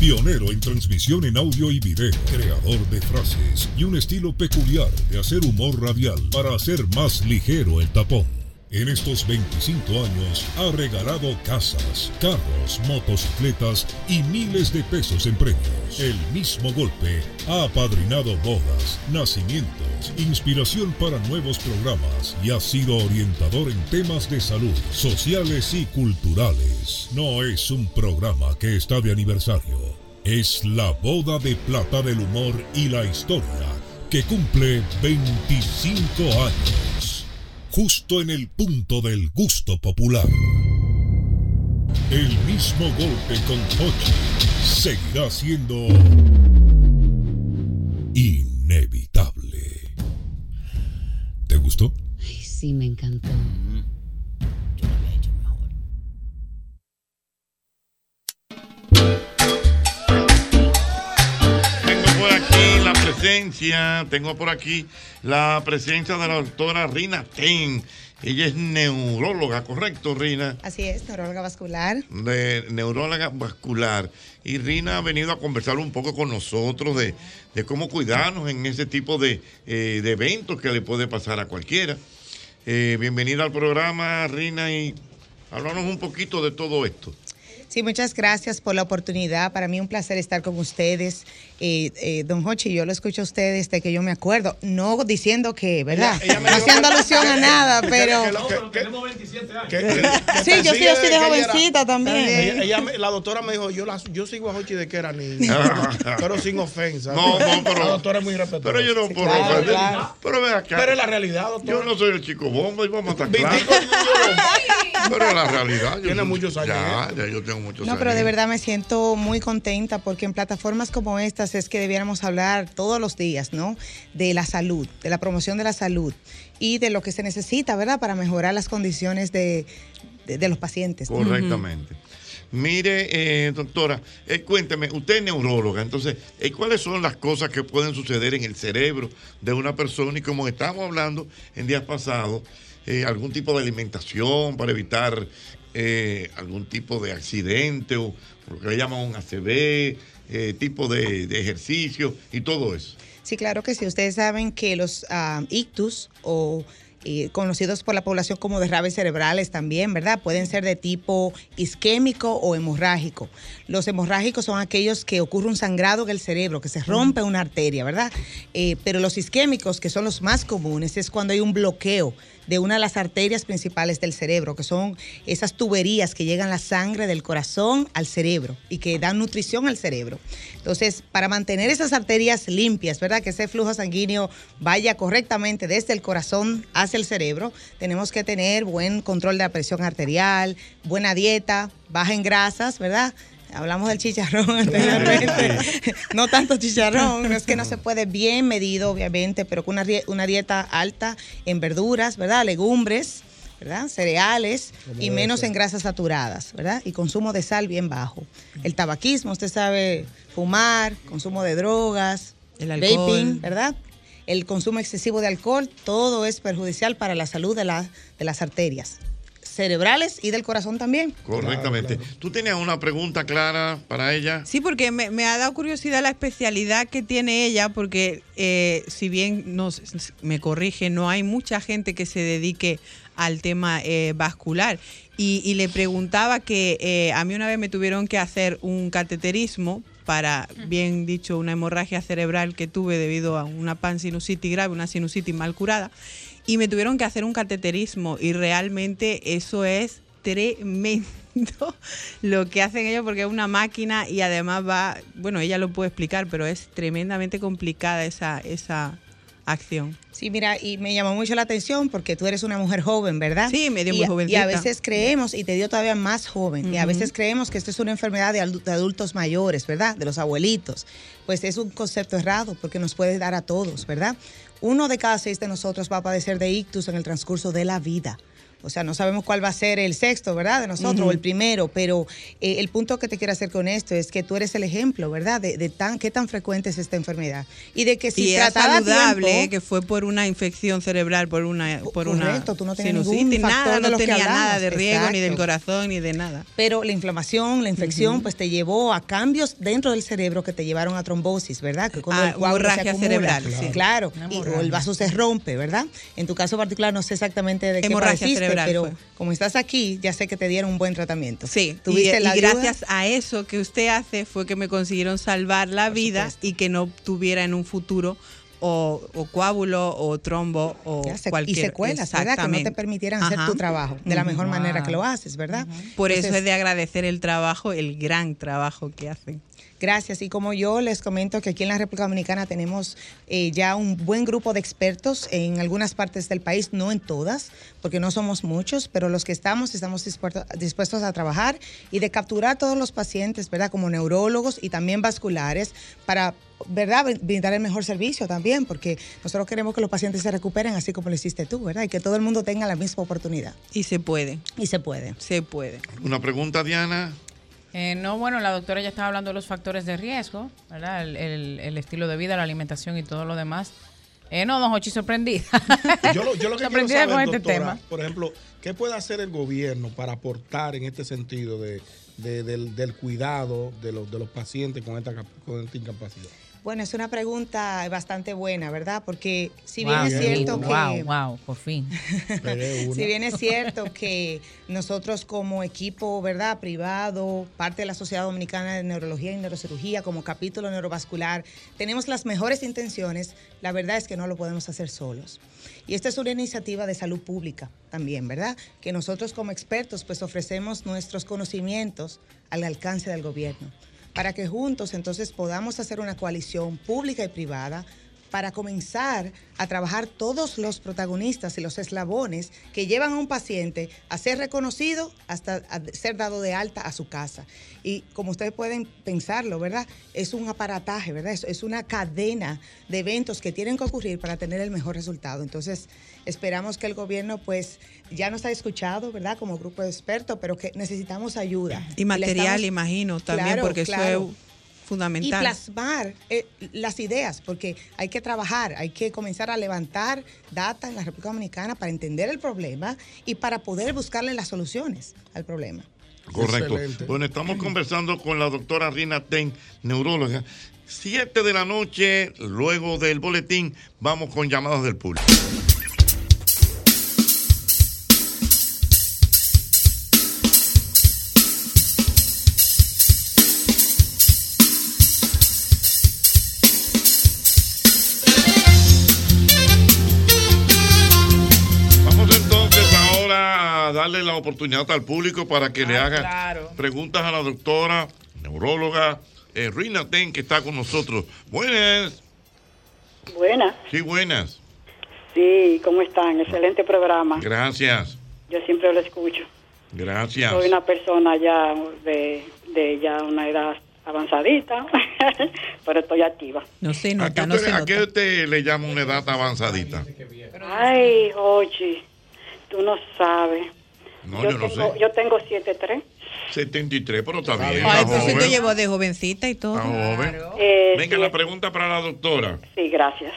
Pionero en transmisión en audio y video, creador de frases y un estilo peculiar de hacer humor radial para hacer más ligero el tapón. En estos 25 años ha regalado casas, carros, motocicletas y miles de pesos en premios. El mismo golpe ha apadrinado bodas, nacimientos, inspiración para nuevos programas y ha sido orientador en temas de salud, sociales y culturales. No es un programa que está de aniversario, es la boda de plata del humor y la historia que cumple 25 años justo en el punto del gusto popular. El mismo golpe con Hochi seguirá siendo sí, me encantó. Tengo por aquí la presencia, tengo por aquí la presencia de la doctora Rina Ten. Ella es neuróloga, ¿correcto, Rina? Así es, neuróloga vascular. de neuróloga vascular. Y Rina ha venido a conversar un poco con nosotros de, de cómo cuidarnos en ese tipo de, eh, de eventos que le puede pasar a cualquiera. Eh, bienvenida al programa, Rina, y háblanos un poquito de todo esto. Sí, muchas gracias por la oportunidad. Para mí un placer estar con ustedes. Eh, eh, don Hochi, yo lo escucho a usted desde que yo me acuerdo. No diciendo que, ¿verdad? Ella- ella me no haciendo alusión a nada, Que- pero... que lo- que- que- Sí, yo sí, yo soy de jovencita también. Ella- ella me- la doctora me dijo, yo, la- yo sigo a Jochi de que era niña. pero sin ofensa. No, no, pero- La doctora es muy respetuosa. Pero yo no Sí, puedo claro, ofender. claro. Pero ve acá. Pero es la realidad, doctor. Yo no soy el chico bomba y vamos a estar claros. Pero es la realidad. Yo Tiene soy- muchos años, Ya, ya yo tengo muchos No, años. pero de verdad me siento muy contenta porque en plataformas como estas es que debiéramos hablar todos los días, ¿no? De la salud, de la promoción de la salud y de lo que se necesita, ¿verdad? Para mejorar las condiciones de, de- de los pacientes. Correctamente. Mire, eh, doctora, eh, cuénteme, usted es neuróloga, entonces, eh, ¿cuáles son las cosas que pueden suceder en el cerebro de una persona? Y como estábamos hablando en días pasados, eh, algún tipo de alimentación para evitar eh, algún tipo de accidente o lo que le llaman un ACV, eh, tipo de, de ejercicio y todo eso. Sí, claro que sí. Ustedes saben que los ah, ictus o conocidos por la población como derrames cerebrales también, ¿verdad? Pueden ser de tipo isquémico o hemorrágico. Los hemorrágicos son aquellos que ocurre un sangrado en el cerebro, que se rompe una arteria, ¿verdad? Eh, pero los isquémicos, que son los más comunes, es cuando hay un bloqueo de una de las arterias principales del cerebro, que son esas tuberías que llegan la sangre del corazón al cerebro y que dan nutrición al cerebro. Entonces, para mantener esas arterias limpias, ¿verdad? Que ese flujo sanguíneo vaya correctamente desde el corazón hacia el cerebro, tenemos que tener buen control de la presión arterial, buena dieta, baja en grasas, ¿verdad? Hablamos del chicharrón anteriormente. No tanto chicharrón, no es que no se puede bien medido, obviamente, pero con una, una dieta alta en verduras, ¿verdad? Legumbres, ¿verdad? Cereales Como y menos en grasas saturadas, ¿verdad? Y consumo de sal bien bajo. El tabaquismo, usted sabe, fumar, consumo de drogas, El alcohol. vaping, ¿verdad? El consumo excesivo de alcohol, todo es perjudicial para la salud de, la- de las arterias cerebrales y del corazón también. Correctamente. ¿Tú tenías una pregunta clara para ella? Sí, porque me, me ha dado curiosidad la especialidad que tiene ella, porque eh, si bien nos, me corrige, no hay mucha gente que se dedique al tema eh, vascular. Y, y le preguntaba que eh, a mí una vez me tuvieron que hacer un cateterismo para, bien dicho, una hemorragia cerebral que tuve debido a una pansinusitis grave, una sinusitis mal curada. Y me tuvieron que hacer un cateterismo y realmente eso es tremendo lo que hacen ellos porque es una máquina y además va, bueno, ella lo puede explicar, pero es tremendamente complicada esa, esa acción. Sí, mira, y me llamó mucho la atención porque tú eres una mujer joven, ¿verdad? Sí, me dio y, muy a- Y a veces creemos, y te dio todavía más joven, y a veces creemos que esto es una enfermedad de adultos mayores, ¿verdad? De los abuelitos. Pues es un concepto errado porque nos puede dar a todos, ¿verdad? Uno de cada seis de nosotros va a padecer de ictus en el transcurso de la vida. O sea, no sabemos cuál va a ser el sexto, ¿verdad? De nosotros, o el primero, pero eh, el punto que te quiero hacer con esto es que tú eres el ejemplo, ¿verdad? De, de tan, qué tan frecuente es esta enfermedad. Y de que si y era saludable, tiempo- eh, que fue por una infección cerebral, por una por Correcto, una tú no tenías ningún factor nada, de no tenía nada de riego, ni del corazón, ni de nada. Pero la inflamación, la infección, pues te llevó a cambios dentro del cerebro que te llevaron a trombosis, ¿verdad? Que cuando Ah, el coágulo se hemorragia acumula, cerebral, sí. Claro, y- o hemorragia. el vaso se rompe, ¿verdad? En tu caso particular no sé exactamente de qué Hemorragia padeciste, cerebral pero fue. como estás aquí, ya sé que te dieron un buen tratamiento. Sí, y, ¿Tuviste y la ayuda? gracias a eso que usted hace fue que me consiguieron salvar la vida y que no tuviera en un futuro o, o coágulo o trombo o se- cualquier y secuelas, ¿verdad? Que no te permitieran hacer tu trabajo de la mejor manera que lo haces, ¿verdad? Por eso es de agradecer el trabajo, el gran trabajo que hacen. Gracias. Y como yo les comento que aquí en la República Dominicana tenemos eh, ya un buen grupo de expertos en algunas partes del país, no en todas, porque no somos muchos, pero los que estamos estamos dispuestos, dispuestos a trabajar y de capturar todos los pacientes, ¿verdad? Como neurólogos y también vasculares para... ¿Verdad? Brindar el mejor servicio también, porque nosotros queremos que los pacientes se recuperen así como lo hiciste tú, ¿verdad? Y que todo el mundo tenga la misma oportunidad. Y se puede. Y se puede. Se puede. Una pregunta, Diana. Eh, no, bueno, la doctora ya estaba hablando de los factores de riesgo, ¿verdad? El, el- el estilo de vida, la alimentación y todo lo demás. Eh, no, don Hochi, sorprendida. Yo lo, yo lo que quiero Sorprendida saber, con este doctora, tema. por ejemplo, ¿qué puede hacer el gobierno para aportar en este sentido de, de- del, del cuidado de los, de los pacientes con esta, con esta incapacidad? Bueno, es una pregunta bastante buena, ¿verdad? Porque si bien es cierto que... Wow, wow, por fin. Si bien es cierto que nosotros como equipo, ¿verdad? Privado, parte de la Sociedad Dominicana de Neurología y Neurocirugía, como capítulo neurovascular, tenemos las mejores intenciones, la verdad es que no lo podemos hacer solos. Y esta es una iniciativa de salud pública también, ¿verdad? Que nosotros como expertos pues ofrecemos nuestros conocimientos al alcance del gobierno para que juntos entonces podamos hacer una coalición pública y privada para comenzar a trabajar todos los protagonistas y los eslabones que llevan a un paciente a ser reconocido hasta ser dado de alta a su casa. Y como ustedes pueden pensarlo, ¿verdad? Es un aparataje, ¿verdad? Es, una cadena de eventos que tienen que ocurrir para tener el mejor resultado. Entonces, esperamos que el gobierno pues ya nos ha escuchado, ¿verdad? Como grupo de expertos, pero que necesitamos ayuda. Y material, estamos- imagino, también, Claro, porque claro. eso es y plasmar eh, las ideas, porque hay que trabajar, hay que comenzar a levantar data en la República Dominicana para entender el problema y para poder buscarle las soluciones al problema. Correcto. Excelente. Bueno, estamos conversando con la doctora Rina Ten, neuróloga. Siete de la noche, luego del boletín, vamos con llamadas del público. Darle la oportunidad al público para que le haga claro. preguntas a la doctora, neuróloga eh, Rina Ten, que está con nosotros. Buenas. Buenas, Sí, buenas. sí, ¿cómo están? Excelente programa. Gracias. Yo siempre lo escucho. Gracias. Soy una persona ya de, de ya una edad avanzadita, pero estoy activa. No se ¿A qué, nota, no usted, se a qué usted le llama una edad avanzadita? Ay, oye, tú no sabes. No, yo no tengo, sé. yo tengo 7'3". 73, pero está bien. Está entonces te llevó de jovencita y todo. Eh, Venga, sí, la pregunta para la doctora. Sí, gracias.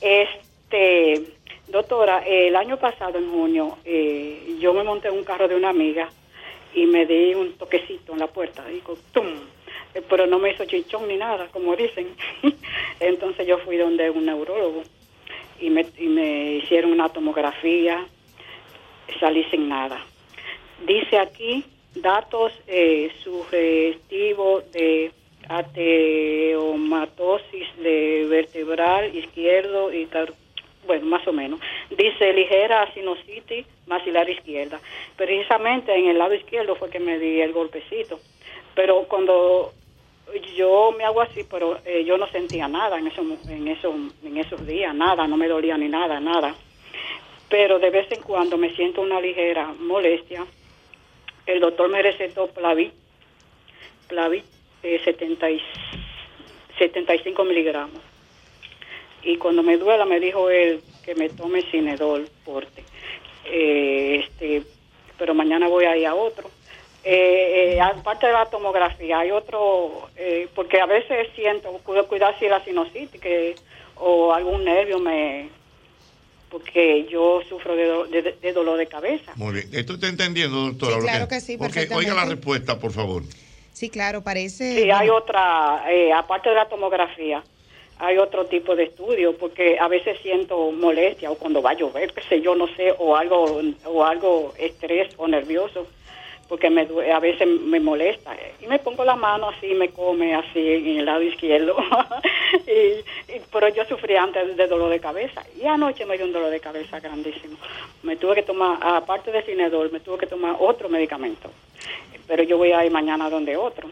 Este, doctora, el año pasado, en junio, eh, yo me monté en un carro de una amiga y me di un toquecito en la puerta. Digo, ¡tum! Eh, Pero no me hizo chichón ni nada, como dicen. Entonces yo fui donde un neurólogo y me, y me hicieron una tomografía, salí sin nada. Dice aquí datos eh, sugestivos de ateomatosis de vertebral izquierdo y bueno, más o menos. Dice ligera sinusitis maxilar izquierda. Precisamente en el lado izquierdo fue que me di el golpecito. Pero cuando yo me hago así, pero eh, yo no sentía nada en, eso, en, eso, en esos días, nada, no me dolía ni nada, nada. Pero de vez en cuando me siento una ligera molestia. El doctor me recetó Plavit, Plavit eh, 70 y- 75 miligramos. Y cuando me duela me dijo él que me tome Cinedol forte. Eh, este, pero mañana voy a ir a otro. Eh, eh, aparte de la tomografía, hay otro, eh, porque a veces siento, cuido cuidar si la sinusitis que, o algún nervio me, porque yo sufro de, do- de- de dolor de cabeza. Muy bien. ¿Esto está entendiendo, doctora? Sí, claro que sí, perfectamente. oiga la respuesta, por favor. Sí, claro, parece... Sí, hay otra, eh, aparte de la tomografía, hay otro tipo de estudio, porque a veces siento molestia o cuando va a llover, qué sé yo, no sé, o algo, o algo estrés o nervioso, porque me, a veces me molesta. Y me pongo la mano así, me come así en el lado izquierdo. y, y- pero yo sufrí antes de dolor de cabeza. Y anoche me dio un dolor de cabeza grandísimo. Me tuve que tomar, aparte de Cinedol, me tuve que tomar otro medicamento. Pero yo voy a ir mañana donde otro.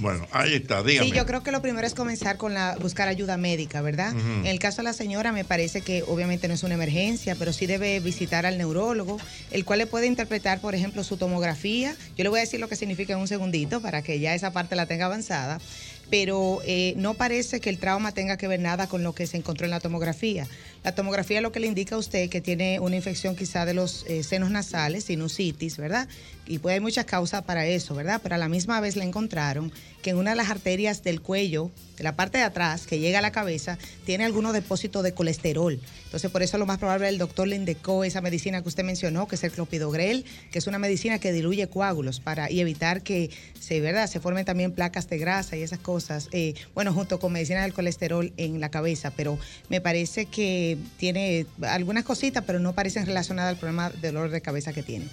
Bueno, ahí está, dígame. Sí, yo creo que lo primero es comenzar con la buscar ayuda médica, ¿verdad? En el caso de la señora me parece que obviamente no es una emergencia, pero sí debe visitar al neurólogo, el cual le puede interpretar, por ejemplo, su tomografía. Yo le voy a decir lo que significa en un segundito para que ya esa parte la tenga avanzada. Pero eh, no parece que el trauma tenga que ver nada con lo que se encontró en la tomografía. La tomografía lo que le indica a usted que tiene una infección quizá de los eh, senos nasales, sinusitis, ¿verdad? y puede haber muchas causas para eso, ¿verdad? Pero a la misma vez le encontraron que en una de las arterias del cuello, de la parte de atrás, que llega a la cabeza, tiene algunos depósitos de colesterol. Entonces, por eso lo más probable el doctor le indicó esa medicina que usted mencionó, que es el clopidogrel, que es una medicina que diluye coágulos para y evitar que se, ¿verdad? se formen también placas de grasa y esas cosas. Eh, bueno, junto con medicina del colesterol en la cabeza, pero me parece que tiene algunas cositas, pero no parecen relacionadas al problema de dolor de cabeza que tiene.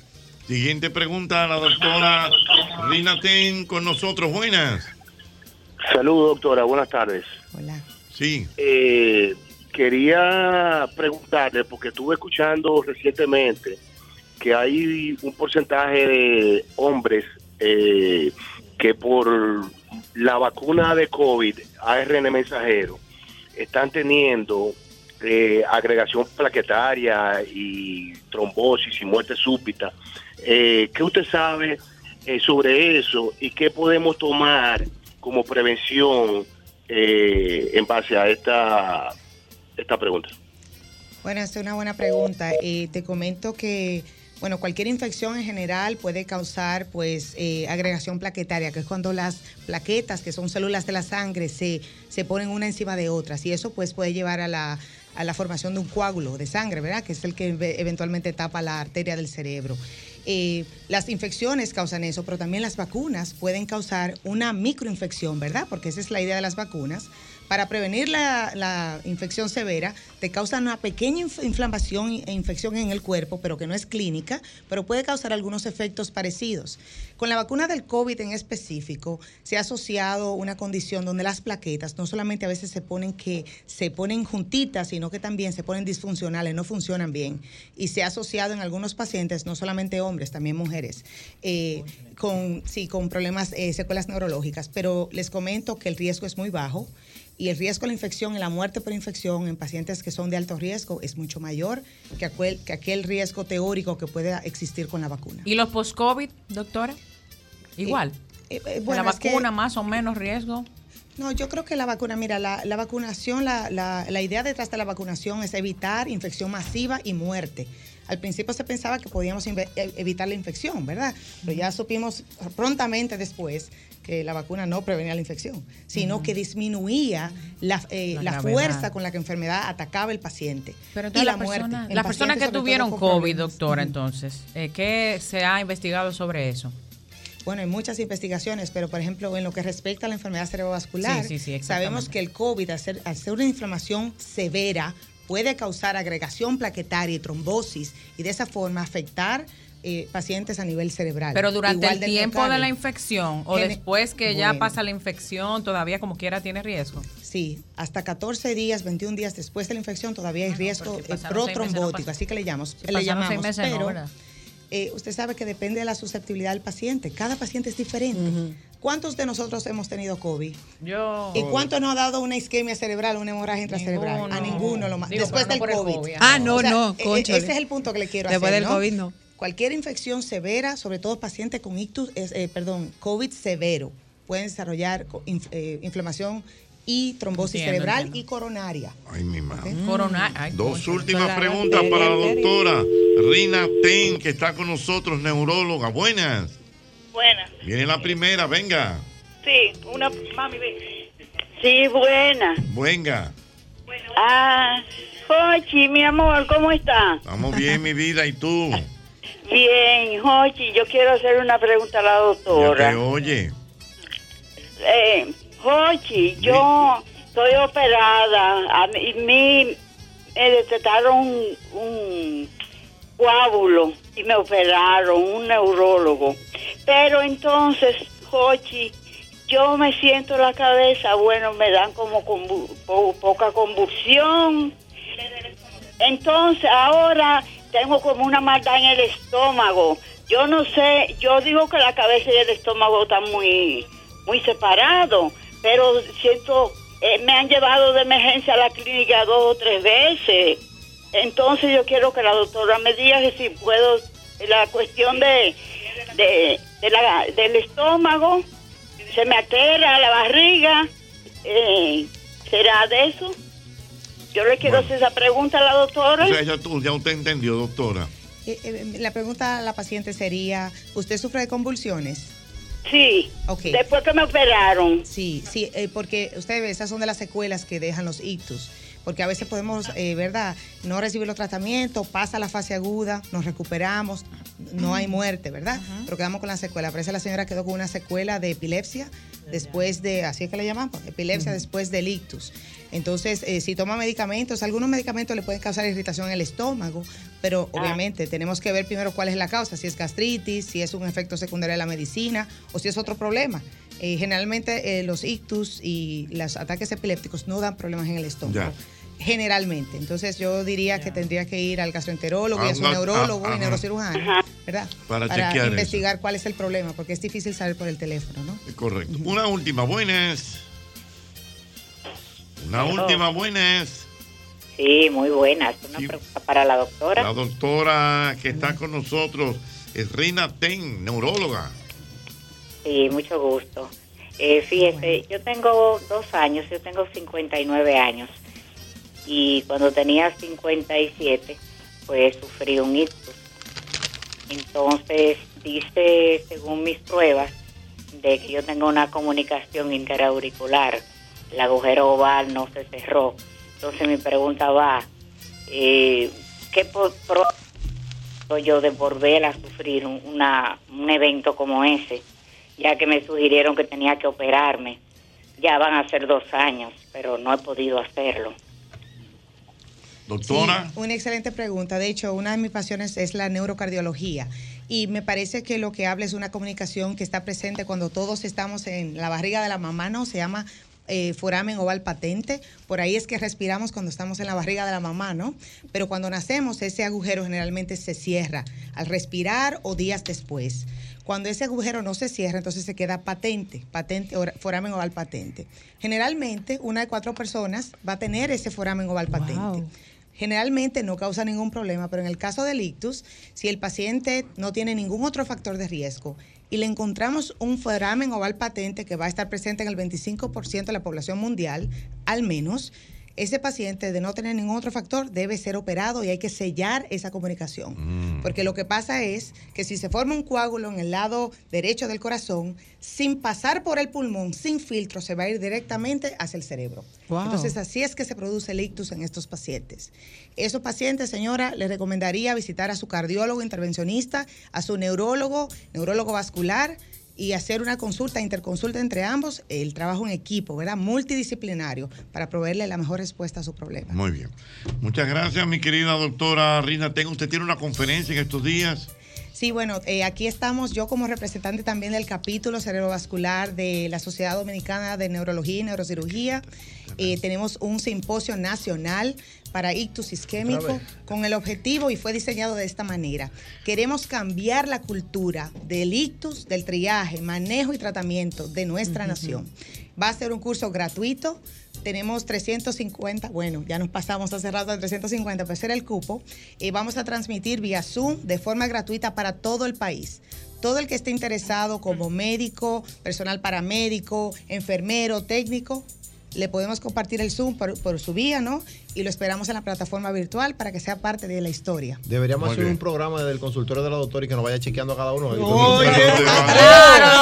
Siguiente pregunta a la doctora Rina Ten con nosotros. Buenas. Saludos, doctora. Buenas tardes. Hola. Sí. Eh, quería preguntarle, porque estuve escuchando recientemente que hay un porcentaje de hombres eh, que por la vacuna de COVID, ARN mensajero, están teniendo eh, agregación plaquetaria y trombosis y muerte súbita. Eh, ¿Qué usted sabe eh, sobre eso y qué podemos tomar como prevención eh, en base a esta, esta pregunta? Bueno, es una buena pregunta. Eh, te comento que, bueno, cualquier infección en general puede causar, pues, eh, agregación plaquetaria, que es cuando las plaquetas, que son células de la sangre, se, se ponen una encima de otras. Y eso, pues, puede llevar a la, a la formación de un coágulo de sangre, ¿verdad? Que es el que ve- eventualmente tapa la arteria del cerebro. Eh, las infecciones causan eso, pero también las vacunas pueden causar una microinfección, ¿verdad? Porque esa es la idea de las vacunas. Para prevenir la, infección severa, te causan una pequeña inf- inflamación e infección en el cuerpo, pero que no es clínica, pero puede causar algunos efectos parecidos. Con la vacuna del COVID en específico, se ha asociado una condición donde las plaquetas no solamente a veces se ponen que se ponen juntitas, sino que también se ponen disfuncionales, no funcionan bien. Y se ha asociado en algunos pacientes, no solamente hombres, también mujeres, eh, con, sí, con problemas, eh, secuelas neurológicas. Pero les comento que el riesgo es muy bajo y el riesgo de la infección y la muerte por infección en pacientes que son de alto riesgo es mucho mayor que aquel, que aquel riesgo teórico que puede existir con la vacuna. ¿Y los post-COVID, doctora? Igual. Eh, eh, bueno, la es que- vacuna más o menos riesgo. No, yo creo que la vacuna, mira, la, la vacunación, la, la- la idea detrás de la vacunación es evitar infección masiva y muerte. Al principio se pensaba que podíamos inve- e- evitar la infección, ¿verdad? Pero ya supimos prontamente después que la vacuna no prevenía la infección, sino que disminuía la, eh, La fuerza con la que la enfermedad atacaba al paciente. Pero y la la muerte. persona- las personas que tuvieron COVID, doctora, entonces, eh, ¿qué se ha investigado sobre eso? Bueno, hay muchas investigaciones, pero por ejemplo, en lo que respecta a la enfermedad cerebrovascular, Sí, sí, sí, exactamente. sabemos que el COVID, al ser, al ser una inflamación severa, puede causar agregación plaquetaria y trombosis y de esa forma afectar eh, pacientes a nivel cerebral. Pero durante Igual el tiempo de la infección o después que ya pasa la infección, todavía como quiera tiene riesgo. Sí, hasta 14 días, 21 días después de la infección todavía hay riesgo eh, no protrombótico, así que le llamamos. Si le llamamos, seis meses, pero eh, usted sabe que depende de la susceptibilidad del paciente. Cada paciente es diferente. ¿Cuántos de nosotros hemos tenido COVID? Yo. ¿Y cuánto nos ha dado una isquemia cerebral, una hemorragia intracerebral? A ninguno lo más. Digo, Después no del COVID. COVID, Ah, no, no, e- e- cónchale. Ese es el punto que le quiero Después hacer. del COVID, no. Cualquier infección severa, sobre todo pacientes con ictus, eh, perdón, COVID severo, pueden desarrollar inf- eh, inflamación y trombosis Entiendo, cerebral entiendo. y coronaria. Ay, mi madre. Corona- ay, Dos últimas preguntas para la doctora Rina Ten, que está con nosotros, neuróloga. Buenas. Buena. Viene la primera, venga. Sí, una mami ve. Sí, buena. Venga. Ah, Jochi, mi amor, ¿cómo está? Estamos bien, mi vida, ¿y tú? Bien, Jochi, yo quiero hacer una pregunta a la doctora. te oye. Eh, Jochi, yo estoy operada. A mí mí me detectaron un, un coágulo y me operaron, un neurólogo. Pero entonces, Jochi, yo me siento la cabeza, bueno, me dan como convu- po- poca convulsión. Entonces, ahora tengo como una maldad en el estómago. Yo no sé, yo digo que la cabeza y el estómago están muy, muy separados, pero siento, eh, me han llevado de emergencia a la clínica dos o tres veces. Entonces yo quiero que la doctora me diga que si puedo, la cuestión de, de, de la, del estómago, se me altera la barriga, eh, ¿será de eso? Yo le quiero hacer esa pregunta a la doctora. O sea, ya, tú, ya usted entendió, doctora. Eh, eh, la pregunta a la paciente sería, ¿usted sufre de convulsiones? Sí. Después que me operaron. Sí, sí, eh, porque ustedes ven, esas son de las secuelas que dejan los ictus. Porque a veces podemos, eh, ¿verdad? No recibir los tratamientos, pasa la fase aguda, nos recuperamos, no hay muerte, ¿verdad? Pero quedamos con la secuela. Parece que la señora quedó con una secuela de epilepsia después de, así es que le llamamos, epilepsia después del ictus. Entonces, eh, si toma medicamentos, algunos medicamentos le pueden causar irritación en el estómago, pero obviamente tenemos que ver primero cuál es la causa, si es gastritis, si es un efecto secundario de la medicina o si es otro problema. Eh, generalmente eh, los ictus y los ataques epilépticos no dan problemas en el estómago. Generalmente. Entonces yo diría que tendría que ir al gastroenterólogo y a su Ah, neurólogo ah, y ajá. neurocirujano, ¿verdad? Para chequear investigar cuál es el problema, porque es difícil saber por el teléfono, ¿no? Correcto. Una última, buenas. Hello. última, buenas. Sí, muy buenas. Una pregunta para la doctora. La doctora que está con nosotros es Reina Ten, neuróloga. Sí, mucho gusto. Eh, fíjese, yo tengo dos años, yo tengo 59 años. Y cuando tenía 57, pues sufrí un ictus. Entonces, dice, según mis pruebas, de que yo tengo una comunicación interauricular. El agujero oval no se cerró. Entonces, mi pregunta va, eh, ¿qué pro- yo de volver a sufrir un, una, un evento como ese? Ya que me sugirieron que tenía que operarme. Ya van a ser dos años, pero no he podido hacerlo. Doctora. Sí, una excelente pregunta. De hecho, una de mis pasiones es la neurocardiología. Y me parece que lo que habla es una comunicación que está presente cuando todos estamos en la barriga de la mamá, ¿no? Se llama eh, foramen oval patente. Por ahí es que respiramos cuando estamos en la barriga de la mamá, ¿no? Pero cuando nacemos, ese agujero generalmente se cierra al respirar o días después. Cuando ese agujero no se cierra, entonces se queda patente, patente, ora- foramen oval patente. Generalmente, una de cuatro personas va a tener ese foramen oval patente. Generalmente no causa ningún problema, pero en el caso del ictus, si el paciente no tiene ningún otro factor de riesgo y le encontramos un foramen oval patente que va a estar presente en el 25% de la población mundial, al menos, ese paciente de no tener ningún otro factor debe ser operado y hay que sellar esa comunicación. Porque lo que pasa es que si se forma un coágulo en el lado derecho del corazón, sin pasar por el pulmón, sin filtro, se va a ir directamente hacia el cerebro. Wow. Entonces, así es que se produce el ictus en estos pacientes. Esos pacientes, señora, le recomendaría visitar a su cardiólogo intervencionista, a su neurólogo, neurólogo vascular y hacer una consulta, interconsulta entre ambos, el trabajo en equipo, ¿verdad? Multidisciplinario, para proveerle la mejor respuesta a su problema. Muy bien. Muchas gracias, mi querida doctora Reina Ten. Usted tiene una conferencia en estos días. Sí, bueno, eh, aquí estamos yo como representante también del capítulo cerebrovascular de la Sociedad Dominicana de Neurología y Neurocirugía. Eh, tenemos un simposio nacional para ictus isquémico con el objetivo y fue diseñado de esta manera. Queremos cambiar la cultura del ictus, del triaje, manejo y tratamiento de nuestra nación. Va a ser un curso gratuito. Tenemos 350, bueno, ya nos pasamos hace rato de 350, pues era el cupo. Y vamos a transmitir vía Zoom de forma gratuita para todo el país. Todo el que esté interesado como médico, personal paramédico, enfermero, técnico, le podemos compartir el Zoom por, por su vía, ¿no? Y lo esperamos en la plataforma virtual para que sea parte de la historia. Deberíamos Muy hacer bien. un programa del consultorio de la doctora y que nos vaya chequeando a cada uno. claro,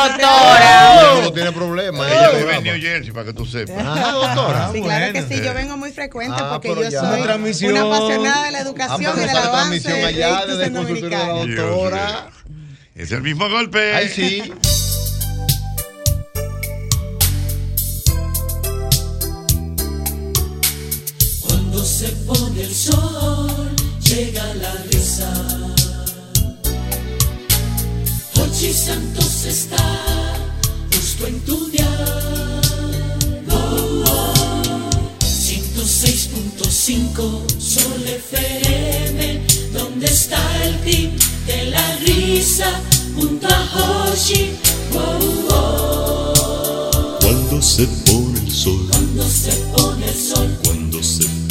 doctora. No tiene problema. Ella vive en New Jersey, para que tú sepas. Ah, doctora. Sí, claro que sí, yo vengo muy frecuente Ah, porque yo ya. soy Una apasionada de la educación Ah, y del avance allá desde el consultorio de la doctora. Es el mismo golpe. Ay, sí. Cuando se pone el sol, llega la risa. Hochi Santos está justo en tu dial. Oh, oh. 106.5 Sol FM, donde está el tip de la risa junto a Hochi. Oh, oh. Cuando se pone el sol, Cuando se pone el sol, cuando se pone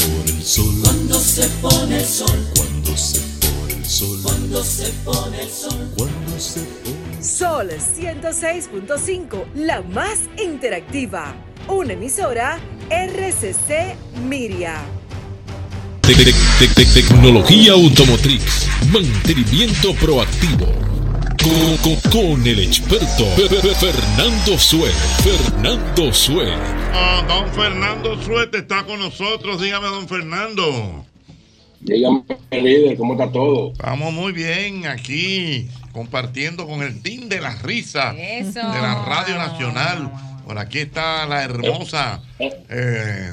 el sol, cuando se pone el sol, cuando se pone el sol, cuando se pone el sol. cuando se pone Sol 106.5, la más interactiva. Una emisora RCC Miria. Tec- tec- tec- Tecnología automotriz. Mantenimiento proactivo. Co- co- Con, el experto Fe- Fe- Fernando Sue. Fernando Sue. Ah, don Fernando Suete está con nosotros. Dígame, don Fernando. Dígame, líder, ¿cómo está todo? Estamos muy bien aquí, compartiendo con el Team de la Risa Eso. de la Radio Nacional. Por aquí está la hermosa eh,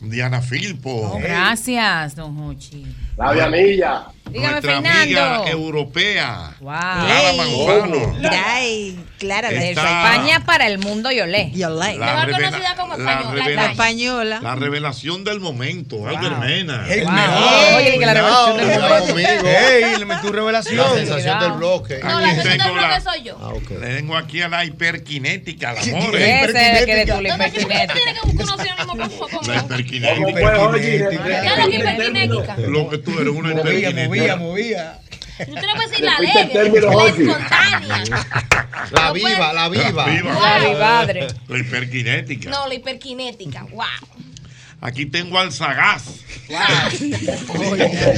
Diana Filpo. Oh, gracias, don Hochi. La Dianilla. Dígame, Nuestra Fernando. amiga europea. Wow. Clara Manzano. Ay, Clara, de España para el mundo Yolé. La Yolé. Mejor revela- conocida como la española. La española. La revelación del momento, Albert Mena. El Wow. mejor. Oye, que la revelación del momento. Ey, le metí revelación. La sensación del bloque. No, la sensación del bloque soy yo. Ah, Le tengo aquí a la hiperquinética, la Ese amor. es el que de tu la ¿Dónde tú hiperquinética. tienes que como como? La hiperquinética. ¿Qué es lo que hiperkinética? Lo que tú eres una Movía, movía, movía. Tú tienes que decir la alegre, la espontánea. La viva, la viva. La vivadre. La hiperquinética. No, la hiperkinética. Wow. Aquí tengo al sagaz. Wow.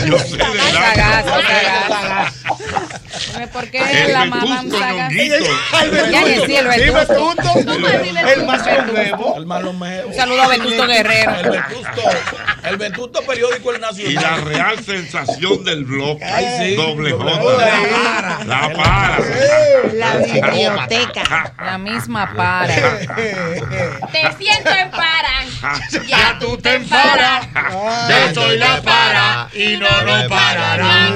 Yo sé de la- Sagaz, sagaz. Dime por qué El la mamá sagaz. El Sí, vetusto. Vetusto. ¿Cómo es mi El vetusto? más longevo. El más longevo. Un saludo a Vetusto Guerrero. El Vetusto, el Vetusto periódico El Nacional. Y la real sensación del blog. Ay, sí. Doble J. J. La para. La biblioteca. La misma para. Te siento en para. Ya tú te emparas. Yo soy la para y no lo parará.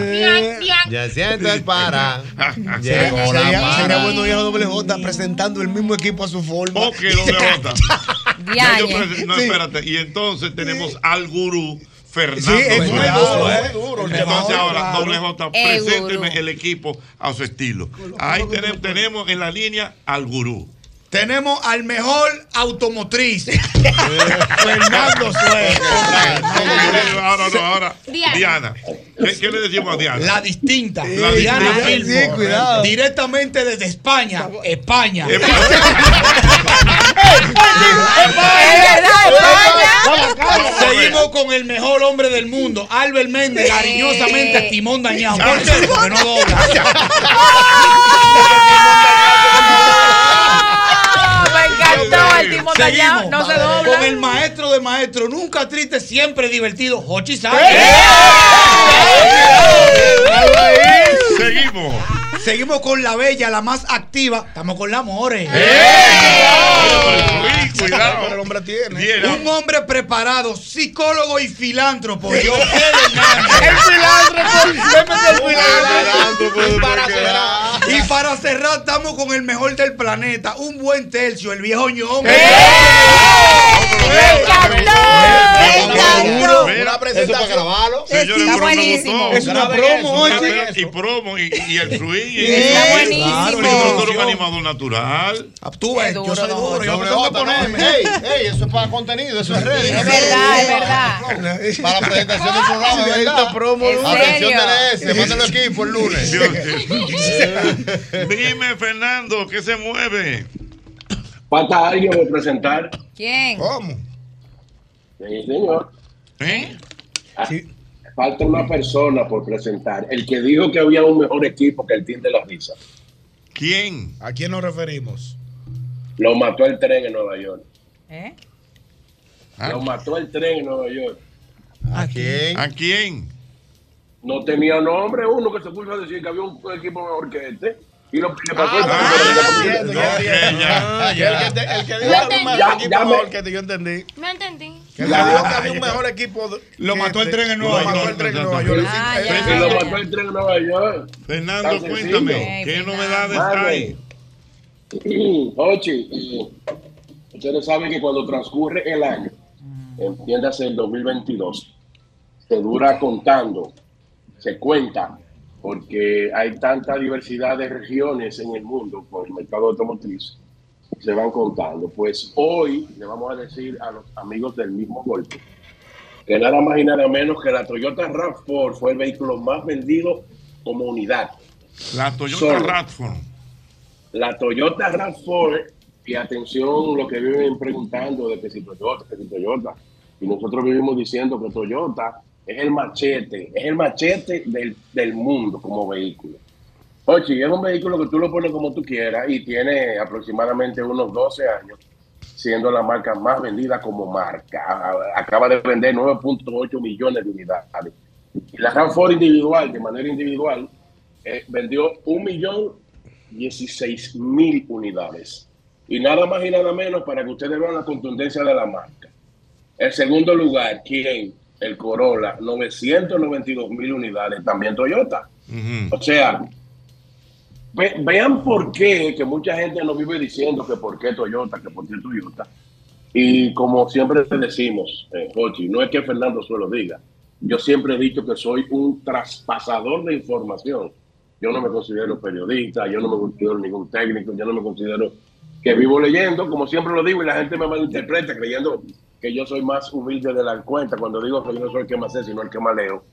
Ya siento el para. Llegó Sería, la sería para. bueno ir a doble J presentando el mismo equipo a su forma. Ok, doble J. No, espérate. Y entonces tenemos al gurú Fernando. Sí, es muy Suárez. duro, es duro, el Entonces ahora, doble J, El presénteme el equipo a su estilo. Ahí tenemos, tenemos en la línea al gurú. Tenemos al mejor automotriz, Fernando Suárez. Ahora no, ahora. Diana. Diana. ¿Qué, qué le decimos a Diana? La distinta. La Diana distinta. Filpo. Sí, cuidado. Directamente desde España. España. Seguimos con el mejor hombre del mundo, Albert Méndez, cariñosamente a Timón Dañado. ¿Por qué? Porque no dobla. ¡Oh! El timón No se con el maestro de maestro, nunca triste, siempre divertido, Jochi Sánchez. Seguimos. Seguimos con la bella, la más activa. Estamos con la More. Sí, cuidado. El hombre tiene. Un hombre preparado, psicólogo y filántropo. Yo, el Para cerrar. Y para cerrar, estamos con el mejor del planeta, un buen tercio, el viejo ñón. Una presentación. para grabarlo. Señores, Está buenísimo. Es una promo. Y promo y, y el swing. Está buenísimo. Claro, y nosotros un animador natural. Ah, Tú ves, yo soy duro, yo tengo que ponerme. Ey, ey, eso es para contenido, eso es redes. Es verdad, es verdad. Para la presentación del programa, Sí, ¿verdad? esta promo, ¿En Atención? TLS, mándalo equipo el lunes. Dime, Fernando, ¿qué se mueve? Falta alguien por presentar. ¿Quién? ¿Cómo? Sí, señor. ¿Eh? Sí. Falta una persona por presentar. El que dijo que había un mejor equipo que el Team de la Risa. ¿Quién? ¿A quién nos referimos? Lo mató el tren en Nueva York. ¿Eh? ¿Ah? Lo mató el tren en Nueva York. ¿A quién? ¿A quién? No tenía nombre uno que se puso a decir que había un equipo mejor que este. Y lo le pasó el Ah, que ya. Ya. El que, el que dijo que había un entendí. mejor equipo que yo entendí. Me entendí. Que dijo que había un mejor equipo. Lo mató el este. tren en Nueva Lo mató York. el tren en Nueva York. Ah, eh, lo mató el tren en Nueva York. Fernando, cuéntame. ¿qué novedades hay? Ochi, y ustedes saben que cuando transcurre el año, entiéndase el 2022, se dura contando, se cuenta, porque hay tanta diversidad de regiones en el mundo por el mercado automotriz, se van contando. Pues hoy le vamos a decir a los amigos del mismo golpe que nada más y nada menos que la Toyota RAV4 fue el vehículo más vendido como unidad. La Toyota Solo. Radford. La Toyota RAV4, y atención lo que viven preguntando de que si Toyota, que si Toyota, y nosotros vivimos diciendo que Toyota es el machete, es el machete del, del mundo como vehículo. Oye, es un vehículo que tú lo pones como tú quieras y tiene aproximadamente unos 12 años siendo la marca más vendida como marca. Acaba de vender 9.8 millones de unidades. Y la RAV4 individual, de manera individual, eh, vendió un millón 16 mil unidades. Y nada más y nada menos para que ustedes vean la contundencia de la marca. El segundo lugar, ¿quién? El Corolla, 992 mil unidades, también Toyota. O sea, ve- vean por qué, que mucha gente nos vive diciendo que por qué Toyota, que por qué Toyota. Y como siempre te decimos, eh, Jochi, no es que Fernando solo diga, yo siempre he dicho que soy un traspasador de información. Yo no me considero periodista, yo no me considero ningún técnico, yo no me considero que vivo leyendo, como siempre lo digo, y la gente me malinterpreta creyendo que yo soy más humilde de la cuenta cuando digo que yo no soy el que más sé, sino el que más leo.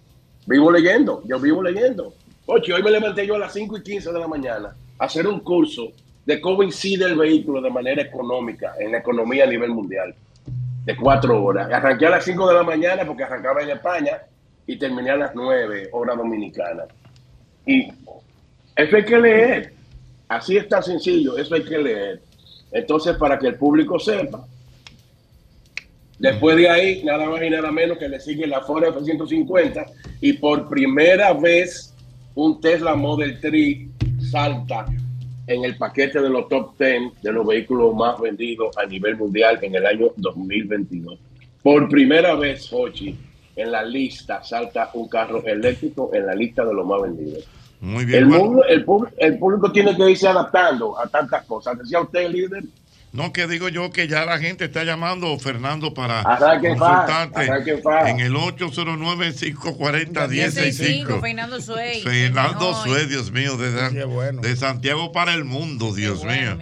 Vivo leyendo, yo vivo leyendo. Oye, hoy me levanté yo a las 5 y 15 de la mañana a hacer un curso de cómo incide el vehículo de manera económica en la economía a nivel mundial, de cuatro horas. Arranqué a las 5 de la mañana porque arrancaba en España y terminé a las 9 hora dominicana. Y eso hay que leer. Así es tan sencillo, eso hay que leer. Entonces, para que el público sepa, después de ahí, nada más y nada menos que le sigue la Ford F-150 y por primera vez un Tesla Model 3 salta en el paquete de los top 10 de los vehículos más vendidos a nivel mundial en el año 2022. Por primera vez, Hochi, en la lista salta un carro eléctrico en la lista de los más vendidos. Muy El, bien. bueno. mundo- el, el público tiene que irse adaptando a tantas cosas. Decía usted, líder, No, que digo yo que ya la gente está llamando, Fernando, para paz, consultarte arranque en el 809-540-1065. Fernando Suey. Fernando Suez, Dios mío, de, de Santiago para el mundo, Dios mío.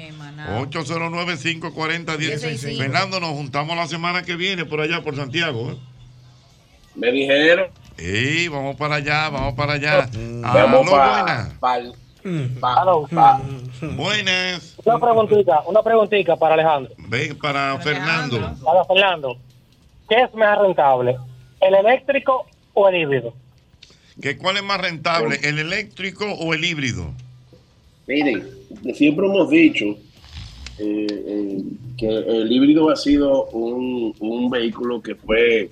809-540-1065. Fernando, nos juntamos la semana que viene por allá, por Santiago. ¿eh? Me dijeron. Sí, vamos para allá, vamos para allá. Vamos Aló, pa- buenas. Aló, pa- Buenas. Una preguntita, una preguntita para Alejandro. Ven para Fernando. Para Fernando, ¿qué es más rentable? ¿El eléctrico o el híbrido? ¿Que ¿Cuál es más rentable, el eléctrico o el híbrido? Miren, siempre hemos dicho eh, eh, que el híbrido ha sido un, un vehículo que fue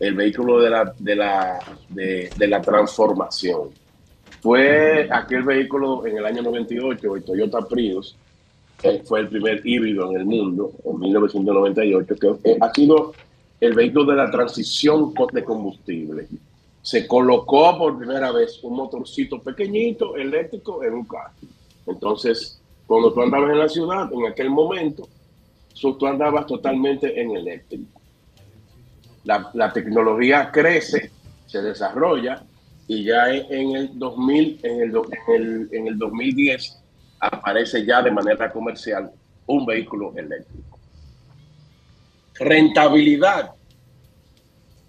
el vehículo de la, de la, de, de la transformación. Fue aquel vehículo en el año 98, el Toyota Prius, que fue el primer híbrido en el mundo, en 1998, que eh, ha sido el vehículo de la transición de combustible. Se colocó por primera vez un motorcito pequeñito, eléctrico, en un carro. Entonces, cuando tú andabas en la ciudad, en aquel momento, tú andabas totalmente en eléctrico. La, la tecnología crece, se desarrolla y ya en, el 2000, en el, en, el, en el 2010 aparece ya de manera comercial un vehículo eléctrico. Rentabilidad,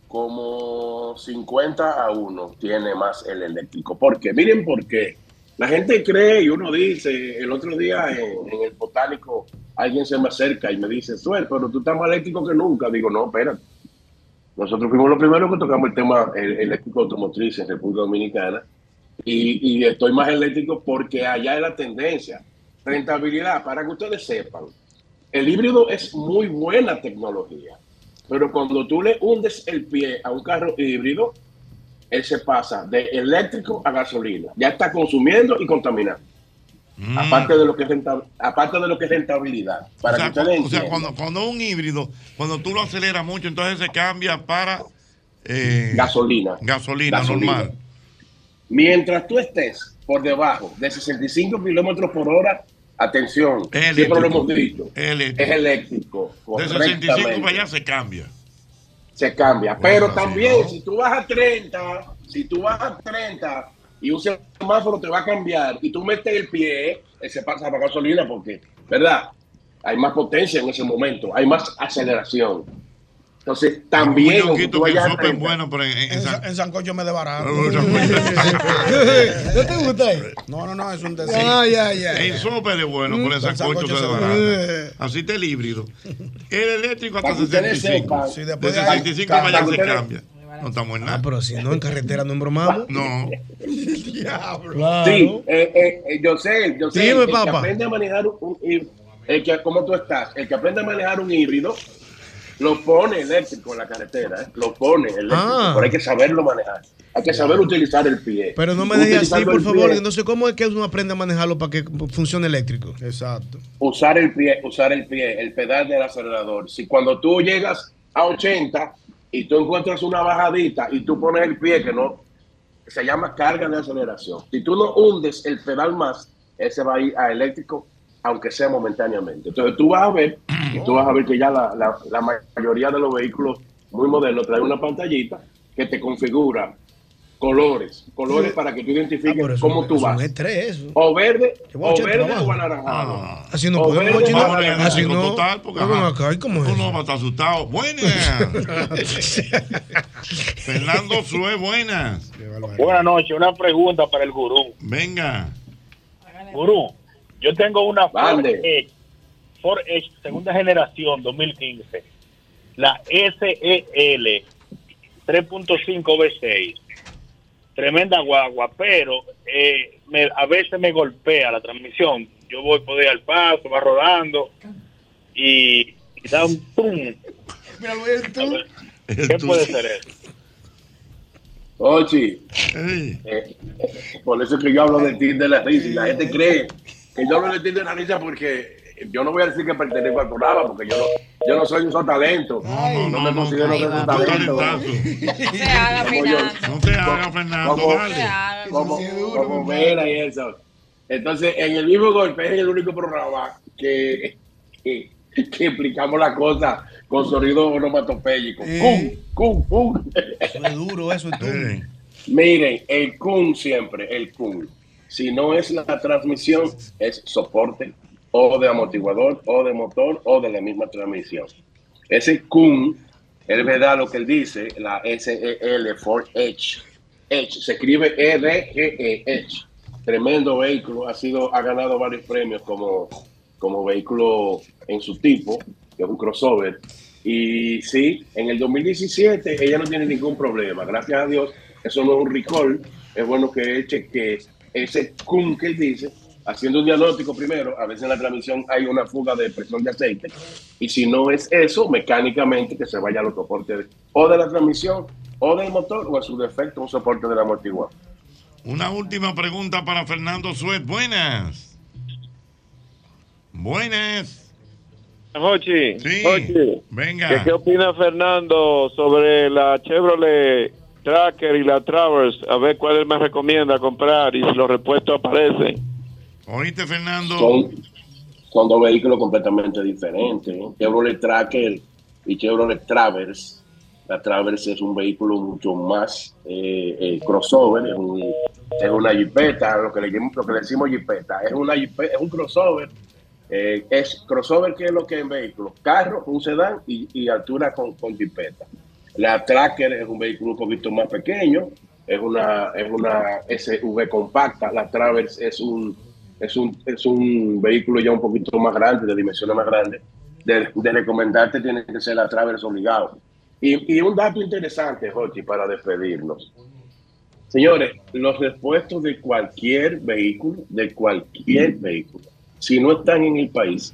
como 50 a 1 tiene más el eléctrico. Porque miren por qué. La gente cree y uno dice, el otro día en, en el botánico alguien se me acerca y me dice, Suel, pero tú estás más eléctrico que nunca. Digo, no, espérate. Nosotros fuimos los primeros que tocamos el tema el- eléctrico automotriz en República Dominicana y, y estoy más eléctrico porque allá es la tendencia. Rentabilidad, para que ustedes sepan, el híbrido es muy buena tecnología, pero cuando tú le hundes el pie a un carro híbrido, él se pasa de eléctrico a gasolina. Ya está consumiendo y contaminando. Aparte, de lo que es renta- aparte de lo que es rentabilidad. Para o sea, que o sea, cuando, cuando un híbrido, cuando tú lo aceleras mucho, entonces se cambia para eh, Gasolina. Gasolina, Gasolina. normal. Mientras tú estés por debajo de 65 kilómetros por hora, atención, siempre lo hemos dicho, Eléctrico. es eléctrico. De 65 correctamente. para allá se cambia. se cambia. Bueno, Pero también, ¿no? si tú vas a 30, si tú vas a 30 y un semáforo te va a cambiar y tú metes el pie, él se pasa para gasolina porque, ¿verdad? Hay más potencia en ese momento, hay más aceleración. Entonces, también. Un que vayas a sopa 30, es bueno, pero en, en- en En, San- Sa- en Sancocho me desbarato. ¿No te gusta? No, no, no, es un deseo. En sopa es bueno, por Mm, esa el sancocho sancocho se desbarata. Así está el híbrido. El eléctrico hasta Para que ustedes 65. sepan. Sí, de después de ahí- 65 para allá se cambia. No estamos en nada. Ah, pero si no, en carretera no embromamos. No. Diablo. Sí, eh, eh, eh, yo sé, yo sé. Dime, el papá. que aprende a manejar un, el que, ¿cómo tú estás? El que aprende a manejar un híbrido, lo pone eléctrico en la carretera, ¿eh? lo pone eléctrico, Ah. pero hay que saberlo manejar. Hay que saber utilizar el pie. Pero no me dejes así, por favor. pie, Entonces, ¿cómo es que uno aprende a manejarlo para que funcione eléctrico? Exacto. usar el pie, usar el pie, el pedal del acelerador. Si cuando tú llegas a 80 y tú encuentras una bajadita y tú pones el pie que no se llama carga de aceleración. Si tú no hundes el pedal más, ese va a ir a eléctrico, aunque sea momentáneamente. Entonces tú vas a ver, y tú vas a ver que ya la, la- la mayoría de los vehículos muy modernos traen una pantallita que te configura colores, colores para que tú identifiques cómo tú Ah, Eso vas. no es tres, eso. O verde, o verde trabajo. o anaranjado. Así no O podemos, verde Chino. o Vamos a anaranjado. Así no. total, porque, No, acá, ¿y cómo es Uno va a estar asustado. Buenas. Fernando Sue, buenas. Buenas noches, una pregunta para el gurú. Venga. Gurú, yo tengo una Ford Mande. Edge, Ford Edge segunda generación 2015, la SEL 3.5 V6. Tremenda guagua, pero eh, me- a veces me golpea la transmisión. Yo voy por ahí al paso, va rodando y, y da un tum. ¿Qué puede ser eso? Ochi, eh, por eso es que yo hablo de ti de la risa y la gente cree que yo hablo de ti de la risa porque yo no voy a decir que pertenezco al programa porque yo no, yo no soy un sotalento. No, me considero que un talento. No se haga, Como yo. Fernando. No te hagas, Fernando, Como, dale. como, como Vera y eso. Entonces, en el mismo golpe es el único programa que, que, que explicamos la cosa con sonido onomatopéyico. Cum, cum, cum. Eso es duro, eso es duro. Miren, el CUN siempre, el CUN. Si no es la transmisión, es soporte o de amortiguador o de motor o de la misma transmisión. Ese CUN, es verdad lo que él dice, la SEL for Edge. Edge, se escribe E-R-G-E, Edge. Tremendo vehículo, ha sido, ha ganado varios premios como, como vehículo en su tipo, que es un crossover. Y sí, en el 2017 ella no tiene ningún problema. Gracias a Dios, eso no es un recall. Es bueno que él chequee ese cum que él dice, haciendo un diagnóstico primero. A veces en la transmisión hay una fuga de presión de aceite. Y si no es eso, mecánicamente que se vaya a los soportes o de la transmisión o del motor o a su defecto un soporte del amortiguador. Una última pregunta para Fernando Suet. Buenas. Buenas. Jochi, Sí, Jochi, venga. ¿qué, qué opina Fernando sobre la Chevrolet Tracker y la Traverse? A ver cuál me recomienda comprar y si los repuestos aparecen. ¿Oíste, Fernando? Son, son dos vehículos completamente diferentes. Chevrolet Tracker y Chevrolet Traverse. La Traverse es un vehículo mucho más eh, eh, crossover, es, un- es una jipeta, lo que, le, lo que le decimos jipeta, es, una jipe- es un crossover. eh, es crossover que es lo que es en vehículos, carro, un sedán y, y altura con, con jipeta. La Tracker es un vehículo un poquito más pequeño, es una, es una SUV compacta, la Traverse es un, es un, es un vehículo ya un poquito más grande, de dimensiones más grandes. De, recomendarte tiene que ser la Traverse obligado. Y, y un dato interesante, Jochi, para despedirnos. Señores, los repuestos de cualquier vehículo, de cualquier vehículo, si no están en el país,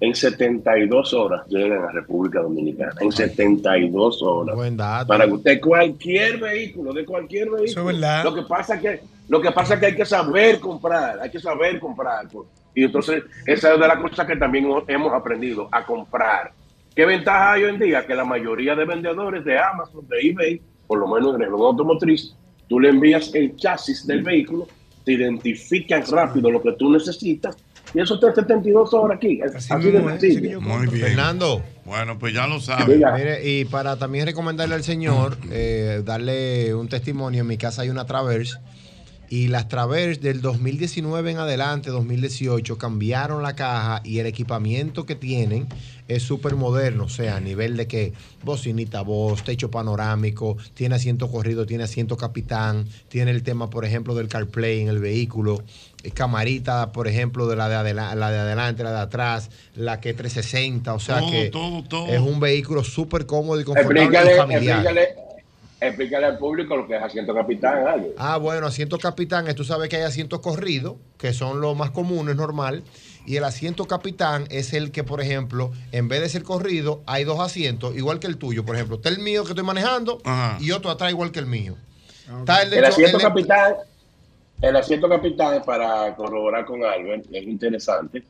en 72 horas llegan a República Dominicana. En 72 horas. Buen dato. Para que usted, cualquier vehículo, de cualquier vehículo. Lo que pasa es que, lo que pasa es que hay que saber comprar, hay que saber comprar. Y entonces, esa es de las cosas que también hemos aprendido, a comprar. ¿Qué ventaja hay hoy en día? Que la mayoría de vendedores de Amazon, de eBay, por lo menos en el automotriz, tú le envías el chasis del vehículo, te identifican rápido lo que tú necesitas, y eso está en 72 horas aquí. Así, de sencillo. Muy bien. Fernando. Bueno, pues ya lo sabe. Mire, y para también recomendarle al señor, eh, darle un testimonio, en mi casa hay una Traverse y las Traverse del 2019 en adelante, 2018, cambiaron la caja y el equipamiento que tienen es súper moderno, o sea, a nivel de que bocinita voz, techo panorámico, tiene asiento corrido, tiene asiento capitán, tiene el tema, por ejemplo, del CarPlay en el vehículo, eh, camarita, por ejemplo, de la de, adela- la de adelante, la de atrás, la que 360, o sea Todo, que todo, todo. es un vehículo súper cómodo y confortable Explícale, y familiar. explícale, explícale al público lo que es asiento capitán, algo. Ah, bueno, asiento capitán, es- tú sabes que hay asientos corridos, que son los más comunes, normal. Y el asiento capitán es el que, por ejemplo, en vez de ser corrido, hay dos asientos, igual que el tuyo. Por ejemplo, está el mío que estoy manejando y otro atrás igual que el mío. Está el de El hecho- asiento el capitán, el asiento capitán, para corroborar con Albert, es interesante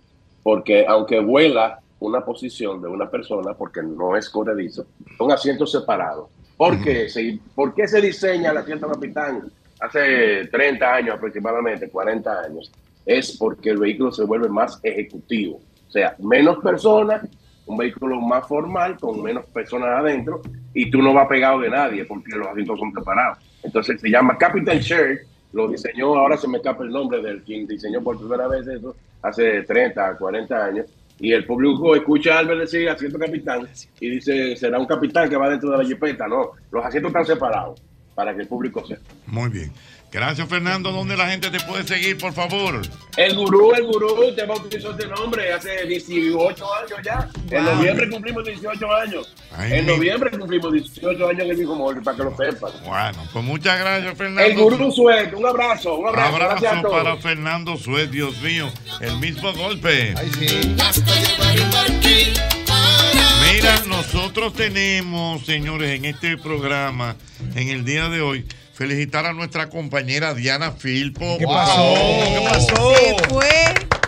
porque aunque vuela una posición de una persona, porque no es corredizo, son asientos separados. ¿Por qué? ¿Por qué se diseña el asiento capitán hace 30 años aproximadamente, 40 años? Es porque el vehículo se vuelve más ejecutivo. O sea, menos personas, un vehículo más formal, con menos personas adentro, y tú no vas pegado de nadie porque los asientos son separados. Entonces se llama Captain Shirt, lo diseñó, ahora se me escapa el nombre del quien diseñó por primera vez eso, hace 30, 40 años. Y el público escucha a Albert decir asiento capitán y dice, será un capitán que va dentro de la jipeta. No, los asientos están separados para que el público sepa. Muy bien. Gracias, Fernando. ¿Dónde la gente te puede seguir, por favor? El gurú, el gurú, te bautizó este nombre hace 18 años ya. En noviembre cumplimos 18 años. Ay, en mi- noviembre cumplimos 18 años en el mismo molde, para que lo sepan. Bueno, pues muchas gracias, Fernando. El gurú Suet, un abrazo, un abrazo. Gracias a Abrazo todos. para Fernando Suez, Dios mío. El mismo golpe. Mira, nosotros tenemos, señores, en este programa, en el día de hoy, felicitar a nuestra compañera Diana Filpo. ¿Qué pasó? ¿Qué pasó? Se fue.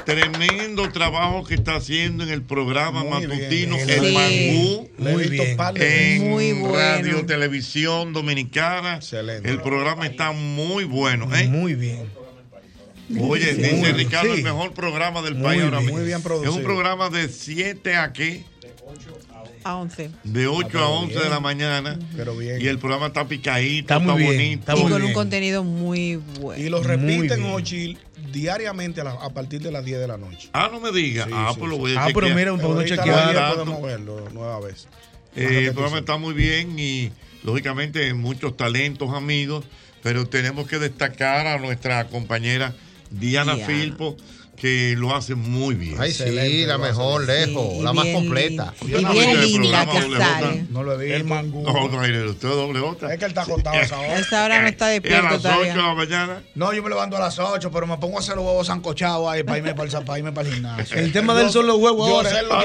Tremendo trabajo que está haciendo en el programa matutino bien. El Sí. Mangú. Muy bien. En Muy bueno. Radio Televisión Dominicana. El programa está muy bueno. ¿eh? Muy bien. Oye, Sí. dice Muy- Ricardo, sí. el mejor programa del Muy país ahora mismo. muy bien es producido. un programa de 7 a qué? A 11. De 8 a 11 de la mañana. Pero bien. Y el programa está picadito, Está está, muy bien, bonito. y con un contenido muy bueno. Y lo repiten, Ochi, diariamente a, la- a partir de las 10 de la noche. Ah, no me diga. ah, pues lo voy a Ah, pero mira, podemos Ahorita chequear. a las 10 Dato. podemos verlo nueva vez. Eh, el programa está muy bien y lógicamente muchos talentos, amigos, pero tenemos que destacar a nuestra compañera Diana Diana. Filpo, que lo hace muy bien. Ay, sí, la mejor, lejos, la más completa. Visto el programa doble J. No lo he visto. El mangú. No, no, usted es doble J. Es que él está acostado a esa hora. A esa hora no está Es a despierto las 8 todavía. de la mañana. No, yo me levanto a las 8, pero me pongo a hacer los huevos sancochados ahí para irme para el, para irme para el gimnasio. El tema de él son los huevos ahora. Ah.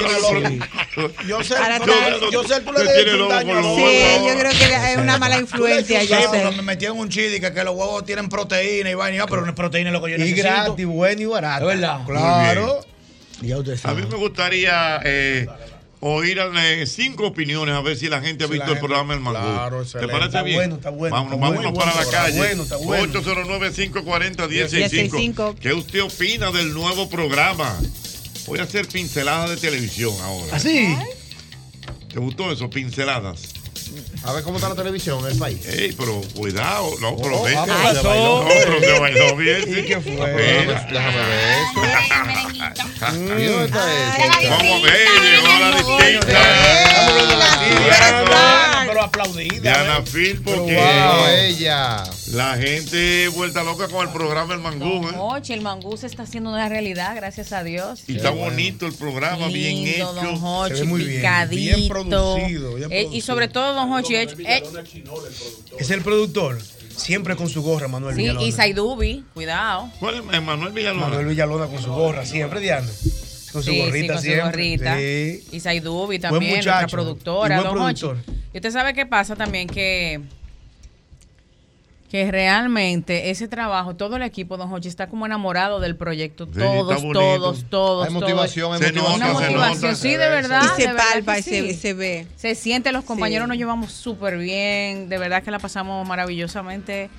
Yo sé, yo sé, tú le Usted debes tiene un daño Sí, yo creo que es una mala influencia, Sí, yo porque sé. me metieron un chidi que, que los huevos tienen proteína y vaina, pero no es proteína lo que yo Y necesito. gratis, bueno y barato. Claro. Ya usted A mí me gustaría eh, oír eh, cinco opiniones a ver si la gente ha Si visto el programa El Mangú. Claro, ¿Te parece Está bien? bueno, está bueno, Vámonos, está vámonos para bueno, la está calle. bueno, está bueno. 809-540-1065. ¿Qué usted opina del nuevo programa? Voy a hacer pinceladas de televisión ahora. ¿Ah, sí? ¿Te gustó eso? Pinceladas. A ver cómo está la televisión en el país. Ey, pero cuidado, no, pero Oh, ve. ah, que-. No, pero se bailó bien. ¿Y qué fue? Déjame ver eso. ¿Y dónde está eso? Vamos a ver, llegó la distinta. Pero aplaudida. Diana Phil, porque Wow, ella. La gente vuelta loca con el programa El Mangú, ¿eh? Oche, el mangú se está haciendo una realidad, gracias a Dios. Y está bonito el programa, bien hecho. Don Hochi, Se ve muy bien. picadito. Bien producido, bien Eh, y sobre todo, Don Hochi, eh, eh, Es el productor. Siempre con su gorra, Manuel sí, Villalona. y Saidubi, cuidado. ¿Cuál es Manuel Villalona? Manuel Villalona con su gorra, siempre, Diana. Con su Sí, sí, gorrita con su siempre. gorrita. Sí. Y Saidubi Buen también, nuestra productora, Y buen Don Hochi. productor. Y usted sabe qué pasa también, que que realmente ese trabajo, todo el equipo, Don Hochi, está como enamorado del proyecto. todos, todos, todos. Hay motivación, hay todos. motivación. Una Se nota, se motivación, nota. sí, de ve, verdad. Y se palpa y se- sí. se ve. Se siente, los compañeros Sí. nos llevamos súper bien. De verdad que la pasamos maravillosamente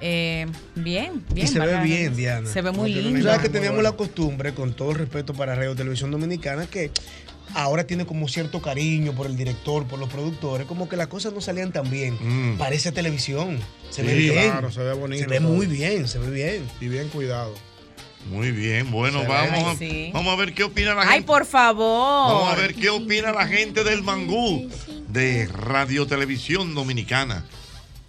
eh, bien, bien. y se ve bien. Diana. Se ve muy lindo. sabes que teníamos la costumbre, con todo respeto para Radio Televisión Dominicana, que ahora tiene como cierto cariño por el director, por los productores, como que las cosas no salían tan bien. Mm. Parece televisión. Se Sí, ve bien. claro, se ve bonito Se ve todo. muy bien, se ve bien. Y bien cuidado. Muy bien, bueno, vamos, a- Ay, sí. vamos a ver qué opina la Ay, gente. por favor. Vamos a ver qué opina la gente del Mangú de Radio Televisión Dominicana.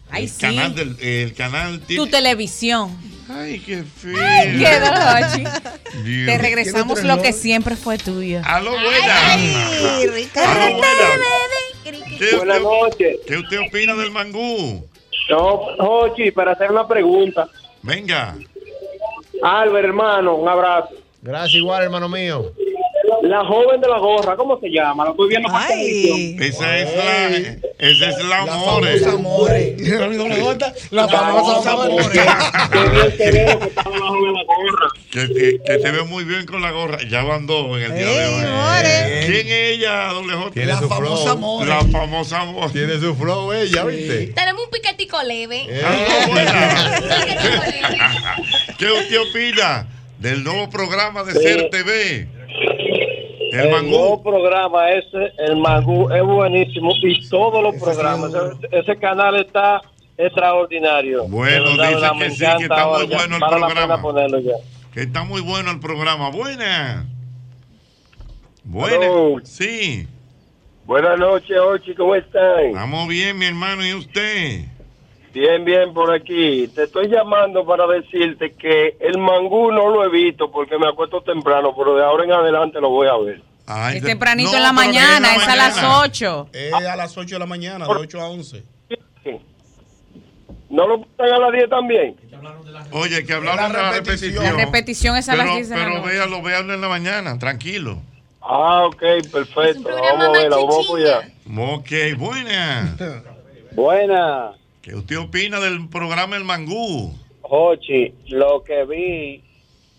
Ay, el sí. canal del el canal Tu tiene- televisión. Ay, qué feo. Ay, qué. Te regresamos ¿Tiene otro lo que siempre fue tuyo. Aló, buena. Ay, buena. Buenas noches. ¿Qué usted opina del mangú? No, Jochi, para hacer una pregunta. Venga. Albert, hermano, un abrazo. Gracias, igual, hermano mío. La joven de la gorra, ¿cómo se llama? La estoy viendo por televisión. Esa es la, esa es la amore. famosa amore. La famosa amore. Que te, que te ve muy bien con la gorra. Ya van dos en el día de hoy. ¿Quién es ella, doble J? Tiene su flow. La famosa amor. Tiene su flow ella, ¿viste? Tenemos un piquetico leve. ¿Qué usted opina del nuevo programa de Sí. El El mangú. nuevo programa ese, el Mangú, es buenísimo. Y todos los programas. Ese, ese canal está extraordinario. Bueno, dice verdad, que me sí, que está muy ya. bueno el programa. pena ponerlo ya. Que está muy bueno el programa. Buena. Buena. Sí. Buenas noches, Ochi, ¿cómo están? Estamos bien, mi hermano. ¿Y usted? Bien, bien, por aquí. Te estoy llamando para decirte que el mangú no lo he visto porque me acuesto temprano, pero de ahora en adelante lo voy a ver. Es tempranito en la mañana, es a las 8. Es a las 8 de la mañana, de 8 a 11. ¿No lo ponen a las 10 también? Oye, que hablaron de la repetición. La repetición es a las Pero- 10 de la Pero véalo en la mañana, tranquilo. Ah, ok, perfecto. Vamos a ver, vamos a apoyar. Ok, buena. Buena. ¿Qué usted opina del programa El Mangú? Jochi, lo que vi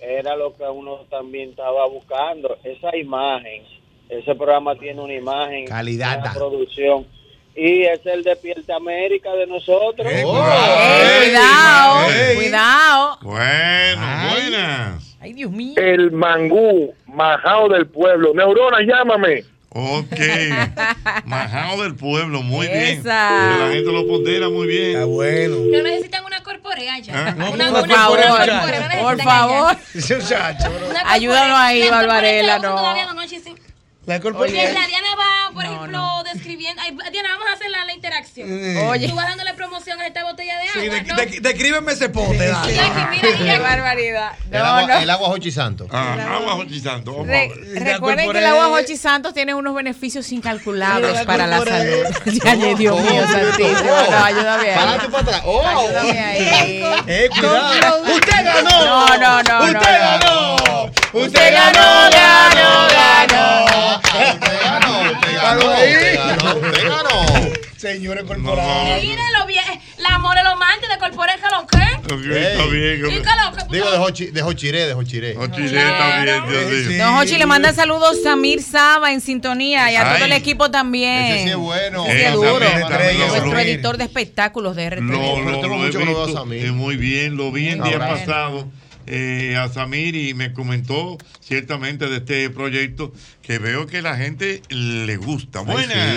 era lo que uno también estaba buscando, esa imagen. Ese programa tiene una imagen, Calidad. una producción. Y es el Despierta América de nosotros. Ey, cuidado, cuidado. Bueno, buenas. Ay, Dios mío. El mangú, majao del pueblo. Neurona, llámame. Ok. Majao del pueblo, muy bien. La gente lo pondera muy bien. Está bueno. No necesitan una corporea ya. Ah. Una, Por una, favor, corporea, no por favor. Ayúdanos ahí, corporea. La Barbarella, corporea no. la. La Porque la Diana va, por ejemplo, describiendo. Ay, Diana, vamos a hacer la, la interacción. Oye. Tú vas dándole promoción a esta botella de agua. Sí, de- ¿no? de- descríbeme ese pote, dale. Qué barbaridad. El No, agua, no. el agua Jochi Santo. Ah, agua Jochi Santo. Vamos a Re- recuerden que el agua Jochi Santos tiene unos beneficios incalculables La para la salud. Ya, ay, Dios mío, Oh, santísimo. oh. No, ayúdame ahí. Para adelante y para atrás. Oh. Ayúdame ahí. Eh, cuidado. ¡Usted ganó! No, no, no. Usted no, ganó. no. Usted ganó, ganó, ganó. Usted ganó, usted ganó. Señores corporales. Míralo bien. La amor lo mante de corporea que lo que. Está bien. ¿Y lo que? Digo de Jochi, de Jochiré, de Jochiré. Jochiré está bien, Dios mío. Don Hochi le manda saludos a Samir Saba en sintonía y a todo el equipo también. Ese sí es bueno. Ese es duro. También, Nuestro lo- editor de espectáculos de RTV. Lo, lo, tengo lo he mucho que no veo a visto, Samir. eh, muy bien, lo vi el día pasado eh, a Samir y me comentó ciertamente de este proyecto que veo que la gente le gusta. Buena.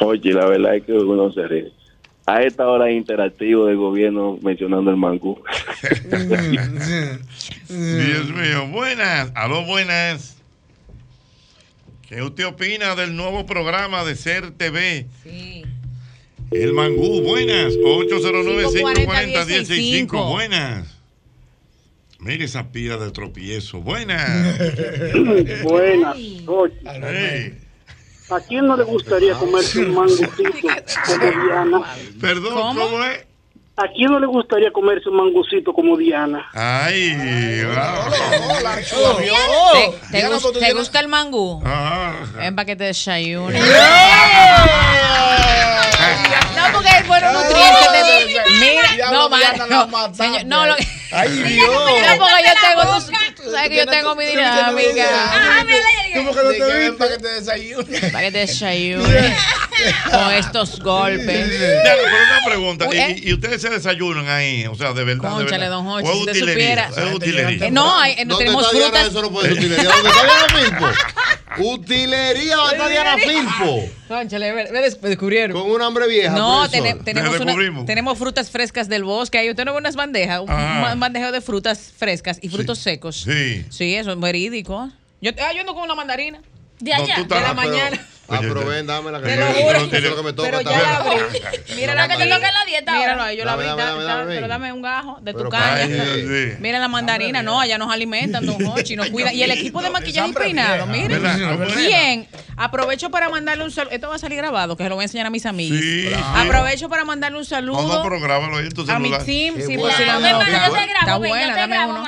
Oye, la verdad es que uno se ríe. A esta hora interactivo del gobierno mencionando el mangú. Dios mío, buenas. Aló, buenas. ¿Qué usted opina del nuevo programa de Ser TV? Sí. El Mangú, buenas. 809-540-165. 540-165. Buenas. Mire esa pila de tropiezo. Buenas. Buenas, ¿A quién no le gustaría comerse un mangucito como Diana? Perdón, ¿cómo, es? ¿A quién no le gustaría comerse un mangucito como Diana? Ay, wow. ¿Te, te gus- te gusta el mangú? Ah. Ven para que te desayune. No, porque es bueno nutriente. te- Mira, no, no, no, Ay, Dios. Porque yo tengo, tú, tú sabes que yo tengo mi dinámica. ¿Cómo que no te viste? Para que te desayunes. Para que te desayune con estos golpes. Ya, pero una pregunta. ¿Y, eh. y ustedes se desayunan ahí? O sea, de verdad. verdad. don Jorge, ¿O es si usted utilería? supiera. Es utilería. Eh, no, hay- no ¿Dónde tenemos frutas. Eso no puede ser utilería. ¿Dónde está Diana Filpo? Utilería, ¿dónde está Diana Filpo? Cónchale, me, me des- me descubrieron. Con un hambre vieja. No, tenemos, una- tenemos frutas frescas del bosque. Ahí usted no ve unas bandejas, un bandejeo de frutas frescas y frutos secos. Sí. Sí, eso es verídico. Yo, ah, yo ando con una mandarina. De allá. De la mañana. Ah, pero ven, dame la que Te lo juro. lo que me toca Pero ya la abrí. Mira la que te toca en la dieta. Míralo ahí, yo la dame, Pero dame un gajo de tu caña. Mira la mandarina, no, allá nos alimentan, don Hochi, nos cuidan. Y el equipo de maquillaje y peinado, miren. Bien, aprovecho para mandarle un saludo. Esto va a salir grabado, que se lo voy a enseñar a mis amigos. Aprovecho para mandarle un saludo. no, pero grábalo ahí en tu A mi celular. team, sí, por si Está buena, yo te dame grabo, uno.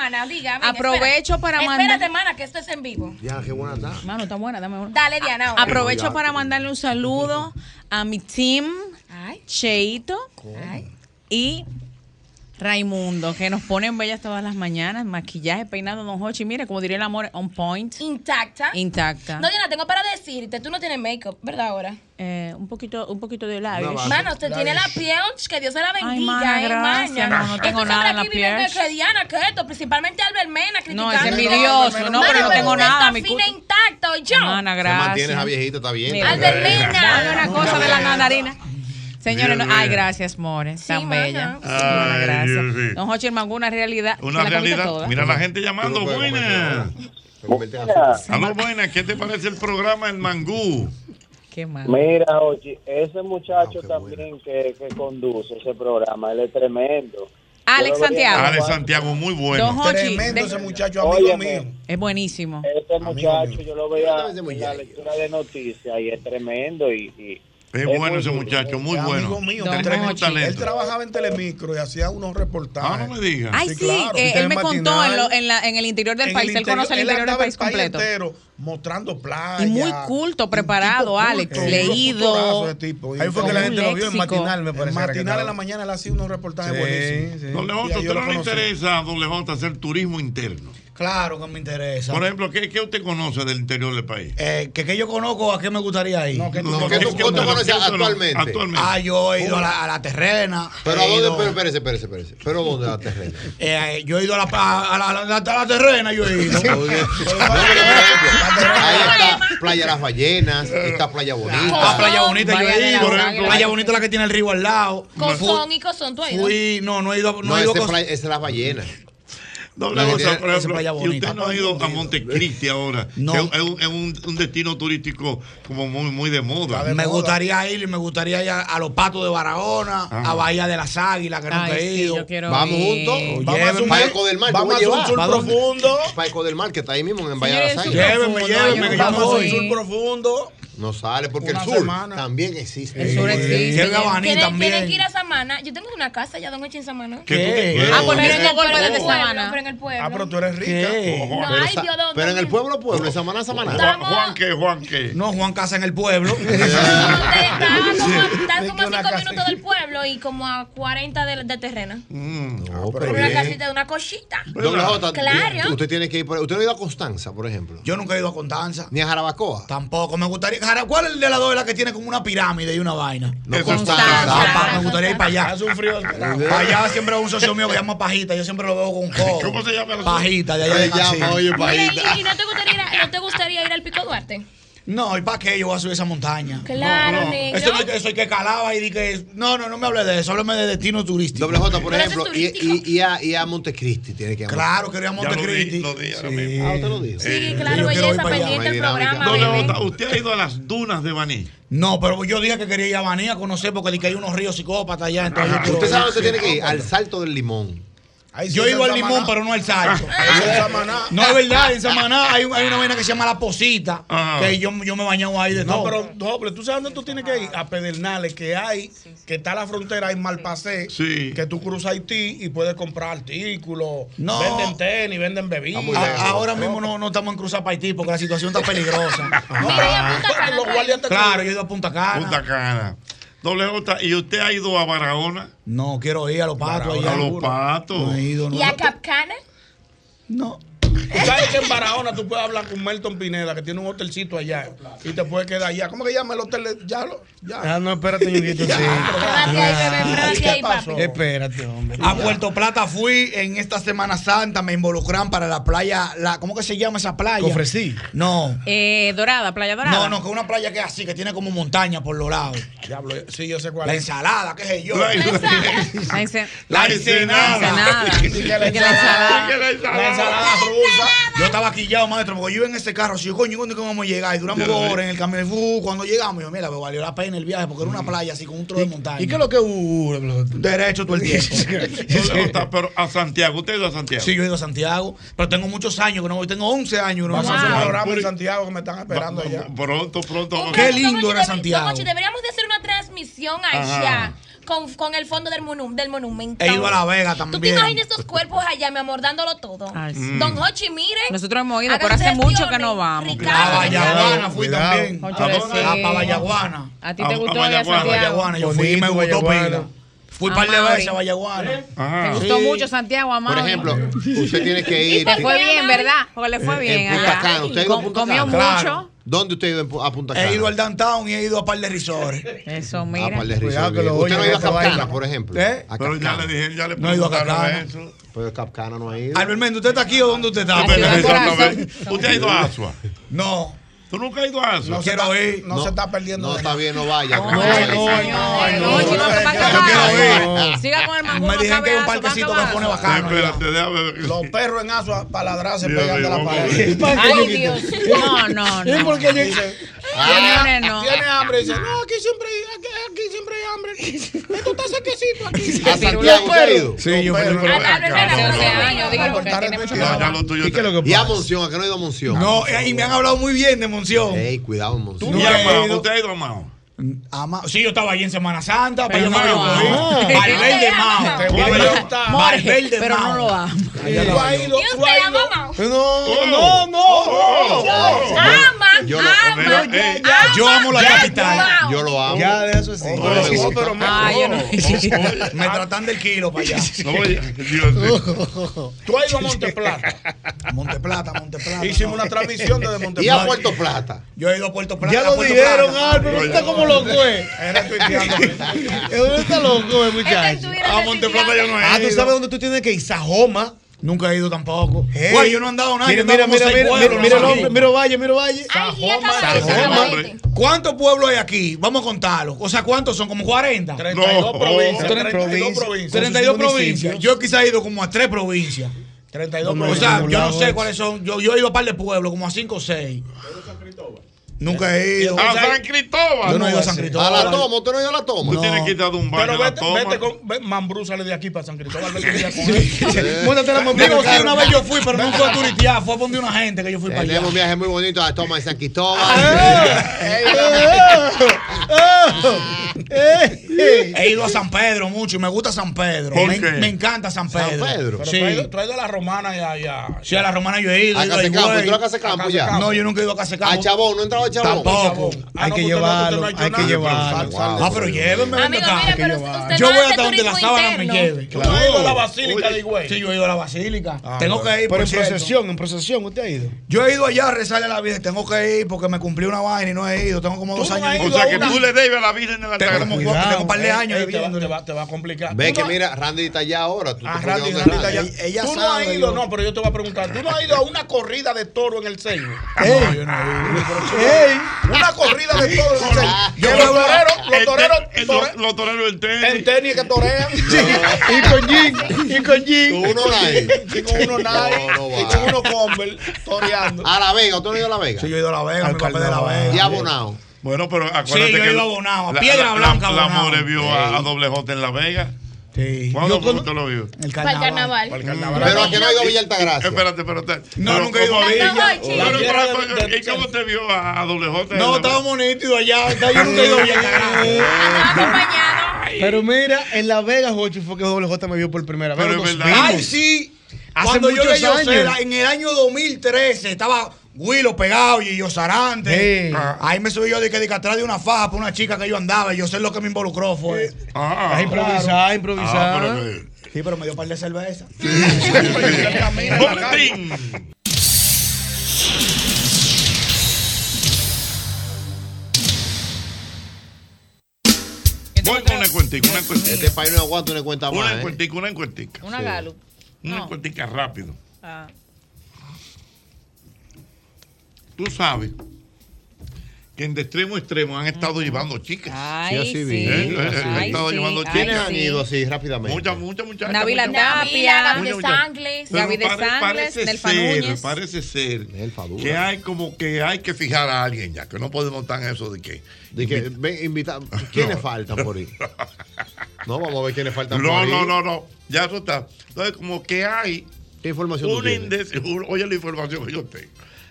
Aprovecho espérate. para mandar- Espérate, mana, que esto es en vivo. Ya, qué buena está. Mano, está buena, dame uno. Dale, Diana. ahora. Aprovecho para mandarle un saludo a mi team, Cheito y Raimundo, que nos ponen bellas todas las mañanas. Maquillaje, peinado, don Hochi. Mire, como diría el amor, on point. Intacta. Intacta. No, Diana, tengo para decirte, tú no tienes make-up, ¿verdad ahora? Eh, un poquito, un poquito de labios. Mano, usted tiene la piel, que Dios se la bendiga, Ay, mana, eh, gracias. maña. No, no tengo nada en la piel. que- que Diana, que esto, principalmente Albert Mena, criticando. No, es envidioso, no, pero no tengo nada, Está mi fina cu- intacto, y yo. Mana, Se gracias. mantiene esa viejita, está bien. Albert Mena. Dame una cosa de la mandarina. Señores, no- ay, gracias, More. Tan mana. bella. Sí, Ay, gracias. Don Hochi Mangú, una realidad. Una realidad. toda. Mira la gente llamando. Buenas. Aló, buenas. ¿Qué te parece el programa El Mangú? Qué mal. Mira, oye, ese muchacho también que, que conduce ese programa, él es tremendo. Alex Santiago. Alex Santiago, muy bueno. Don Hochi, Tremendo de- ese muchacho, amigo Óyeme. mío. Es buenísimo. Este muchacho yo lo veía en la lectura de noticias y es tremendo y... y Es muy bueno ese muchacho, muy Es bueno. Amigo mío, Don. Él trabajaba en Telemicro y hacía unos reportajes. Ah, no me digas. Ay, sí, claro, eh, él me contó en, lo- en, la- en el interior del En país. el él conoce el interior del país el completo. entero mostrando playas. Y muy culto, preparado, tipo Alex. culto, un leído. tipo. Ahí fue que la gente lo vio en matinal, me parece. En matinal en la mañana él hacía unos reportajes buenísimos. Don Y Levanto, ahí ¿usted no le interesa, don Levanto, hacer turismo interno? Claro que me interesa. Por ejemplo, ¿qué, qué usted conoce del interior del país? Eh, que, que yo conozco, ¿a qué me gustaría ir? No, que tú- No, ¿Qué tú, ¿qué qué tú usted conoces conoce actualmente? actualmente? Ah, yo he ido a la, a la terrena. Pero a dónde, ido- pero espérese, espérese, espérese. Pero ¿dónde la terrena? eh, yo he ido a la, a la, a la- a la terrena, yo he ido. Ahí está Playa Las Ballenas, está Playa Bonita. Ah, Playa Bonita, yo he ido. Playa Bonita la que tiene el río al lado. Cozón y cozón, tú has ido. Fui, no, no he ido, no, No, he ido ese playa- esa es Las Ballenas. Doble La cosa, tiene- por ejemplo, y bonita. usted no ha ido a Montecristi ahora, No. es un, es un- un destino turístico como muy, muy de moda. Me gustaría ir, me gustaría ir a, a los patos de Barahona, Ajá. a Bahía de las Águilas, que nunca Ay, he sí, ido. Vamos juntos. Vamos a un- del Mar, vamos a un sur profundo. Para Eco del Mar, que está ahí mismo en Bahía de las Águilas. Llévenme, profundo, llévenme, que no yo voy. sur profundo. No sale porque Una el sur semana. también existe. El sur existe. Llévenme a Baní Tienen, también. tienen que ir a Samana. Yo tengo una casa ya, don Echi, en Samana. ¿Qué. Ah, pues Pero en el el golpe pueblo, de el Samana. pero en el pueblo. Ah, pero tú eres rica. ¿Qué? No, Pero, ay, Dios, ¿dónde? pero en el pueblo, pueblo, en Samaná, Samaná. Juan, Juan qué, Juan qué. No, Juan Casa en el pueblo. Usted está como, a una 5 casa- minutos del pueblo y como a 40 de, de terrena. Mm. No, Por pero una bien. casita de una J, Claro. Usted tiene que ir por Usted no ha ido a Constanza, por ejemplo. Yo nunca he ido a Constanza. Ni a Jarabacoa. Tampoco. Me gustaría. Jara- ¿Cuál es el de las dos? La que tiene como una pirámide y una vaina. No, Constanza. Pa- me gustaría ir para allá. Para allá siempre hay un socio mío que se llama Pajita. Yo siempre lo veo con codo. ¿Cómo se llama el Pajita, de allá de Se llama, oye, Pajita. ¿y, y no, te gustaría ir a, no te gustaría ir al Pico Duarte? No, ¿y para qué yo voy a subir esa montaña? Claro, no. negro. Eso, no, eso hay que calaba y di que. No, no, no me hable de eso. Háblame de destino turístico. Doble J, por es ejemplo, y, y, y a, y a Montecristi tiene que ir. Claro, quería Ya lo Montecristi. di, lo di ahora Sí. mismo. Ah, usted lo dijo. Sí, claro, belleza, pendiente programa, Doble. J, ¿usted ha ido a las dunas de Baní? No, pero yo dije que quería ir a Baní a conocer porque di que hay unos ríos psicópatas allá. Entonces yo quiero Usted sabe dónde tiene que ir, al Salto del Limón. Ahí Yo he ido al limón, pero no al salto. No es verdad, en Samaná hay, hay una vaina que se llama La Posita, que yo, yo me he bañado ahí de No, todo. pero doble, tú sabes dónde tú tienes que ir a Pedernales, que hay, que está la frontera en Malpasé, Sí. que tú cruzas Haití y puedes comprar artículos, No. venden tenis, venden bebidas. A- ahora mismo no, no estamos en Cruzar para Haití porque la situación está peligrosa. No, pero Cana, los ¿tú has guardias te claro, yo he ido a Punta Cana. Punta Cana. Doble J, ¿y usted ha ido a Barahona? No, quiero ir a los patos allá. A los patos. No he ido, no. ¿Y a Capcana? No. Tú ¿Sabes que en Barahona tú puedes hablar con Melton Pineda, que tiene un hotelcito allá? Y te puedes quedar allá. ¿Cómo que llama el hotel? De... Ya lo. Ya. Ah, no, espérate, ñonguito. sí. Espérate ahí, espérate hombre. A Puerto Plata fui en esta Semana Santa, me involucran para la playa. ¿Cómo que se llama esa playa? ¿Ofrecí? No. Eh, dorada, playa dorada. No, no, que es una playa que es así, que tiene como montaña por los lados. Diablo, sí, yo sé cuál. La ensalada, qué sé yo. La ensalada. La ensenada. La ensalada. La ensalada. La ensalada. Yo estaba quillado, maestro, porque yo iba en ese carro. Si yo, coño, ¿dónde vamos a llegar? Y duramos dos horas en el camino. Uh, cuando llegamos, yo, mira, me valió la pena el viaje porque era una playa así con un trozo de montaña. ¿Y qué es lo que uh, Derecho todo el tiempo. pero a Santiago, ¿usted ha ido a Santiago? Sí, yo he ido a Santiago, pero tengo muchos años que no voy. Tengo 11 años no voy. a Santiago que me están esperando allá. Pronto, pronto. Qué lindo era Santiago. Deberíamos de hacer una transmisión allá con, con el fondo del, monu del monumento. He ido a La Vega también. ¿Tú te imaginas estos cuerpos allá, mi amor, dándolo todo? Don Hochi, mire. Nosotros hemos ido, pero hace mucho que no vamos. A Bayaguana fui también. A, ¿A ti te gustó a Bayaguana, Yo fui y me gustó pila. Fui un par de veces a Vallaguana. ¿Eh? Ah, Te gustó mucho Santiago, Amado. Por ejemplo, usted tiene que ir. Le fue bien, ¿verdad? Porque le fue bien. En, Usted comió mucho. ¿Dónde usted ha ido a Punta Cana? He ido al downtown y he ido a par de resorts. Eso, ah, mira. A par de Cuidado, que lo ¿Usted no ha ido a Capcana, por ejemplo? ¿Eh? Pero ya le dije, ya le No he ido a Capcana. Eso. Pero Capcana no ha ido. Albert Mendo, ¿usted está aquí o dónde usted está? Usted ha ido a Asua. No. ¿Tú nunca has ido a eso? No quiero ir. No, se está perdiendo. No, está bien, no vaya. No, no, no, quiero ir. Siga con el mango. Me dijeron que hay un parquecito que pone bacano. Los perros en Asua para ladrarse pegan de la pared. Ay, Dios. No, no, no. ¿Y por qué dice? Ah. Tiene, hambre. Dice, no, aquí siempre, aquí, siempre hay hambre. Esto está sequecito aquí. ¿A Santiago? Sí, yo. A años, dijo que tiene mucho. Y a Monción, ¿a qué no ha ido Monción? No, eh, y me han hablado muy bien de Monción. Monción. Ey, cuidado, Monción. No has ha? Ama. Sí, yo estaba allí en Semana Santa, pero, pero no, no lo amo. Valverde Mao. Pero no lo amo. Tú has ido, tú. No, no, oh. no. Oh, oh, ama, yo ama, eh, yo amo la capital. Yo lo amo. Ya de eso sí. Pero me ah, tratan del kilo para allá. Tú has ido a Monteplata. Monteplata, Monteplata. Hicimos una transmisión desde Monteplata. Y a Puerto Plata. Yo he ido a Puerto Plata. Ya lo dijeron, Álvaro. Cómo loco es. ¿Dónde está? A ah, Monteplata yo no he Ah, ¿tú sabes dónde tú tienes que ir? Sajoma. Nunca he ido tampoco. Güey, yo no he andado nada. Mira, mira, mira, mira, pueblos, mira, no mira, mira, Valle, mira Valle. Sajoma, Sajoma. ¿Cuántos pueblos hay aquí? Vamos a contarlos. O sea, ¿cuántos son? ¿Como 40? 32 no. provincias. 32 provincias. provincias. 32 provincias. Yo quizá he ido como a 3 provincias. 32 provincias. O sea, yo no sé cuáles son. Yo, he ido a par de pueblos, como a 5 o 6. Nunca he ido. ¿A San Cristóbal? Yo no he ido a San Cristóbal. ¿A la toma? ¿Usted no ha ido a la toma? Tú tienes que irte un baño Pero vete, vete con... Ve, mambrúzale de aquí para San Cristóbal. Móntate la mambrúzale. Digo, sí, una vez yo fui, pero no fue a turistear. Fue a una gente que yo fui eh, para allá. Tenemos un viaje muy bonito a la toma de San Cristóbal. Ah, eh, eh, He ido a San Pedro mucho y me gusta San Pedro. Me, encanta San Pedro. San Pedro. Tú, has ido, a la romana y allá. Sí, a la romana yo he ido. A ido eh. Casecampo, ¿tú a ya? No, yo nunca he ido a Casecampo. A Chabón, no he entrado a Chabón. Tampoco. Ah, hay que llevarlo, hay, que llevarlo. Ah, pero llévenme, ven acá. Yo voy hasta donde la sábana me lleve. Claro. Yo ido a la basílica de Higüey. Sí, yo he ido a la basílica. Ah, Tengo que ir, Pero en procesión, en procesión, ¿usted ha ido? Yo he ido allá a rezarle a la Virgen. Tengo que ir porque me cumplí una vaina y no he ido. Tengo como dos años. O sea, que tú le debes a la Virgen de la tengo, un par de años. Te, va, a complicar. Ve que mira, Randy está allá ahora. Tú, ah, Randy, Randy está allá. Ella tú no has ido, no, pero yo te voy a preguntar. ¿Tú no has ido a una corrida de toro en el sello? Ah, no, yo. Una corrida de toro en el sello. Yo los toreros, los toreros. Los toreros en tenis. En tenis que torean. Y con jean. Y con jean. Con uno Nike. Y con uno Nike. Y con uno Converse toreando. A La Vega, ¿tú no has ido a La Vega? Sí, yo he ido a La Vega, mi papá de La Vega. Y abonado. Bueno, pero acuérdate sí, yo que iba abonado, la, piedra la, blanca. La, abonado. la vio sí. a, a, doble J en Las Vegas. Sí. ¿Cuándo con... usted lo vio? El carnaval. carnaval. Para el carnaval. Pero aquí no ha ido a Villa Altagracia. Eh, espérate, espérate. No, pero nunca he ido a Villa. Claro, pero, ¿Y cómo te vio a, a doble J? No, estaba nítido allá. Yo nunca he ido a Villa Altagracia. Pero mira, en Las Vegas, Jochi, fue que doble J me vio por primera vez. Pero es verdad. Ay, sí. Hace Cuando yo le en el año 2013 estaba Willow pegado y yo zarante. Ah. Ahí me subí yo de que, de que atrás de una faja por una chica que yo andaba y yo sé lo que me involucró fue. Ah, ah, improvisar, claro. improvisar. Ah, pero, sí, pero me dio par de cerveza. Sí, sí, Una cuentica, una cuentica. Este país no aguanta una cuenta más. ¿eh? Una cuentica, una cuentica. Una galup. Una cuentica rápido. Ah. Tú sabes que en de extremo a extremo han estado llevando chicas. Ay, Sí, así vi, ¿Eh? Eh, Han estado llevando sí, chicas. ¿Quiénes han ido así rápidamente? Muchas, muchas muchachas. Navila muchas- Tapia, Muchas Gaby de. Sangles, Gaby de Sangles, parece Nelfa ser, Núñez. Parece ser que hay como que hay que fijar a alguien ya, que no podemos estar en eso de que. De que ven, invita, ¿Quiénes faltan por ahí? No, vamos a ver quiénes faltan No, por ahí. no, no, no. Ya eso está. Entonces, como que hay. ¿Qué información tú una. Oye, la información que yo tengo.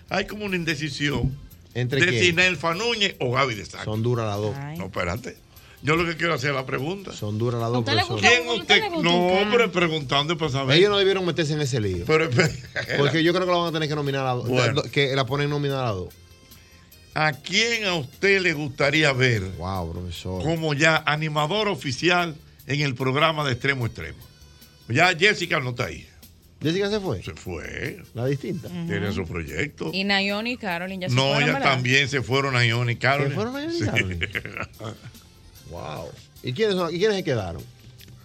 Hay como una indecisión ¿Entre de quién? si Nelfa Núñez o Gaby de Sangre. Son duras las dos. No, espérate. Yo lo que quiero hacer es la pregunta. Son duras las dos. ¿Usted le profesor. gusta- ¿Quién usted? le gusta un No, pero preguntando para saber. Ellos no debieron meterse en ese lío. Pero, Porque yo creo que la van a tener que nominar a dos. Bueno. Que la ponen nominada a dos. ¿A quién a usted le gustaría ver wow, profesor. como ya animador oficial en el programa de Extremo a Extremo? Ya Jessica no está ahí. ¿Jessica se fue? Se fue. La distinta. Tiene su proyecto. Y Naomi y Carolyn ya se No, fueron, ya ¿verdad? también se fueron a Ion y Carolyn. ¿Se fueron y. Carolyn? Wow. ¿Y quiénes, son- y quiénes se quedaron?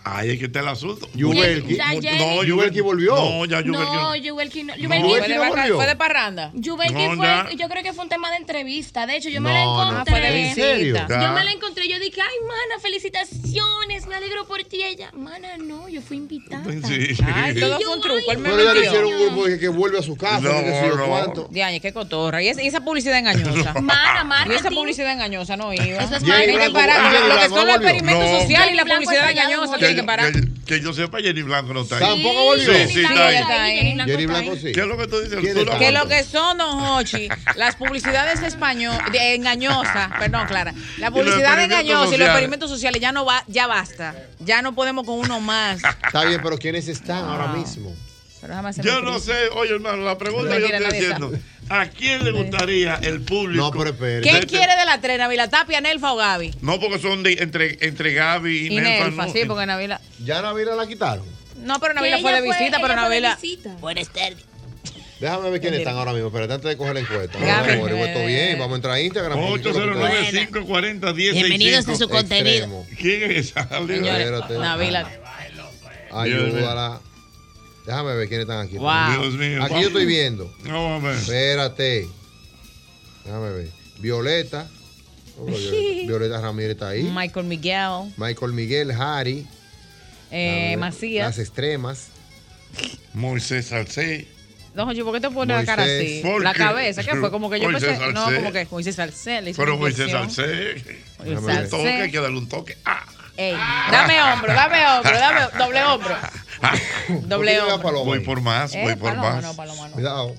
Ahí es que está el asunto. Yubelki. No, Yubelki volvió. No, ya Yubelki no. No, Yubelki no. Yubelki Fue de, no barra- volvió. fue de parranda. Yubelki No, fue, ya. yo creo que fue un tema de entrevista. De hecho, yo me la encontré. Fue de ¿En serio? visita. Yo me la encontré. Yo dije, ay, mana, felicitaciones. Me alegro por ti. Ella, mana, no, yo fui invitada. Sí. Ay, todo Y fue un truco. Él me Pero ya le hicieron un grupo que, que vuelve a su casa. No, que no. cuánto. Diañe, qué cotorra. Y, esa- y esa publicidad engañosa. Mana, Y marketing. esa publicidad engañosa no iba. Eso es Lo que son los experimentos sociales y la publicidad engañosa que Que, parar. que- que yo sepa, Jenny Blanco no está ahí. Tampoco volvió. Sí, Jenny sí, está ahí. está ahí, Jenny Blanco Jenny sí. ¿Qué es lo que tú dices? Que lo que son, don Hochi, las publicidades español, de- engañosas, perdón, Clara, la publicidad engañosa y los experimentos sociales ya no va, ya basta. Ya no podemos con uno más. Está bien, pero ¿quiénes están ahora mismo? Pero Yo no sé, oye hermano, la pregunta que yo estoy haciendo, ¿a quién le gustaría el público? No, pero espere. ¿Quién de- quiere de la tres, Navila Tapia, Nelfa o Gaby? No, porque son de, entre, entre Gaby y, Y Nelfa, Nelfa, no. sí, porque Navila. ¿Ya Navila la quitaron? No, pero Navila fue de visita, pero fue de Navila. Buenas tardes. Déjame ver quiénes están ahora mismo. Espérate, antes de coger la encuesta. Vamos a esto bien. Vamos a entrar a Instagram. 809-540-1065. su contenido. ¿Quién es esa? Navila. Ayúdala. Déjame ver quiénes están aquí. Wow. Dios mío. Aquí yo estoy viendo. Vamos a ver. Espérate. Déjame ver. Violeta. Oh, Violeta. Violeta Ramírez está ahí. Michael Miguel, Michael Miguel, Harry. eh, Las Macías. extremas. Moisés Salcé. Don Jochi, ¿por qué te pones la cara así? Moisés. ¿Por La cabeza, ¿qué fue? Como que yo Moisés pensé. No, como que Moisés Salcé. le hizo Pero Moisés. Salcé. Un toque, hay que darle un toque. Ah. Ey, dame hombro, dame hombro, dame doble hombro. Doble ¿Por hombro. Voy por más, Eh, voy por Paloma, más. no, Paloma no. Cuidado.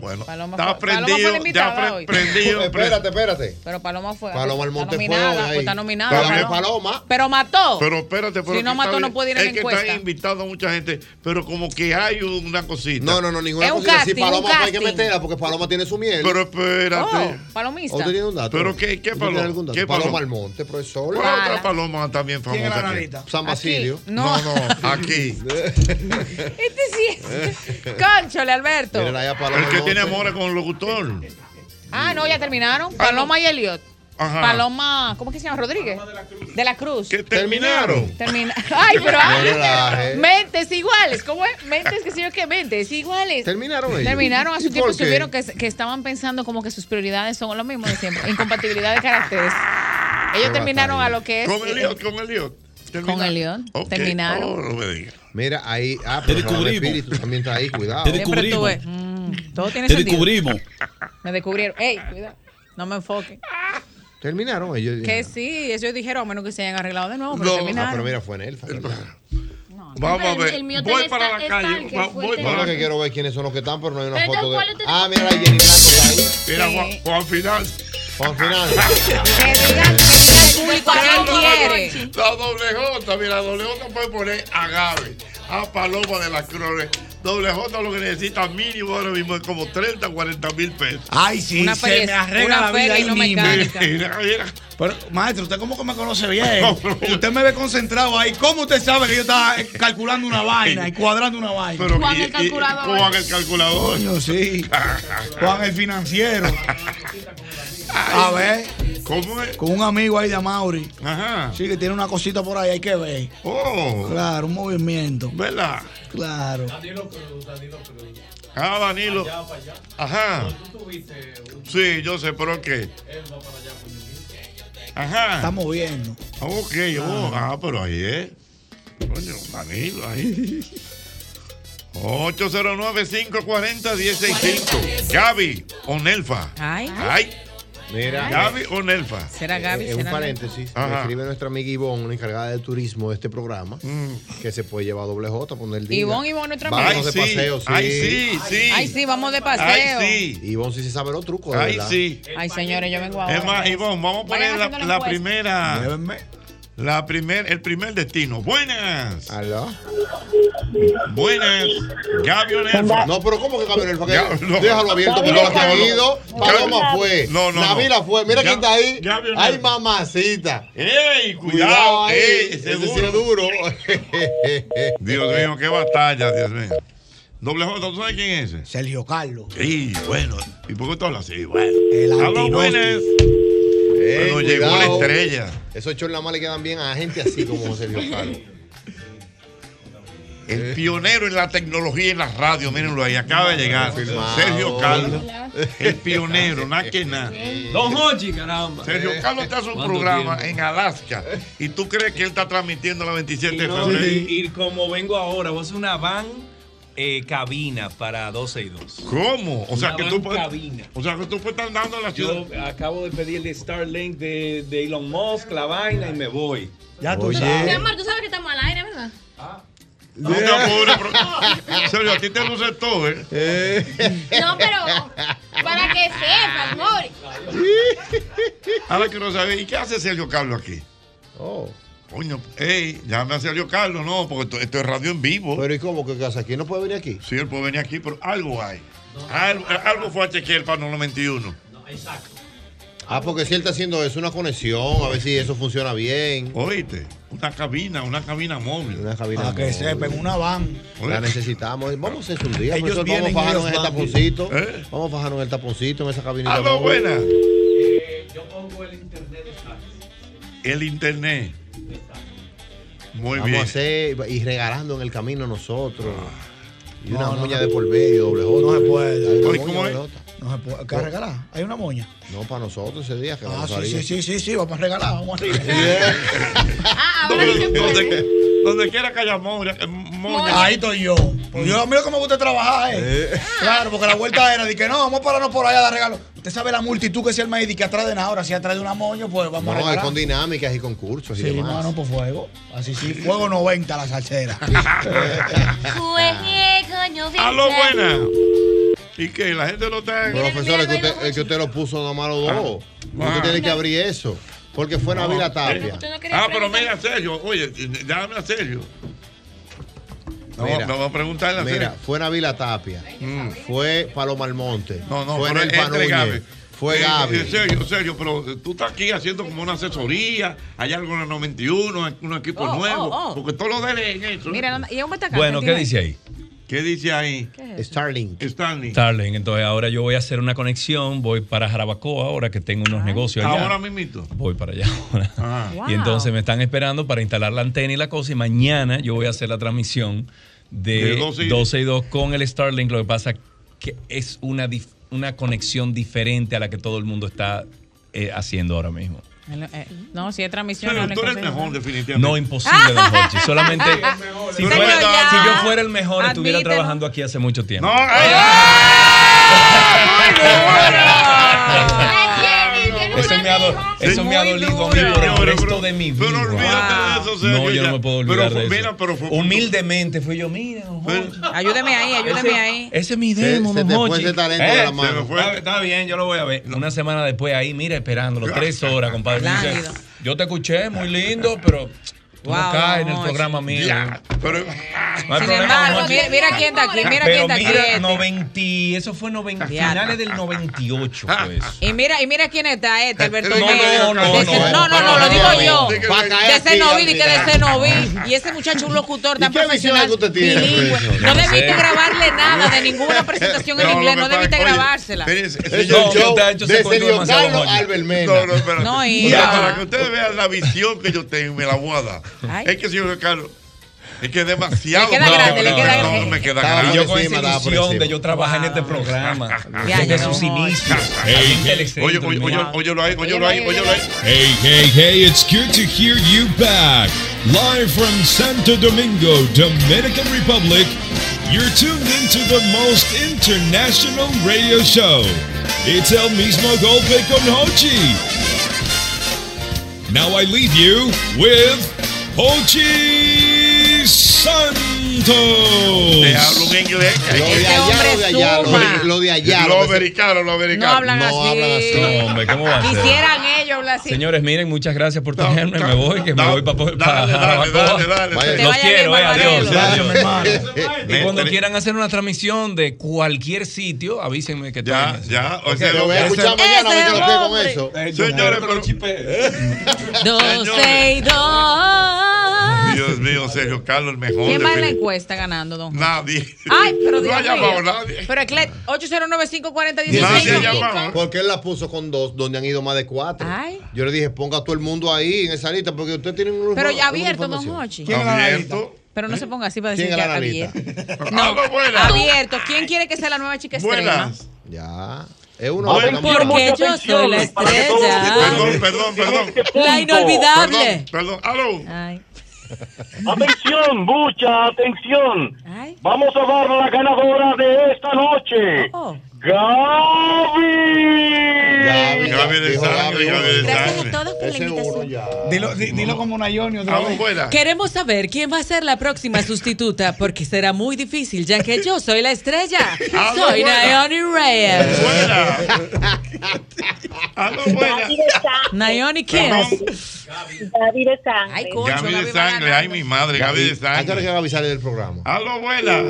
Bueno, Paloma está fue- Paloma fue prendido, la invitada ya pre- hoy. prendido. pre- Espérate, espérate. Pero Paloma fue. Paloma Almonte fue pues está nominada. Pero Paloma. Paloma. Pero mató. Pero espérate, pero Si no que mató, no puede ir en Es la que encuesta. están invitando mucha gente, pero como que hay una cosita. No, no, no, ninguna Es un cosita. Si casting, un Paloma fue hay que meterla porque Paloma tiene su miel. Pero espérate. Oh, palomista. ¿Usted tiene un dato? ¿Pero qué- qué ¿Usted paloma? tiene algún dato? ¿Qué Paloma paloma? Almonte, profesor. ¿Cuál Pala. otra paloma también ¿Quién es la famosa? San Basilio. No, No, aquí. este sí es. Conchole, Alberto. Paloma El que tiene amores con el locutor. Ah, no, ya terminaron. Paloma y Eliot. Ajá. Paloma, ¿cómo es que se llama? Rodríguez. De la Cruz. ¿Qué terminaron? Termina. Ay, pero ay, relaje. mentes iguales. ¿Cómo es? Mentes que sí o qué mentes iguales. Terminaron ellos. Terminaron a ¿Y su tiempo qué? supieron que, que estaban pensando como que sus prioridades son lo mismo de siempre. Incompatibilidad de caracteres. Ellos terminaron a lo que es. Con eh, Eliot, con Eliot. Con Terminaron. Eliot. Ok. Terminaron. Oh, no me digas. Mira, ahí. Ah, Te pero descubrimos. Espíritu también está ahí, cuidado. Te descubrimos. Mm, todo tiene Te sentido. descubrimos. Me descubrieron. Ey, cuidado. No me enfoque. Terminaron ellos. Que sí, ellos dijeron, a menos que se hayan arreglado de nuevo, pero No. Ah, terminaron. pero mira, fue en él. Vamos a El- ver. el mío voy para la calle. Va- fue Voy el Yo para lo la que quiero ver quiénes son los que están, pero no hay una Pero foto de. ¿cuál es tu- Ah, mira la Jenny Blanco está ahí. Mira, Juan, Juan Final. Juan Final. Que digan, que diga el público quiere. La doble J, mira, la doble J puede poner a Gaby, a Paloma de la Cruz. Doble J lo que necesita mínimo ahora mismo es como 30, 40 mil pesos. Ay, sí, Una se me arregla una la vida y no mismo. mecánica. Mira, mira. Pero, maestro, usted como que me conoce bien. Usted me ve concentrado ahí. ¿Cómo usted sabe que yo estaba calculando una vaina y cuadrando una vaina? Pero Juan y- el y- calculador. Juan el calculador. Coño, sí. Juan el financiero. A ver. ¿Cómo es? Con un amigo ahí de Mauri. Ajá. Sí, que tiene una cosita por ahí, hay que ver. Oh. Claro, un movimiento. ¿Verdad? Claro. Ah, Danilo. Ajá. Sí, yo sé, pero ¿qué? Ajá. Estamos viendo. Ok, oh, ah, pero ahí es. Coño, Danilo, ahí. 809-540-165. Gaby o Nelfa. Ay. Ay. Mira. Gaby o Nelfa. ¿Será Gaby? Eh, En un ¿Será paréntesis, me escribe nuestra amiga Ivonne, la encargada de turismo de este programa, que se puede llevar doble J, poner el día. Ivonne, Ivonne, nuestra amiga. de paseo, sí. Ay, sí, sí. Ay, sí, vamos de paseo. Ivonne sí se sabe los trucos, de Ay, verdad. sí. Ay, señores, yo vengo ahora. Es más, Ivonne, vamos a poner la, la la encuesta. La primer, el primer destino. Buenas. ¿Aló? Buenas. Nelfa. No, pero ¿cómo que Gaby o Nelfa? Que- Ga- no. Déjalo abierto, porque no, no, ha no, ido. no. Paloma fue. No, no. Navila fue. Mira quién está ahí. Ay, mamacita. ¡Ey, cuidado! ey, Ese sí es duro. Dios mío, qué batalla, Dios mío. Doble J, ¿tú sabes quién es ese? Sergio Carlos. Sí, bueno. ¿Y por qué tú hablas así? Bueno. El Aló, buenas. Ey, Bueno, llegó la estrella. Esos chorlas más le quedan bien a gente así como Sergio Carlos. El pionero en la tecnología y en la radio, mírenlo ahí, acaba de llegar. Confirmado. Sergio Carlos. El pionero, nada que nada. Don Hochi, caramba. Sergio Carlos está en su ¿Cuánto programa tiempo? en Alaska. ¿Y tú crees que él está transmitiendo la 27 de No, febrero? y, y como vengo ahora, hacer una van eh, cabina para 12 y 2. ¿Cómo? O sea, Una que tú puedes. cabina. O sea, que tú puedes estar dando la ciudad. Yo acabo de pedir el Starlink de, de Elon Musk, la vaina, y me voy. Ya tú Mi sabes. amor, tú sabes que estamos al aire, ¿verdad? No te apures, pero- Sergio, a ti te luce todo, ¿eh? No, pero para que sepas, amor. Ahora que no sabes, ¿y qué hace Sergio Carlos aquí? Oh. Coño, ey, llame a Sergio Carlos, no, porque esto, esto es radio en vivo. Pero ¿y cómo que casa aquí? ¿No puede venir aquí? Sí, él puede venir aquí, pero algo hay. Algo, algo fue a chequear para no 91. Ah, porque si él está haciendo eso, una conexión, a ver si eso funciona bien. Oíste, una cabina, una cabina móvil. Una cabina Para que móvil. sepan, una van. La necesitamos. Vamos a hacer un día. Ellos profesor, vamos a fajarnos en el taponcito. ¿Eh? Vamos a fajarnos en el taponcito, en esa cabinita. Móvil. buena. yo pongo el internet de El internet. Muy Vamos bien. a hacer y regalando en el camino nosotros. Y una No, no, moña no. de por medio, doble J. No se puede. Oye, ¿cómo es? No se puede. ¿Qué regalar? ¿Hay una moña? No, para nosotros ese día que Ah, vamos a sí, sí, sí, sí, sí, vamos a regalar, vamos arriba. Ah, Donde, puede. donde- donde quiera que haya moña. eh, moña. Ahí estoy yo. Pues yo, a mí lo que me gusta trabajar, ¿eh? Claro, porque la vuelta era de que no, vamos a pararnos por allá a dar regalo. Usted sabe la multitud que se arma ahí de que atrás de nada. Ahora, si atrás de una moño, pues vamos a No, es regalar. con dinámicas y concursos y Sí, demás. no, no, por fuego. Así sí, fuego 90 la salsera. Aló, buena. ¿Y qué? La gente no está. Profesor, es que usted, es que usted lo puso nomás los dos. Ah. Usted tiene que abrir eso. Porque fue Navila Tapia. Usted no quería Ah, pero mira, Sergio, oye, llámame a Sergio. Vamos, Mira. vamos a preguntarle Mira, fue Navila Tapia. Mm. Fue Paloma Almonte. No, no, fue pero. Núñez. Fue Eh, Gaby. eh, Sergio, Sergio, pero eh, tú estás aquí haciendo como una asesoría, hay algo en el 91, un equipo Oh, nuevo, oh, oh. porque todos lo deben en eso. Mira, ¿y un betaca? Bueno, ¿qué dice ahí? ¿Qué dice ahí? Starlink. Stanley. Starlink. Entonces ahora yo voy a hacer una conexión, voy para Jarabacoa ahora que tengo unos negocios allá. Ahora mismito. Voy para allá ahora. Wow. Y entonces me están esperando para instalar la antena y la cosa. Y mañana yo voy a hacer la transmisión de, De 12 y- 12 y 2 con el Starlink. Lo que pasa que es una, dif- una conexión diferente a la que todo el mundo está eh, haciendo ahora mismo. Eh, No, si es transmisión. Sergio, no tú eres el mejor, definitivamente. No, imposible, don Jorge. Solamente si, Señor, fuera- ya. si yo fuera el mejor, estuviera trabajando aquí hace mucho tiempo. No, ay, Eso me ha, eso me ha dolido a mí por el resto de mi vida. pero olvídate de eso, No, yo no me puedo olvidar de eso. Humildemente fui yo, mira. Ayúdeme ahí, ayúdeme ahí. Ese es mi demo, se don te fue Jorge. ese talento de la mano. se me fue. Está, bien, yo lo voy a ver. Una semana después ahí, mira, esperándolo. Tres horas, compadre. Yo te escuché, muy lindo, pero tú no Wow, caes en el programa mío. Ya, pero No hay Sin problema, embargo, mira, mira quién está aquí, mira Pero quién está mira, aquí. 90, eso fue 90, finales del 98 fue eso. Y mira, y mira quién está, este, Alberto No, no, no, De no, no, no, lo digo yo. De Cenoví, di que de final. Cenoví. Y ese muchacho, un locutor tan qué visión profesional, es que usted tiene, bilingüe. No debiste grabarle nada de ninguna presentación en inglés, no debiste grabársela. ese ese. No, no, espérate. No, para que ustedes vean la visión que yo tengo, me la voy a dar. Ay. Es que, señor Carlos, es que es demasiado. Le queda grande, le queda no, grande. No, me queda grande. Y yo con esa ilusión de yo trabajar en este programa Ya, desde sus inicios. Oye, oye, oye, mira. óyelo ahí, óyelo ahí, óyelo ahí. Hey, hey, hey, it's good to hear you back. Live from Santo Domingo, Dominican Republic, you're tuned into the most international radio show. It's El Mismo Golpe con Hochi. Now I leave you with Hochi Santos. Te hablo en inglés. Lo de Este allá, lo de allá, lo de- allá. Lo lo de- americano, lo No americano. hablan No así. hablan así. No, hombre, ¿cómo va a ser? Quisieran ellos hablar así. Señores, miren, muchas gracias por tenerme. Me voy, que me Dale, voy para dale, dale, dale, dale. Los quiero, eh, adiós. Y cuando quieran hacer una transmisión de cualquier sitio, avísenme que Ya, ya. O sea, Lo voy a escuchar mañana, a ver qué con eso. Señores, pero- Doce y dos. Dios mío, Sergio Carlos, el mejor. ¿Quién va en la encuesta ganando, don? Jorge? Nadie. Ay, pero no Dios ha llamado mío. nadie. Pero Eclet, 809-540-165. Nadie ha 15. llamado. Porque él la puso con dos, donde han ido más de cuatro. Ay. Yo le dije, ponga a todo el mundo ahí en esa lista, porque usted tiene un Pero ya abierto, don Hochi. Abierto. Pero no se ponga así para decir ¿Quién que es la abierto. No, buenas. Abierto. ¿Quién quiere que sea la nueva chica estrella? Buenas. Ya. Es uno también. Porque yo soy la estrella. Perdón, perdón, perdón. La inolvidable. Perdón, perdón. Aló. Ay. Atención, mucha atención. Vamos a dar la ganadora de esta noche. Gaby. Gaby de sangre, Gaby, Gaby de Gracias a sangre. todos por la Ese es uno invitación. ya. Dilo, di- dilo como Nayoni otra vez. buenas. Queremos saber quién va a ser la próxima sustituta, porque será muy difícil, ya que yo soy la estrella. Soy buena. Naomi Reyes. Aló, buenas. Naomi Kiss. Gaby de sangre. Ay, concho, Gaby de sangre, ay mi madre, Gaby de ¿A qué hora que sangre. Gaby sale del programa? Aló, buenas.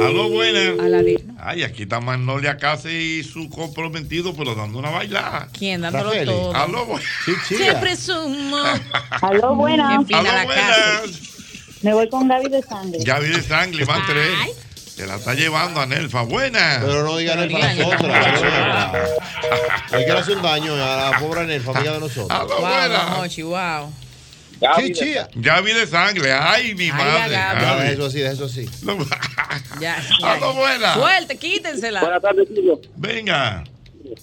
Aló, buenas. A la de- no. Ay, aquí está Magnolia casi y su comprometido, pero dando una bailada. ¿Quién? Dándolo Rafael. todo. Aló, buenas. Siempre sumo. Aló, buenas. A Aló, la buenas. Me voy con Gaby de sangre. Gaby de sangre, van tres. Se la está llevando a Nelfa. Buenas. Pero no digan el para Digan, nosotras. Hay que hacer un daño a la pobre Nelfa, amiga de nosotros. Buenas. don Hochi, wow. Gaby de sangre, ay mi Ay, madre. Gaby. Eso así, deja eso así. No, Ya, ya. Suelte, quítensela. Buenas tardes, tío. Venga.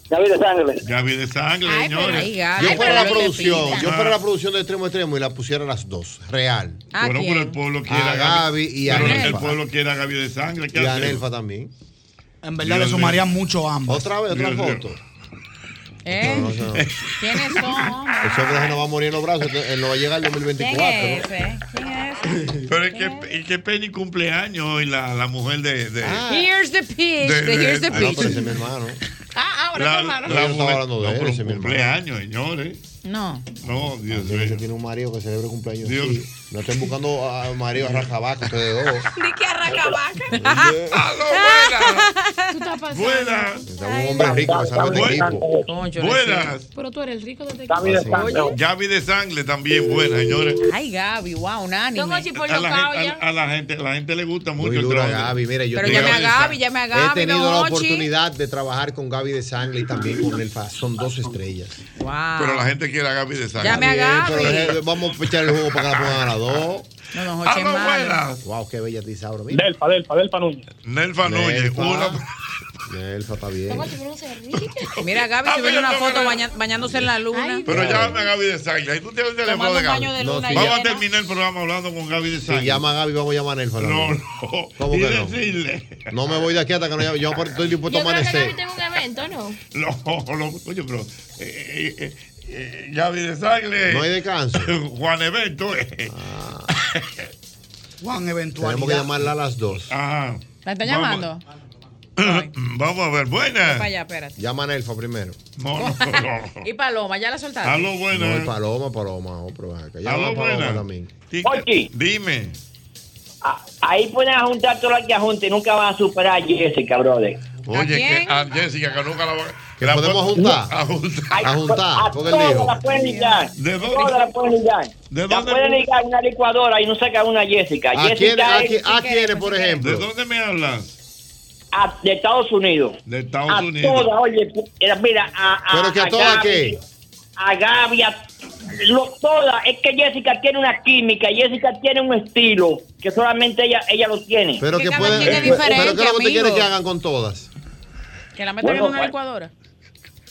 Gaby de sangre. Gaby de sangre, Ay, señores. ahí. Yo fuera la producción, yo fuera la producción de extremo a extremo y la pusiera las dos, real. ¿A bueno, quién? pero el pueblo quiere A Gaby y a pero Nelfa. el pueblo quiere a Gaby de sangre. ¿qué Y a? Nelfa también. En verdad Dios le sumarían mucho ambos. Otra vez, otra Dios foto. ¿Eh? No, no, no. ¿Quiénes son? Ese hombre se nos va a morir en los brazos, él no va a llegar el ¿Quién 2024. es ¿no? ese? ¿Quién es ese? Pero es que, y que Penny cumpleaños hoy, la, la mujer de. de Here's the pitch. De- de- here's the Ah, no, pero ese es mi hermano. Ah, ahora la, hermano. la estaba mujer- hablando de no, él, pero ese es mi un hermano. cumpleaños, señores. No. No, Dios que mío. tiene un marido que celebre cumpleaños. Dios. Sí. No estén buscando a marido a rajabaca ustedes dos. Di que arranca ¡Aló, buenas! Buenas. Está un hombre rico que salve de equipo. Buenas. Pero tú eres el rico de este Gaby de sangre. Gaby de sangre también buena, señores. Ay, Gaby, wow, un A la, gente, a, a la gente, la gente le gusta mucho Muy el trabajo. Gaby. Mira, yo Pero llame a Gaby, llame a he Gaby, tenido don la oportunidad de trabajar con Gaby de Sangre y también con Nelfa. Son dos estrellas. Wow. Pero la gente quiere a Gaby de sangre. Llame a Gaby. eh, vamos a echar el juego para que la pongan a las dos. No, Hochi es ¡Aló, malo. buenas! Wow, qué bella Tisaura. Mira. Delfa, Delfa, Delfa Núñez. Nelfa Núñez, Nelfa. una. Nelfa está bien. Pero no se. Mira, Gaby Ah, subiendo pero una no, foto pero- baña- bañándose en la luna. Ay, Pero llámame a Gaby de sangre. Ahí tú tienes el teléfono Tomando de un baño Gaby. de No, luna sí, Vamos a terminar el programa hablando con Gaby de Si llama a Gaby, vamos a llamar a Nelfa. No, no. ¿Cómo y que no? decirle. No me voy de aquí hasta que no llame. Yo estoy dispuesto Yo a creo que Gaby amanecer. tiene un evento, ¿no? No, no, oye, pero. Eh, eh, eh, eh, Gaby de sangre. No hay descanso. Juan Evento. eh. Juan, Tenemos que eventualidad. llamarla a las dos. Ajá. ¿La están Vamos. llamando? Vamos a ver, Para buenas. allá, espérate. Llama a Nelfa primero. No, no, no. Y Paloma, ¿ya la soltaste? Aló, No, buenas. Paloma, Paloma. Oh, pero ven acá. Llama Aló, a Paloma también. Di- Oye. Dime. a- ahí pueden a juntar todo lo que ajunte, nunca van a superar a Jessica, brother. Oye, que a Jessica, que nunca la va Que podemos juntar. A juntar. A juntar, A porque él todas dijo. las pueden ligar. ¿De dónde? Todas las pueden ligar. ¿De La dónde? pueden ligar una licuadora y no sacan una Jessica. ¿A Jessica quién- a quién- a quiénes, por ejemplo? ¿De dónde me hablas? a- de Estados Unidos. De Estados a Unidos. todas, oye, mira, mira, a, a, ¿Pero que a todas Gaby, qué? A Gaby, a lo- todas. Es que Jessica tiene una química, Jessica tiene un estilo que solamente ella, ella lo tiene. Pero que pueden. quien es Pero diferente, que lo que usted quiere amigo. que hagan con todas. Que la metan Bueno, en una bueno. licuadora.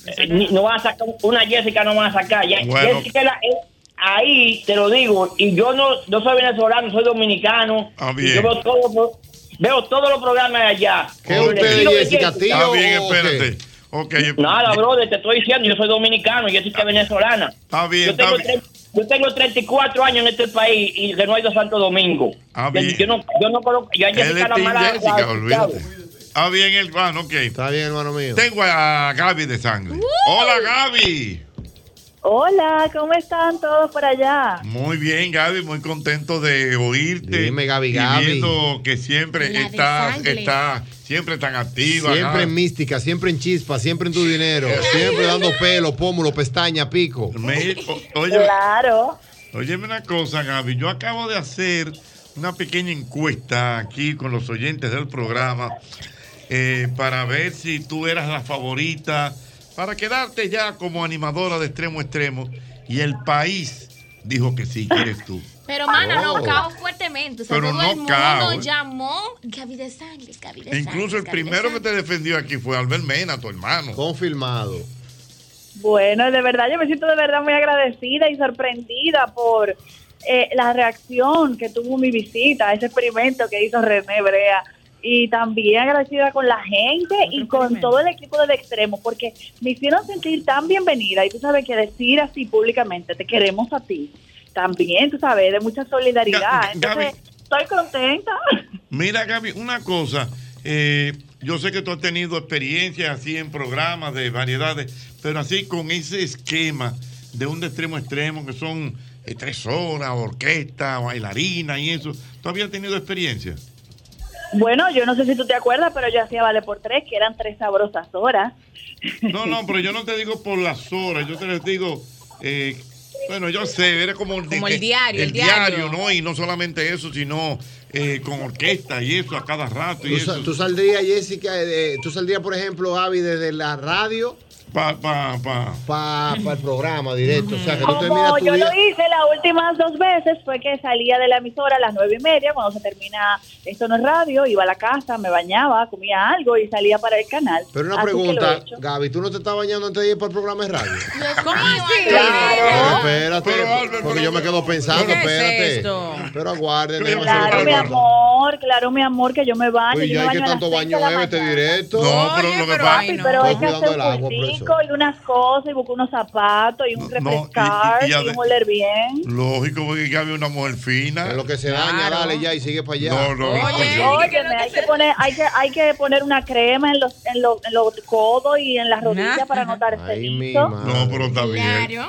Eh, ni- no van a sacar una Jessica no van a sacar Ya- Bueno. Jessica la- eh, ahí te lo digo y yo no no soy venezolano soy dominicano Ah, yo veo todos los- veo todos los programas de allá ¿Qué usted, Jessica, tío Está bien, espérate. Ok. nada brother te estoy diciendo yo soy dominicano Jessica es venezolana Está bien, yo tengo, está bien. yo tengo 34 años en este país y que no he ido a Santo Domingo Ah, yo, bien. yo no yo no conozco yo a Jessica es la mala Jessica, la- olvídate. Está bien, hermano, ok. Está bien, hermano mío. Tengo a Gaby de sangre. Hola, Gaby. Hola, ¿cómo están todos por allá? Muy bien, Gaby, muy contento de oírte. Dime, Gaby, y Gaby. viendo que siempre La estás siempre tan activa. Siempre Gaby. en mística, siempre en chispa, siempre en tu dinero, siempre dando pelo, pómulo, pestaña, pico. Me- o- oye, Claro. Óyeme una cosa, Gaby. Yo acabo de hacer una pequeña encuesta aquí con los oyentes del programa eh, para ver si tú eras la favorita para quedarte ya como animadora de extremo a extremo. Y el país dijo que sí, que eres tú. Pero, mana, Oh. no cao fuertemente. O sea, Pero todo no el mundo cao. llamó Gaby de Sangres, Gaby de Incluso el de primero que te defendió aquí fue Albert Mena, tu hermano. Confirmado. Bueno, de verdad, yo me siento de verdad muy agradecida y sorprendida por eh, la reacción que tuvo mi visita a ese experimento que hizo René Brea. Y también agradecida con la gente y con todo el equipo del extremo, porque me hicieron sentir tan bienvenida. Y tú sabes que decir así públicamente, te queremos a ti, también, tú sabes, de mucha solidaridad. Entonces, estoy contenta. Mira, Gaby, una cosa. eh, yo sé que tú has tenido experiencias así en programas de variedades, pero así con ese esquema de un de extremo a extremo, que son eh, tres horas, orquesta, bailarina y eso. ¿Tú habías tenido experiencia? Bueno, yo no sé si tú te acuerdas, pero yo hacía Vale por Tres, que eran tres sabrosas horas. No, no, pero yo no te digo por las horas, yo te les digo, eh, bueno, yo sé, era como, Como el diario, el el diario. ¿no? Y no solamente eso, sino eh, con orquesta y eso a cada rato. Y Tú, eso. tú saldrías, Jessica, eh, tú saldrías, por ejemplo, Gaby, desde la radio pa, pa, pa. pa, pa el programa directo. O sea, que tú terminas Como tu yo día. lo hice las últimas dos veces, fue que salía de la emisora a las nueve y media, cuando se termina Esto no es radio, iba a la casa, me bañaba, comía algo y salía para el canal. Pero una Así pregunta. Gaby, ¿tú no te estás bañando antes de ir para el programa de radio? ¿Cómo así? Pero espérate, porque yo me quedo pensando, ¿Qué es espérate. esto? Pero aguarden, Claro, mi amor, claro, mi amor, que yo me baño. Pues yo ya me hay que tanto baño este directo. No, pero lo que Pero, pasa. pero hay que hacer por y unas cosas, y buscar unos zapatos y un refrescar y- y, y un oler bien. Lógico, porque Gaby es una mujer fina. Es lo que se daña, dale ya y sigue para allá. No, no, no. Óyeme, hay que poner, hay que, hay que poner una crema en los, en los, en los codos y en las rodillas para notar. No, pero está bien.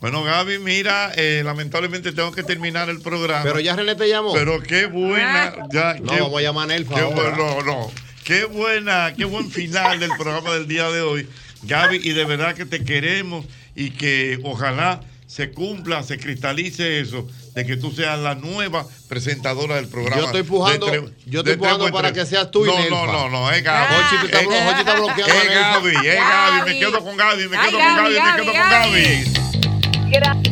Bueno, Gaby, mira, eh, lamentablemente tengo que terminar el programa. Pero ya René te llamó. Pero qué buena. Ya, No, qué- vamos a llamar a ahora. bueno, no, no. Qué buena, qué buen final del programa del día de hoy. Gaby, y de verdad que te queremos y que ojalá se cumpla, se cristalice eso, de que tú seas la nueva presentadora del programa. Yo estoy pujando- de Extremo- yo estoy pujando para que seas tú y No, no, no, no, es Gaby. Jochi, está Es. Gaby, es Gaby, me quedo con Gaby, me Ay, quedo con Gaby, Gaby, me quedo con Gaby, Gaby.